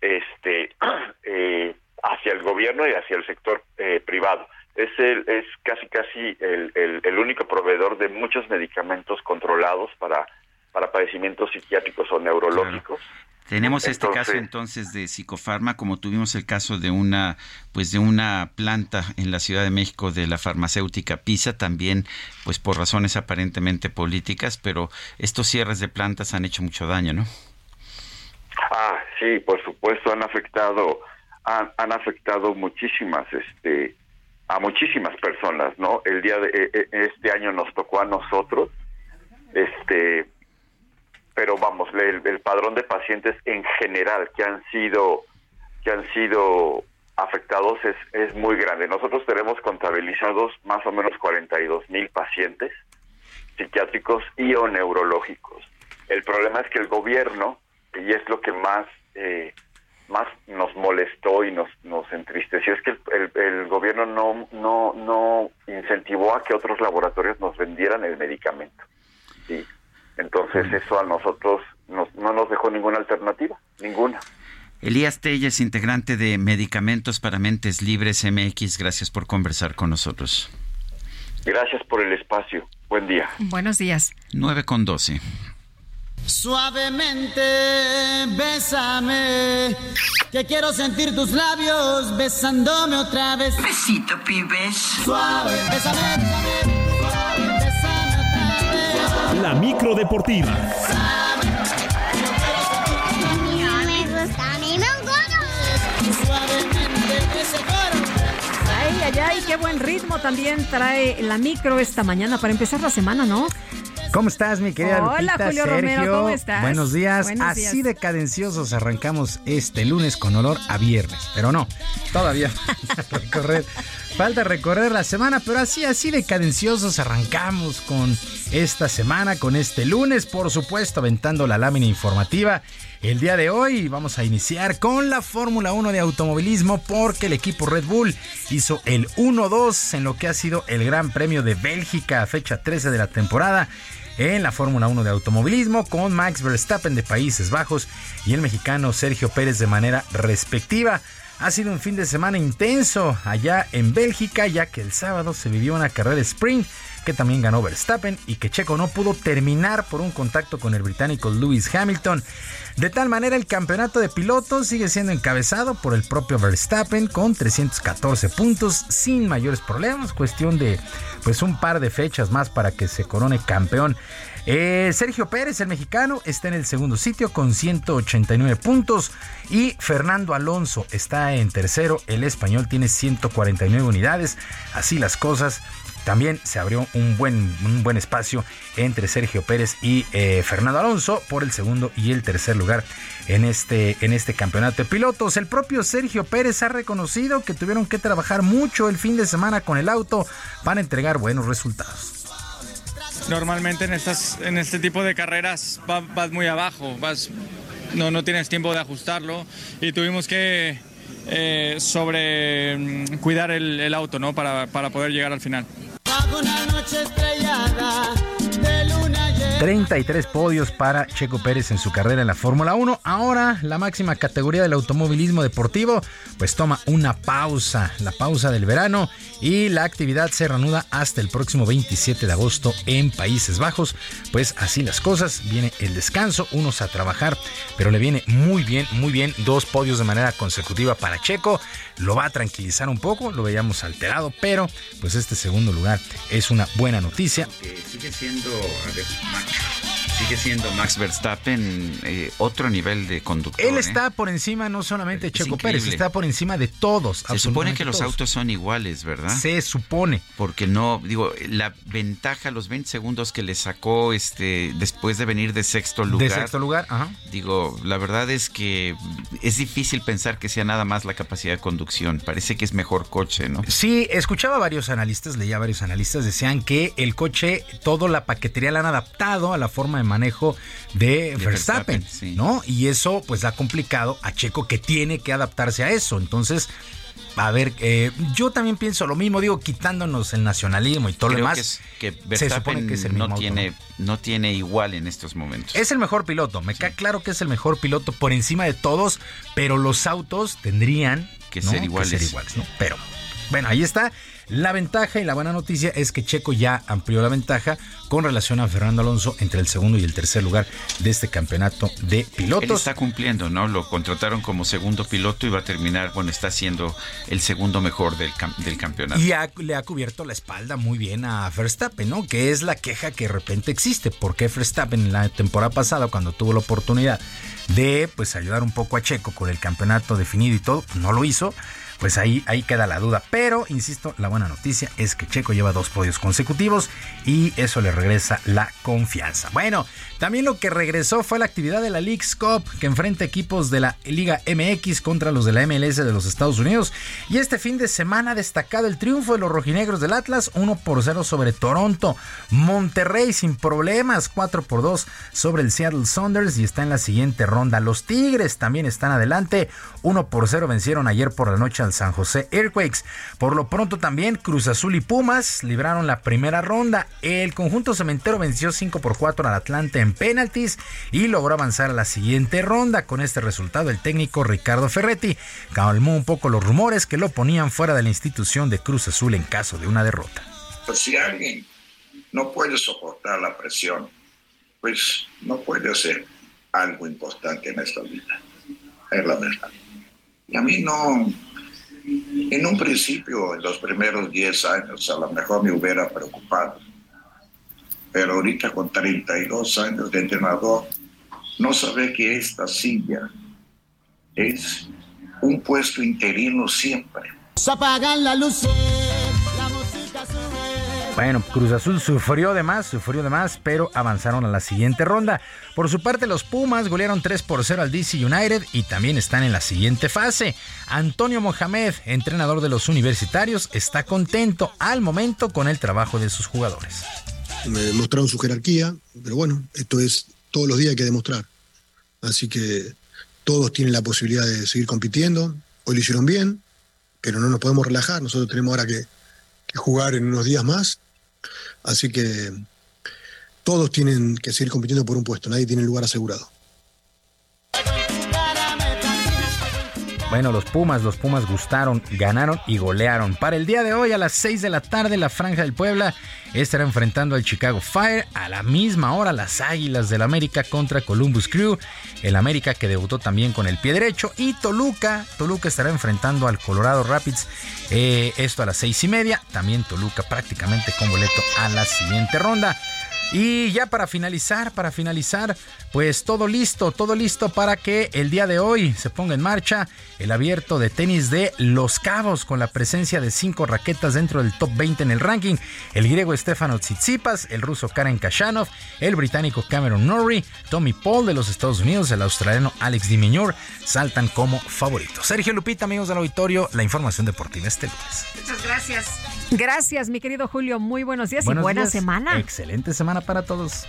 este, hacia el gobierno y hacia el sector privado es, el, es casi casi el, el, único proveedor de muchos medicamentos controlados para, para padecimientos psiquiátricos o neurológicos. Tenemos este caso entonces de psicofarma, como tuvimos el caso de una, pues de una planta en la Ciudad de México de la farmacéutica Pisa, también, pues por razones aparentemente políticas, pero estos cierres de plantas han hecho mucho daño, ¿no? Ah, sí, por supuesto han afectado, han, han afectado muchísimas, este, a muchísimas personas, ¿no? El día de e, e, este año nos tocó a nosotros, este, pero vamos, el, el, padrón de pacientes en general que han sido que han sido afectados es, es muy grande. Nosotros tenemos contabilizados más o menos 42 mil pacientes psiquiátricos y o neurológicos. El problema es que el gobierno, y es lo que más eh, más nos molestó y nos, nos entristeció, es que el, el, gobierno no, no, no incentivó a que otros laboratorios nos vendieran el medicamento. ¿sí? Entonces eso a nosotros nos, no nos dejó ninguna alternativa, ninguna. Elías Telles, integrante de Medicamentos para Mentes Libres MX, gracias por conversar con nosotros. Gracias por el espacio. Buen día. Buenos días. 9 con 12. Suavemente, bésame, que quiero sentir tus labios besándome otra vez. Besito, pibes. Suave, bésame, bésame, suave, bésame otra vez. La micro deportiva. Ay, ay, ay, qué buen ritmo también trae la micro esta mañana para empezar la semana, ¿no? ¿Cómo estás, mi querida Hola, Lupita? Julio Sergio? Romero, ¿cómo estás? Buenos días. Buenos Así días. de cadenciosos arrancamos este lunes con olor a viernes. Pero no, todavía falta recorrer, falta recorrer la semana, pero así, así de cadenciosos arrancamos con esta semana, con este lunes, por supuesto, aventando la lámina informativa. El día de hoy vamos a iniciar con la Fórmula 1 de automovilismo porque el equipo Red Bull hizo el 1-2 en lo que ha sido el Gran Premio de Bélgica, fecha 13 de la temporada en la Fórmula 1 de automovilismo con Max Verstappen de Países Bajos y el mexicano Sergio Pérez de manera respectiva. Ha sido un fin de semana intenso allá en Bélgica ya que el sábado se vivió una carrera sprint que también ganó Verstappen y que Checo no pudo terminar por un contacto con el británico Lewis Hamilton. De tal manera el campeonato de pilotos sigue siendo encabezado por el propio Verstappen con 314 puntos sin mayores problemas, cuestión de pues un par de fechas más para que se corone campeón. Eh, Sergio Pérez, el mexicano, está en el segundo sitio con 189 puntos y Fernando Alonso está en tercero. El español tiene 149 unidades. Así las cosas. También se abrió un buen, un buen espacio entre Sergio Pérez y eh, Fernando Alonso por el segundo y el tercer lugar en este, en este campeonato de pilotos. El propio Sergio Pérez ha reconocido que tuvieron que trabajar mucho el fin de semana con el auto para entregar buenos resultados. Normalmente en, estas, en este tipo de carreras va- vas muy abajo, vas, no, no tienes tiempo de ajustarlo y tuvimos que eh, sobre mm, cuidar el, el auto ¿no? para, para poder llegar al final. Bajo una noche estrellada de luna llena. 33 podios para Checo Pérez en su carrera en la Fórmula 1. Ahora la máxima categoría del automovilismo deportivo pues toma una pausa, la pausa del verano y la actividad se reanuda hasta el próximo 27 de agosto en Países Bajos. Pues así las cosas, viene el descanso, unos a trabajar, pero le viene muy bien, muy bien, dos podios de manera consecutiva para Checo. Lo va a tranquilizar un poco, lo veíamos alterado, pero pues este segundo lugar es una buena noticia. Eh, sigue siendo, a ver, sigue siendo Max Verstappen eh, otro nivel de conductor. Él ¿eh? está por encima no solamente de Checo Pérez, está por encima de todos. Se supone que los autos son iguales, ¿verdad? Se supone. Porque no, digo, la ventaja, los 20 segundos que le sacó este después de venir de sexto lugar. De sexto lugar, ajá. Digo, la verdad es que es difícil pensar que sea nada más la capacidad de conducción. Parece que es mejor coche, ¿no? Sí, escuchaba a varios analistas, leía varios analistas, decían que el coche, toda la paquetería la han adaptado a la forma de manejo de, De Verstappen, Verstappen, sí. ¿no? Y eso pues ha complicado a Checo que tiene que adaptarse a eso. Entonces, a ver, eh, yo también pienso lo mismo, digo, quitándonos el nacionalismo y todo lo demás. que, es- que se supone que es el no, mismo auto, tiene, ¿no? no tiene igual en estos momentos. Es el mejor piloto, me queda claro que es el mejor piloto por encima de todos, pero los autos tendrían Que ¿no? ser iguales. iguales, ¿no? Pero bueno, ahí está. La ventaja y la buena noticia es que Checo ya amplió la ventaja con relación a Fernando Alonso entre el segundo y el tercer lugar de este campeonato de Él pilotos. está cumpliendo, ¿no? Lo contrataron como segundo piloto y va a terminar, bueno, está siendo el segundo mejor del, del campeonato. Y ha- le ha cubierto la espalda muy bien a Verstappen, ¿no? Que es la queja que de repente existe. Porque Verstappen en la temporada pasada, cuando tuvo la oportunidad de pues ayudar un poco a Checo con el campeonato definido y todo, pues, no lo hizo. Pues ahí, ahí queda la duda. Pero, insisto, la buena noticia es que Checo lleva dos podios consecutivos y eso le regresa la confianza. Bueno, también lo que regresó fue la actividad de la League's Cup, que enfrenta equipos de la Liga MX contra los de la MLS de los Estados Unidos. Y este fin de semana ha destacado el triunfo de los rojinegros del Atlas, 1 por 0 sobre Toronto. Monterrey sin problemas, 4 por 2 sobre el Seattle Saunders y está en la siguiente ronda. Los Tigres también están adelante, 1 por 0 vencieron ayer por la noche al San José Airquakes. Por lo pronto también Cruz Azul y Pumas libraron la primera ronda. El conjunto cementero venció 5 por 4 al Atlante en penaltis y logró avanzar a la siguiente ronda. Con este resultado el técnico Ricardo Ferretti calmó un poco los rumores que lo ponían fuera de la institución de Cruz Azul en caso de una derrota. Pues si alguien no puede soportar la presión, pues no puede hacer algo importante en esta vida. Es la verdad. Y a mí no, en un principio, en los primeros 10 años, a lo mejor me hubiera preocupado. Pero ahorita con 32 años de entrenador, no sabe que esta silla es un puesto interino siempre. Se apagan las luces, la música sube. Bueno, Cruz Azul sufrió de más, sufrió de más, pero avanzaron a la siguiente ronda. Por su parte, los Pumas golearon 3 por 0 al DC United y también están en la siguiente fase. Antonio Mohamed, entrenador de los universitarios, está contento al momento con el trabajo de sus jugadores. Me mostraron su jerarquía, pero bueno, esto es todos los días hay que demostrar. Así que todos tienen la posibilidad de seguir compitiendo. Hoy lo hicieron bien, pero no nos podemos relajar. Nosotros tenemos ahora que, que jugar en unos días más. Así que todos tienen que seguir compitiendo por un puesto, nadie tiene lugar asegurado. Bueno, los Pumas, los Pumas gustaron, ganaron y golearon. Para el día de hoy, a las 6 de la tarde, la Franja del Puebla estará enfrentando al Chicago Fire. A la misma hora, las Águilas del América contra Columbus Crew. El América que debutó también con el pie derecho. Y Toluca, Toluca estará enfrentando al Colorado Rapids. eh, esto a las seis y media. También Toluca prácticamente con boleto a la siguiente ronda. Y ya para finalizar, para finalizar, pues todo listo, todo listo para que el día de hoy se ponga en marcha el abierto de tenis de Los Cabos con la presencia de cinco raquetas dentro del top 20 en el ranking. El griego Stefano Tsitsipas, el ruso Karen Kashanov, el británico Cameron Norrie, Tommy Paul de los Estados Unidos, el australiano Alex Dimiñor saltan como favoritos. Sergio Lupita, amigos del auditorio, la información deportiva este lunes. Muchas gracias. Gracias, mi querido Julio. Muy buenos días Buenos y buena días. semana. Excelente semana para todos.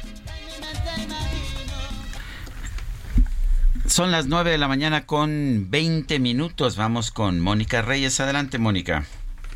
Son las 9 de la mañana con 20 minutos. Vamos con Mónica Reyes. Adelante, Mónica.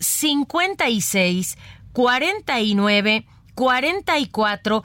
56 49 44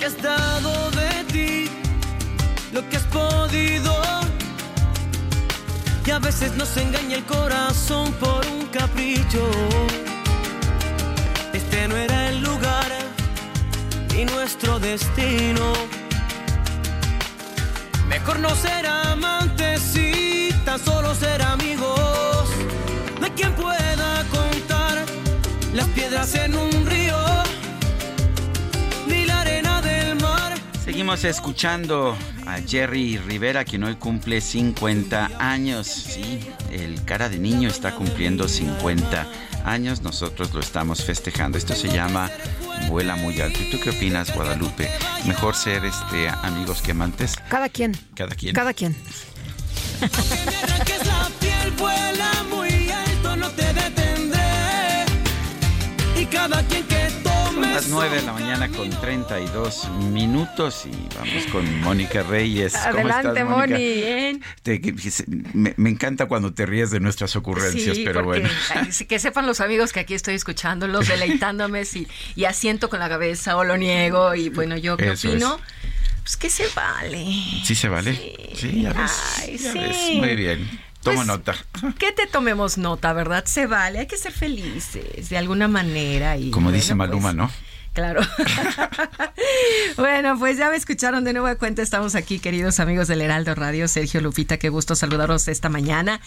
que has dado de ti lo que has podido. Y a veces nos engaña el corazón por un capricho. Este no era el lugar ni nuestro destino. Mejor no ser amantes y tan solo ser amigos. No hay quien pueda contar las piedras en un río, Seguimos escuchando a Jerry Rivera, quien hoy cumple 50 años. Sí, el cara de niño está cumpliendo 50 años. Nosotros lo estamos festejando. Esto se llama Vuela muy alto. ¿Y tú qué opinas, Guadalupe? ¿Mejor ser este amigos que amantes? Cada quien. Cada quien. Cada quien. arranques la piel, vuela muy alto, no te detendré. Y cada quien Las 9 de la mañana con 32 minutos y vamos con Mónica Reyes. ¿Cómo Adelante, estás, Mónica? Me, me encanta cuando te ríes de nuestras ocurrencias, Sí, pero bueno. sí, que sepan los amigos que aquí estoy escuchándolos, deleitándome si, y asiento con la cabeza o lo niego y bueno, yo qué Eso opino. Pues que se vale. ¿Sí se vale? Sí, ya ves. Ay, ya sí. ves. Muy bien. Tomo Pues, nota. Que te tomemos nota, ¿verdad? Se vale, hay que ser felices de alguna manera. Y, Como bueno, dice Maluma, pues, ¿no? Claro. bueno, pues ya me escucharon de nuevo de cuenta. Estamos aquí, queridos amigos del Heraldo Radio. Sergio Lupita, qué gusto saludaros esta mañana.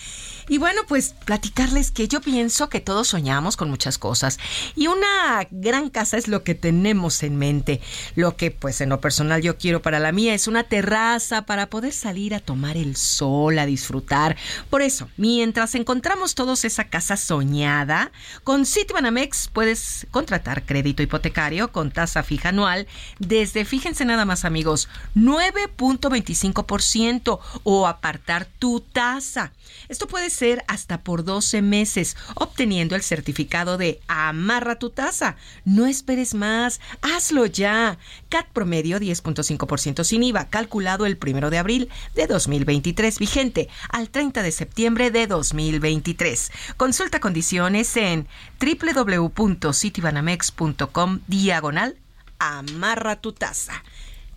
Y bueno, pues platicarles que yo pienso que todos soñamos con muchas cosas. Y una gran casa es lo que tenemos en mente. Lo que, pues, en lo personal yo quiero para la mía es una terraza para poder salir a tomar el sol, a disfrutar. Por eso, mientras encontramos todos esa casa soñada, con Citibanamex puedes contratar crédito hipotecario con tasa fija anual desde, fíjense nada más amigos, 9.25% o apartar tu tasa. Esto puede ser hasta por 12 meses, obteniendo el certificado de Amarra tu tasa. No esperes más, hazlo ya. CAT promedio 10.5% sin IVA, calculado el primero de abril de 2023, vigente al 30 de septiembre de 2023. Consulta condiciones en www.citibanamex.com diagonal Amarra tu tasa.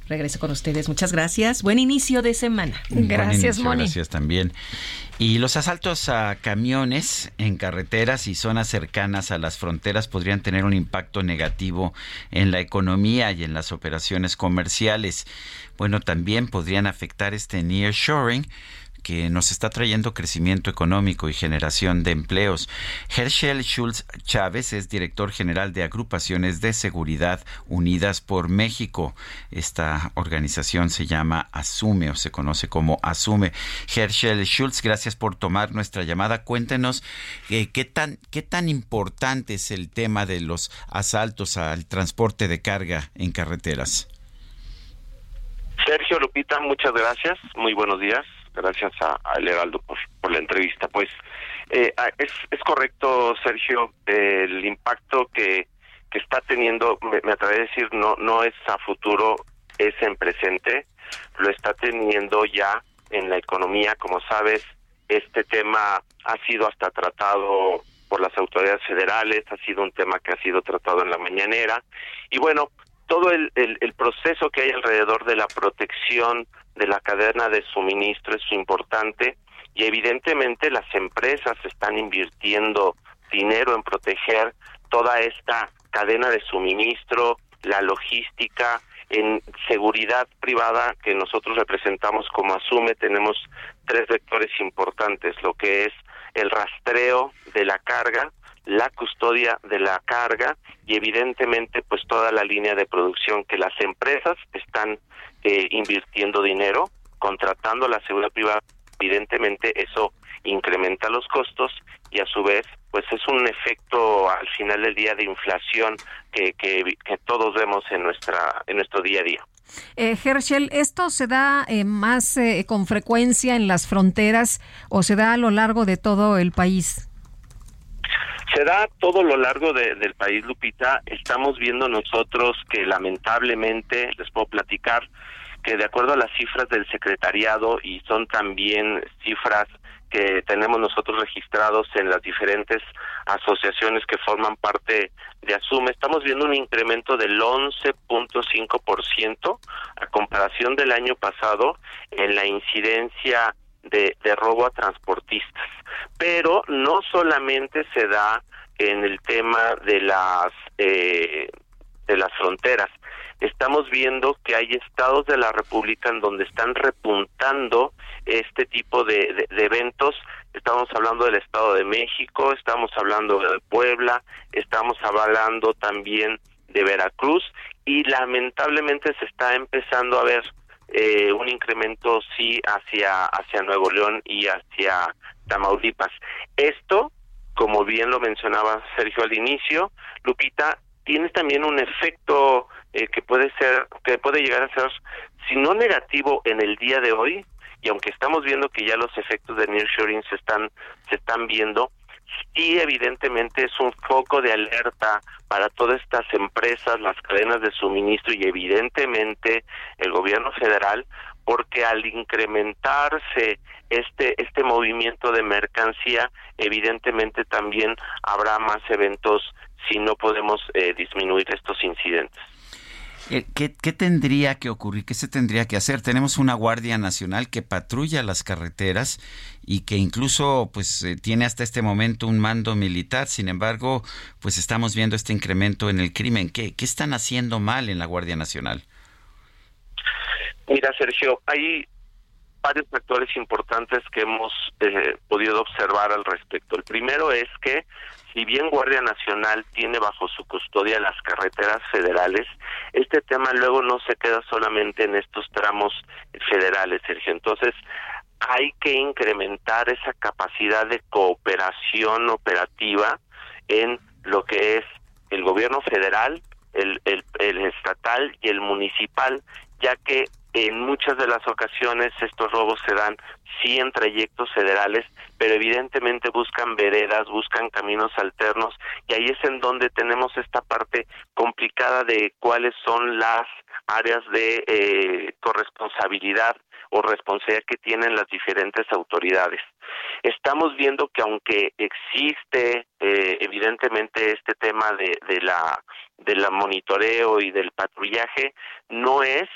Regreso con ustedes. Muchas gracias. Buen inicio de semana. Buen inicio, Gracias también. Y los asaltos a camiones en carreteras y zonas cercanas a las fronteras podrían tener un impacto negativo en la economía y en las operaciones comerciales. Bueno, también podrían afectar este nearshoring que nos está trayendo crecimiento económico y generación de empleos. Herschel Schulz Chávez es director general de Agrupaciones de Seguridad Unidas por México. Esta organización se llama Asume o se conoce como Asume. Herschel Schulz, gracias por tomar nuestra llamada. Cuéntenos eh, qué tan qué tan importante es el tema de los asaltos al transporte de carga en carreteras. Sergio Lupita, muchas gracias. Muy buenos días. Gracias a, a Heraldo por, la entrevista. Pues eh, ah, es, correcto, Sergio, el impacto que, que está teniendo, me, me atrevo a decir, no, no es a futuro, es en presente. Lo está teniendo ya en la economía. Como sabes, este tema ha sido hasta tratado por las autoridades federales, ha sido un tema que ha sido tratado en la mañanera. Y bueno, todo el proceso que hay alrededor de la protección de la cadena de suministro es importante y evidentemente las empresas están invirtiendo dinero en proteger toda esta cadena de suministro, la logística, en seguridad privada que nosotros representamos como Asume, tenemos tres vectores importantes, lo que es el rastreo de la carga, la custodia de la carga y evidentemente pues toda la línea de producción que las empresas están eh, invirtiendo dinero, contratando la seguridad privada, evidentemente eso incrementa los costos y a su vez pues es un efecto al final del día de inflación que, que, que todos vemos en nuestra en nuestro día a día. Eh, Herschel, ¿esto se da eh, más eh, con frecuencia en las fronteras o se da a lo largo de todo el país? Se da todo lo largo de, del país, Lupita. Estamos viendo nosotros que lamentablemente, les puedo platicar, de acuerdo a las cifras del secretariado y son también cifras que tenemos nosotros registrados en las diferentes asociaciones que forman parte de Asume, estamos viendo un incremento del 11.5% a comparación del año pasado en la incidencia de, de robo a transportistas. Pero no solamente se da en el tema de las eh, de las fronteras. Estamos viendo que hay estados de la República en donde están repuntando este tipo de, eventos. Estamos hablando del Estado de México, estamos hablando de Puebla, estamos hablando también de Veracruz y lamentablemente se está empezando a ver eh, un incremento sí hacia hacia Nuevo León y hacia Tamaulipas. Esto, como bien lo mencionaba Sergio al inicio, Lupita, tiene también un efecto eh, que puede ser, que puede llegar a ser, si no negativo en el día de hoy, y aunque estamos viendo que ya los efectos de nearshoring se están se están viendo, sí evidentemente es un foco de alerta para todas estas empresas, las cadenas de suministro y evidentemente el gobierno federal, porque al incrementarse este este movimiento de mercancía, evidentemente también habrá más eventos si no podemos eh, disminuir estos incidentes. Eh, ¿Qué, ¿Qué, tendría que ocurrir? ¿Qué se tendría que hacer? Tenemos una Guardia Nacional que patrulla las carreteras y que incluso pues eh, tiene hasta este momento un mando militar. Sin embargo, pues estamos viendo este incremento en el crimen. ¿Qué, qué están haciendo mal en la Guardia Nacional? Mira, Sergio, hay varios factores importantes que hemos eh, podido observar al respecto. El primero es que si bien Guardia Nacional tiene bajo su custodia las carreteras federales, este tema luego no se queda solamente en estos tramos federales, Sergio. Entonces, hay que incrementar esa capacidad de cooperación operativa en lo que es el gobierno federal, el, el, el estatal y el municipal, ya que en muchas de las ocasiones estos robos se dan sí en trayectos federales, pero evidentemente buscan veredas, buscan caminos alternos y ahí es en donde tenemos esta parte complicada de cuáles son las áreas de eh, corresponsabilidad o responsabilidad que tienen las diferentes autoridades. Estamos viendo que aunque existe eh, evidentemente este tema de, de la del monitoreo y del patrullaje, no es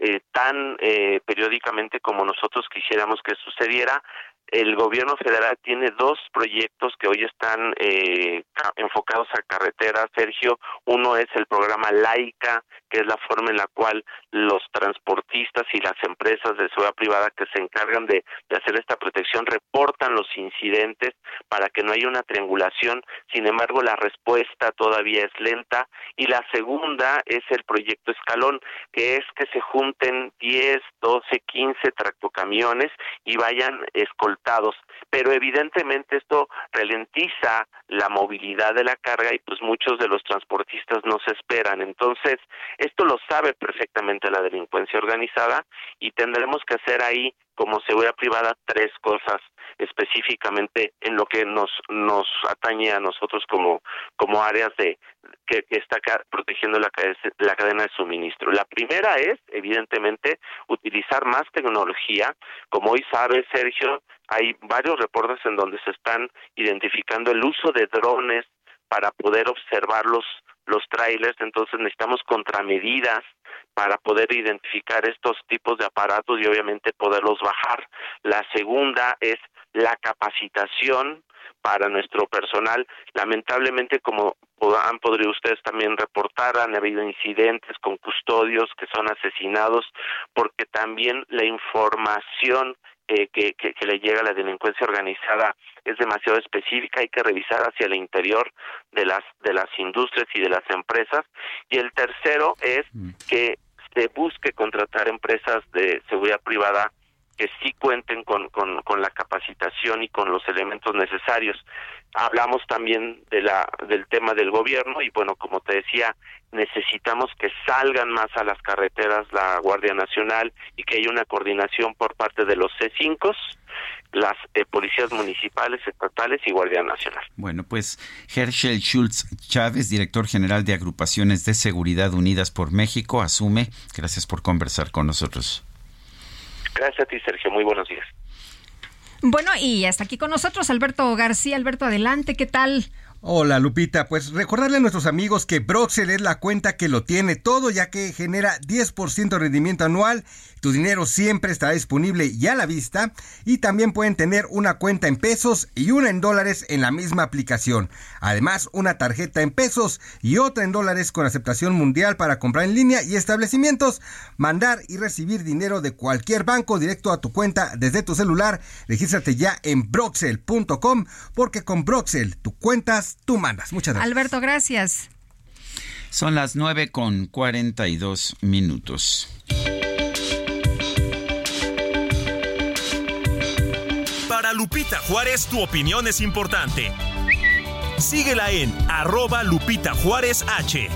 eh, tan eh, periódicamente como nosotros quisiéramos que sucediera. El gobierno federal tiene dos proyectos que hoy están eh, enfocados a carreteras, Sergio. Uno es el programa Laica, que es la forma en la cual los transportistas y las empresas de seguridad privada que se encargan de, de, hacer esta protección reportan los incidentes para que no haya una triangulación. Sin embargo, la respuesta todavía es lenta. Y la segunda es el proyecto Escalón, que es que se junten 10, 12, 15 tractocamiones y vayan escoltados. Pero evidentemente esto ralentiza la movilidad de la carga y pues muchos de los transportistas no se esperan. Entonces, esto lo sabe perfectamente la delincuencia organizada y tendremos que hacer ahí como seguridad privada tres cosas específicamente en lo que nos nos atañe a nosotros como como áreas de que, está protegiendo la, la cadena de suministro. La primera es evidentemente utilizar más tecnología, como hoy sabe Sergio, hay varios reportes en donde se están identificando el uso de drones para poder observar los los trailers, entonces necesitamos contramedidas para poder identificar estos tipos de aparatos y obviamente poderlos bajar. La segunda es la capacitación para nuestro personal. Lamentablemente, como han podido ustedes también reportar, han habido incidentes con custodios que son asesinados porque también la información eh, que, que, que, le llega a la delincuencia organizada es demasiado específica, hay que revisar hacia el interior de las de las industrias y de las empresas. Y el tercero es que se busque contratar empresas de seguridad privada que sí cuenten con, con, con, la capacitación y con los elementos necesarios. Hablamos también de la, del tema del gobierno y bueno, como te decía, necesitamos que salgan más a las carreteras la Guardia Nacional y que haya una coordinación por parte de los C5, las eh, policías municipales, estatales y Guardia Nacional. Bueno, pues Herschel Schultz Chávez, director general de Agrupaciones de Seguridad Unidas por México, asume. Gracias por conversar con nosotros. Gracias a ti, Sergio. Muy buenos días. Bueno, y hasta aquí con nosotros Alberto García. Alberto, adelante, ¿qué tal? Hola Lupita, pues recordarle a nuestros amigos que Broxel es la cuenta que lo tiene todo ya que genera 10% de rendimiento anual, tu dinero siempre estará disponible y a la vista y también pueden tener una cuenta en pesos y una en dólares en la misma aplicación. Además, una tarjeta en pesos y otra en dólares con aceptación mundial para comprar en línea y establecimientos, mandar y recibir dinero de cualquier banco directo a tu cuenta desde tu celular. Regístrate ya en broxel.com porque con Broxel tu cuentas tú mandas. Muchas gracias. Alberto, gracias. Son las 9 con 42 minutos. Para Lupita Juárez, tu opinión es importante. Síguela en arroba Lupita Juárez H.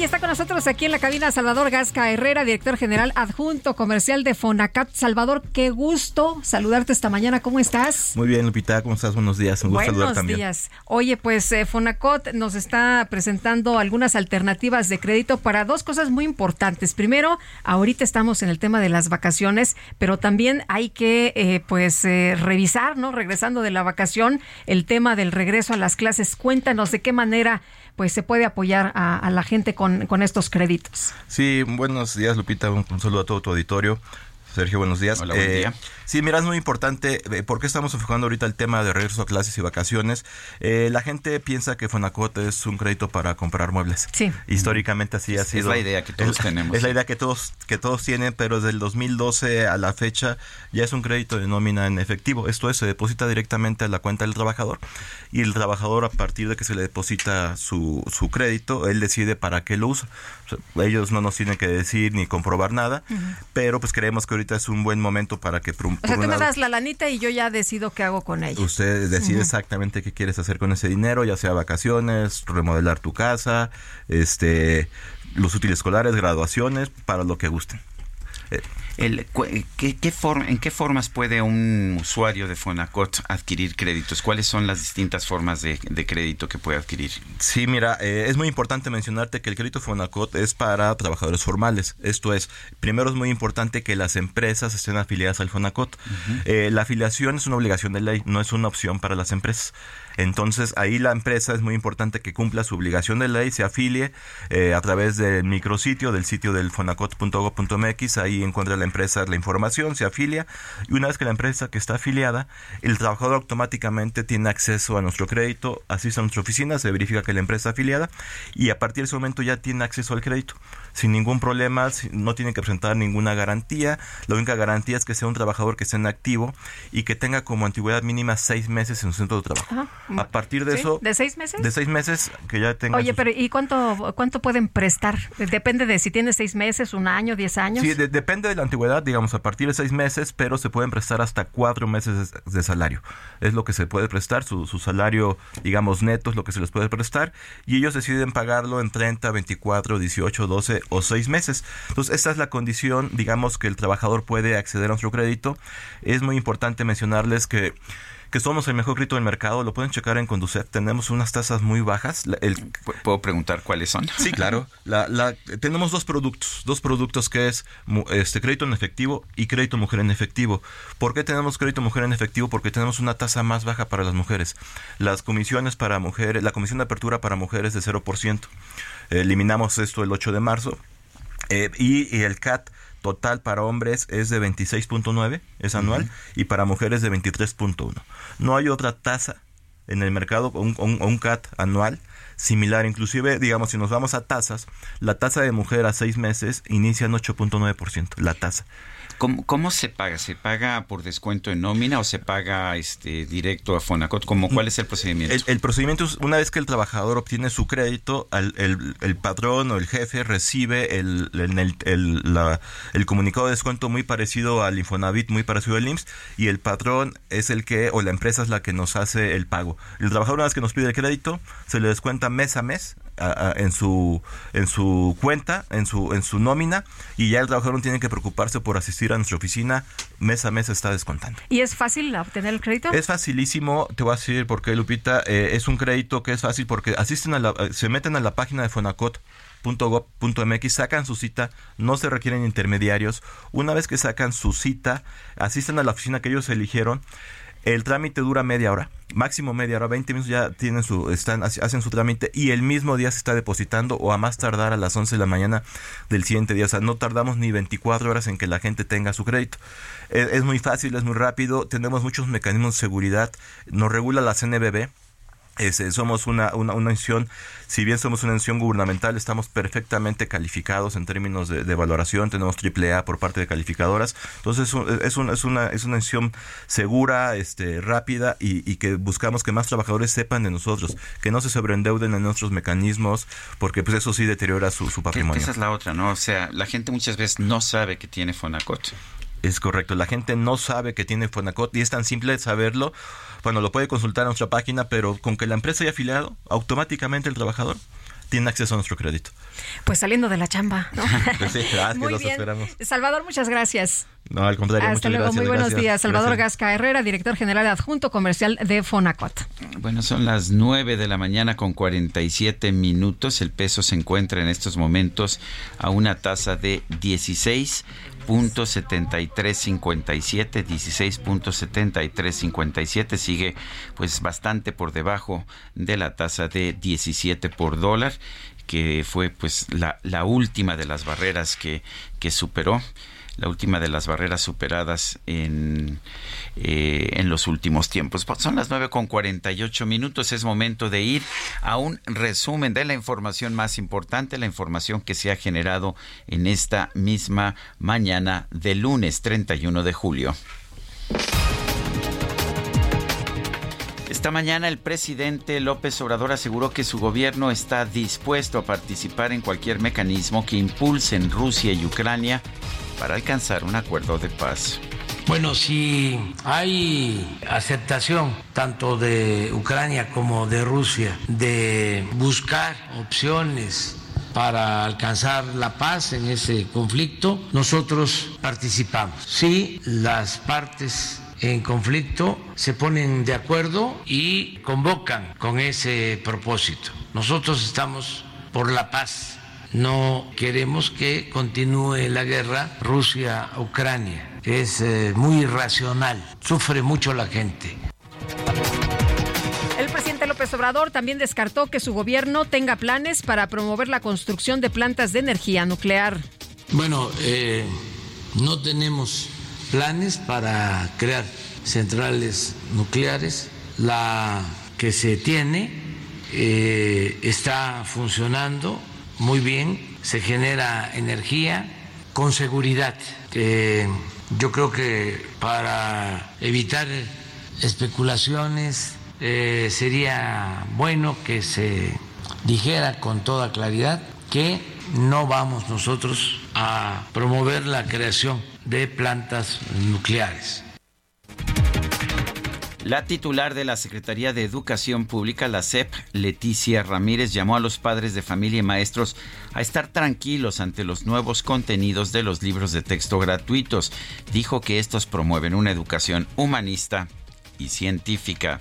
y está con nosotros aquí en la cabina Salvador Gasca Herrera, director general adjunto comercial de Fonacap. Salvador, qué gusto saludarte esta mañana. ¿Cómo estás? Muy bien, Lupita, ¿cómo estás? Buenos días, un gusto saludar Buenos también. días. Oye, pues eh, Fonacot nos está presentando algunas alternativas de crédito para dos cosas muy importantes. Primero, ahorita estamos en el tema de las vacaciones, pero también hay que eh, pues eh, revisar, ¿no? Regresando de la vacación, el tema del regreso a las clases. Cuéntanos de qué manera pues se puede apoyar a, la gente con, con estos créditos. Sí, buenos días, Lupita, un saludo a todo tu auditorio. Sergio, buenos días. Hola, buen Eh, día. Sí, mira, es muy importante. eh, ¿Por qué estamos enfocando ahorita el tema de regreso a clases y vacaciones? Eh, la gente piensa que Fonacot es un crédito para comprar muebles. Sí. Históricamente así ha Es sido. la idea que todos es, tenemos. Es la idea que todos, que todos tienen, pero desde el 2012 a la fecha ya es un crédito de nómina en efectivo. Esto es, se deposita directamente a la cuenta del trabajador y el trabajador a partir de que se le deposita su, su crédito, él decide para qué lo usa. O sea, ellos no nos tienen que decir ni comprobar nada, pero pues creemos que ahorita es un buen momento para que... por O sea, tú me das la lanita y yo ya decido qué hago con ella. Usted decide exactamente qué quieres hacer con ese dinero, ya sea vacaciones, remodelar tu casa, este, los útiles escolares, graduaciones, para lo que gusten. Eh, El, cu- ¿qué, qué forma- ¿En qué formas puede un usuario de Fonacot adquirir créditos? ¿Cuáles son las distintas formas de, de crédito que puede adquirir? Sí, mira, eh, es muy importante mencionarte que el crédito Fonacot es para trabajadores formales. Esto es, primero es muy importante que las empresas estén afiliadas al Fonacot. Eh, la afiliación es una obligación de ley, no es una opción para las empresas. Entonces, ahí la empresa es muy importante que cumpla su obligación de ley, se afilie eh, a través del micrositio, del sitio del fonacot.gov.mx, ahí encuentra la empresa la información, se afilia, y una vez que la empresa que está afiliada, el trabajador automáticamente tiene acceso a nuestro crédito, asiste a nuestra oficina, se verifica que la empresa está afiliada, y a partir de ese momento ya tiene acceso al crédito, sin ningún problema, no tiene que presentar ninguna garantía, la única garantía es que sea un trabajador que esté en activo y que tenga como antigüedad mínima seis meses en su centro de trabajo. Ajá. A partir de ¿Sí? eso... ¿De seis meses? De seis meses que ya tenga... Oye, sus- pero ¿y cuánto, cuánto pueden prestar? Depende de si tienes seis meses, un año, diez años. Sí, de- depende de la antigüedad, digamos, a partir de seis meses, pero se pueden prestar hasta cuatro meses de, de salario. Es lo que se puede prestar, su, su salario, digamos, neto es lo que se les puede prestar, y ellos deciden pagarlo en 30, 24, 18, 12 o seis meses. Entonces, esta es la condición, digamos, que el trabajador puede acceder a nuestro crédito. Es muy importante mencionarles que que somos el mejor crédito del mercado, lo pueden checar en Conducet, tenemos unas tasas muy bajas. El, ¿Puedo preguntar cuáles son? Sí, claro. La, la- tenemos dos productos, dos productos que es este crédito en efectivo y crédito mujer en efectivo. ¿Por qué tenemos crédito mujer en efectivo? Porque tenemos una tasa más baja para las mujeres. Las comisiones para mujeres, la comisión de apertura para mujeres de 0%. Eliminamos esto el 8 de marzo. Eh, y, y el CAT total para hombres es de 26.9, es anual, y para mujeres de 23.1. No hay otra tasa en el mercado, un, un- un CAT anual similar. Inclusive, digamos, si nos vamos a tasas, la tasa de mujer a seis meses inicia en 8.9%, la tasa. ¿Cómo, cómo se paga? ¿Se paga por descuento en nómina o se paga este directo a Fonacot? ¿Cómo, ¿Cuál es el procedimiento? El, el procedimiento es una vez que el trabajador obtiene su crédito, al- el, el patrón o el jefe recibe el, el, el- el- la- el comunicado de descuento muy parecido al Infonavit, muy parecido al IMSS, y el patrón es el que, o la empresa es la que nos hace el pago. El trabajador una vez que nos pide el crédito, se le descuenta mes a mes a- a- en su en su cuenta, en su en su nómina, y ya el trabajador no tiene que preocuparse por asistir a nuestra oficina, mes a mes está descontando. ¿Y es fácil obtener el crédito? Es facilísimo, te voy a decir por qué, Lupita. Eh, es un crédito que es fácil porque asisten a la, eh, se meten a la página de Fonacot .gov.mx sacan su cita, no se requieren intermediarios. Una vez que sacan su cita, asisten a la oficina que ellos eligieron. El trámite dura media hora, máximo media hora, 20 minutos ya tienen su, están, hacen su trámite y el mismo día se está depositando o a más tardar a las 11 de la mañana del siguiente día. O sea, no tardamos ni 24 horas en que la gente tenga su crédito. Es, es muy fácil, es muy rápido, tenemos muchos mecanismos de seguridad, nos regula la CNBB, es, eh, somos una, una, una institución, si bien somos una institución gubernamental, estamos perfectamente calificados en términos de, de valoración, tenemos triple A por parte de calificadoras, entonces es, un- es, una, es, una, es una institución segura, este, rápida y, y que buscamos que más trabajadores sepan de nosotros, que no se sobreendeuden en nuestros mecanismos, porque pues eso sí deteriora su, su patrimonio. esa es la otra, ¿no? O sea, la gente muchas veces no sabe que tiene Fonacot. Es correcto, la gente no sabe que tiene Fonacot y es tan simple saberlo. Bueno, lo puede consultar en nuestra página, pero con que la empresa haya afiliado, automáticamente el trabajador tiene acceso a nuestro crédito. Pues saliendo de la chamba, ¿no? Pues sí, gracias, Muy los bien. esperamos. Salvador, muchas gracias. No, al contrario, Hasta muchas luego, gracias. muy buenos gracias. días. Salvador Gracias. Gasca Herrera, director general adjunto comercial de Fonacot. Bueno, son las 9 de la mañana con 47 minutos. El peso se encuentra en estos momentos a una tasa de 16.7357, 16.7357 sigue pues bastante por debajo de la tasa de 17 por dólar que fue pues la, última de las barreras que, que superó la última de las barreras superadas en, eh, en los últimos tiempos. Pues Son las 9 con 48 minutos. Es momento de ir a un resumen de la información más importante, la información que se ha generado en esta misma mañana de lunes 31 de julio. Esta mañana el presidente López Obrador aseguró que su gobierno está dispuesto a participar en cualquier mecanismo que impulsen Rusia y Ucrania para alcanzar un acuerdo de paz. Bueno, si hay aceptación tanto de Ucrania como de Rusia de buscar opciones para alcanzar la paz en ese conflicto, nosotros participamos. Si las partes en conflicto se ponen de acuerdo y convocan con ese propósito. Nosotros estamos por la paz. No queremos que continúe la guerra Rusia-Ucrania. Es eh, muy irracional. Sufre mucho la gente. El presidente López Obrador también descartó que su gobierno tenga planes para promover la construcción de plantas de energía nuclear. Bueno, eh, no tenemos planes para crear centrales nucleares. La que se tiene eh, está funcionando muy bien, se genera energía con seguridad. Eh, yo creo que para evitar especulaciones eh, sería bueno que se dijera con toda claridad que no vamos nosotros a promover la creación de plantas nucleares. La titular de la Secretaría de Educación Pública, la SEP, Leticia Ramírez, llamó a los padres de familia y maestros a estar tranquilos ante los nuevos contenidos de los libros de texto gratuitos. Dijo que estos promueven una educación humanista y científica.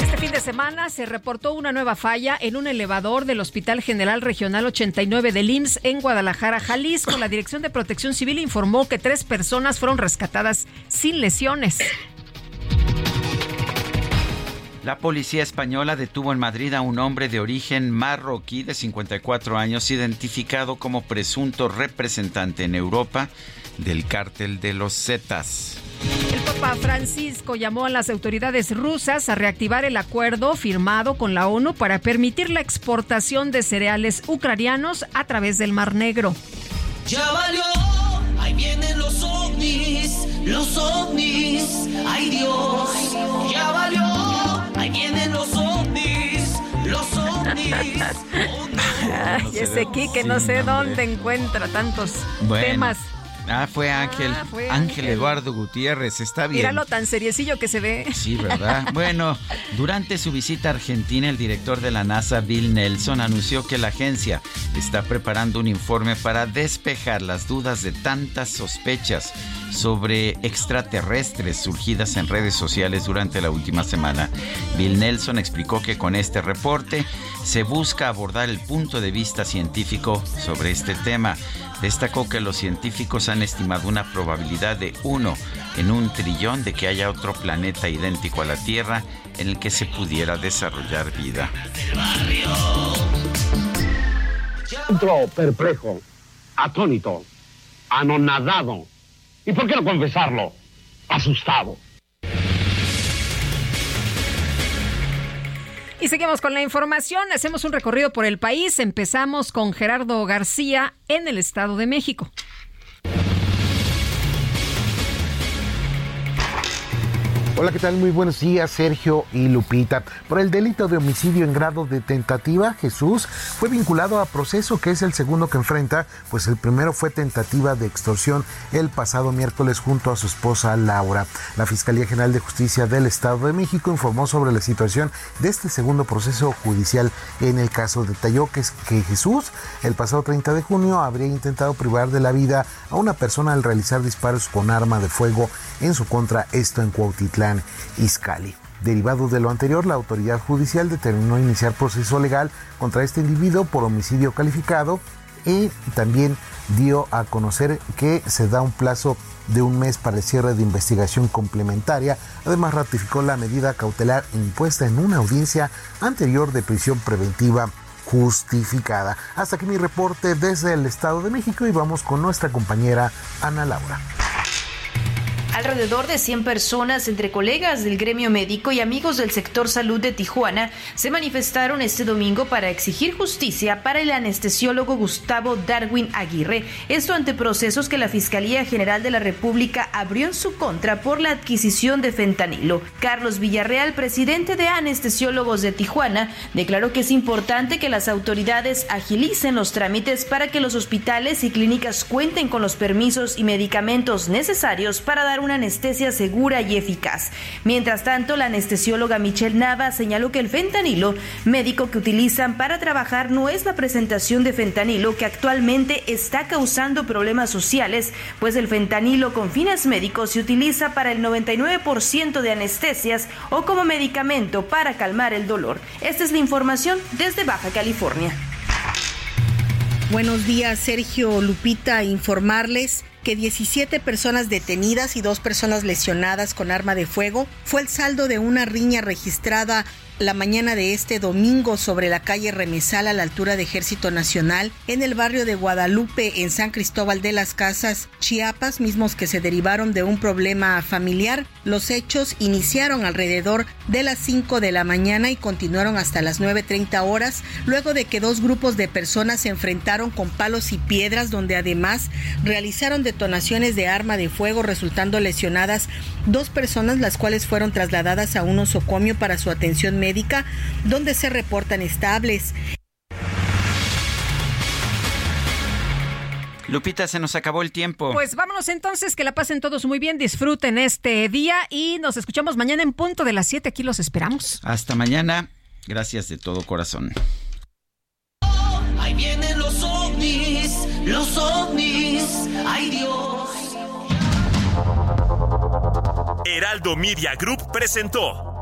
Este fin de semana se reportó una nueva falla en un elevador del Hospital General Regional 89 del IMSS en Guadalajara, Jalisco. La Dirección de Protección Civil informó que tres personas fueron rescatadas sin lesiones. La policía española detuvo en Madrid a un hombre de origen marroquí de 54 años, identificado como presunto representante en Europa del cártel de los Zetas. El Papa Francisco llamó a las autoridades rusas a reactivar el acuerdo firmado con la ONU para permitir la exportación de cereales ucranianos a través del Mar Negro. Ya valió, ahí vienen los ovnis, los ovnis, ay Dios, ya valió, ahí vienen los ovnis, los ovnis. Ay, ese Quique no sé dónde encuentra tantos Bueno. temas. Ah, fue Ángel. Ah, fue Ángel Ángel. Eduardo Gutiérrez, está bien. Míralo tan seriecillo que se ve. Sí, ¿verdad? Bueno, durante su visita a Argentina, el director de la NASA, Bill Nelson, anunció que la agencia está preparando un informe para despejar las dudas de tantas sospechas sobre extraterrestres surgidas en redes sociales durante la última semana. Bill Nelson explicó que con este reporte se busca abordar el punto de vista científico sobre este tema. Destacó que los científicos han estimado una probabilidad de uno en un trillón de que haya otro planeta idéntico a la Tierra en el que se pudiera desarrollar vida. Entro perplejo, atónito, anonadado. ¿Y por qué no confesarlo? Asustado. Y seguimos con la información. Hacemos un recorrido por el país. Empezamos con Gerardo García en el Estado de México. Hola, ¿qué tal? Muy buenos días, Sergio y Lupita. Por el delito de homicidio en grado de tentativa, Jesús fue vinculado a proceso, que es el segundo que enfrenta, pues el primero fue tentativa de extorsión el pasado miércoles junto a su esposa Laura. La Fiscalía General de Justicia del Estado de México informó sobre la situación de este segundo proceso judicial en el caso. Detalló que, es que Jesús el pasado 30 de junio habría intentado privar de la vida a una persona al realizar disparos con arma de fuego en su contra, esto en Cuautitlán. Izcalli. Derivado de lo anterior, la autoridad judicial determinó iniciar proceso legal contra este individuo por homicidio calificado y también dio a conocer que se da un plazo de un mes para el cierre de investigación complementaria. Además, ratificó la medida cautelar impuesta en una audiencia anterior de prisión preventiva justificada. Hasta aquí mi reporte desde el Estado de México y vamos con nuestra compañera Ana Laura. Alrededor de 100 personas, entre colegas del gremio médico y amigos del sector salud de Tijuana, se manifestaron este domingo para exigir justicia para el anestesiólogo Gustavo Darwin Aguirre. Esto ante procesos que la Fiscalía General de la República abrió en su contra por la adquisición de fentanilo. Carlos Villarreal, presidente de Anestesiólogos de Tijuana, declaró que es importante que las autoridades agilicen los trámites para que los hospitales y clínicas cuenten con los permisos y medicamentos necesarios para dar una anestesia segura y eficaz. Mientras tanto, la anestesióloga Michelle Nava señaló que el fentanilo médico que utilizan para trabajar no es la presentación de fentanilo que actualmente está causando problemas sociales, pues el fentanilo con fines médicos se utiliza para el 99% de anestesias o como medicamento para calmar el dolor. Esta es la información desde Baja California. Buenos días, Sergio Lupita. Informarles que 17 personas detenidas y dos personas lesionadas con arma de fuego fue el saldo de una riña registrada la mañana de este domingo sobre la calle Remesal a la altura de Ejército Nacional en el barrio de Guadalupe en San Cristóbal de las Casas, Chiapas, mismos que se derivaron de un problema familiar. Los hechos iniciaron alrededor de las 5 de la mañana y continuaron hasta las 9.30 horas, luego de que dos grupos de personas se enfrentaron con palos y piedras donde además realizaron detonaciones de arma de fuego resultando lesionadas dos personas las cuales fueron trasladadas a un nosocomio para su atención médica médica donde se reportan estables. Lupita, se nos acabó el tiempo. Pues vámonos entonces, que la pasen todos muy bien, disfruten este día y nos escuchamos mañana en punto de las 7. Aquí los esperamos. Hasta mañana. Gracias de todo corazón. Ahí vienen los ovnis, los ovnis, ay Dios. Heraldo Media Group presentó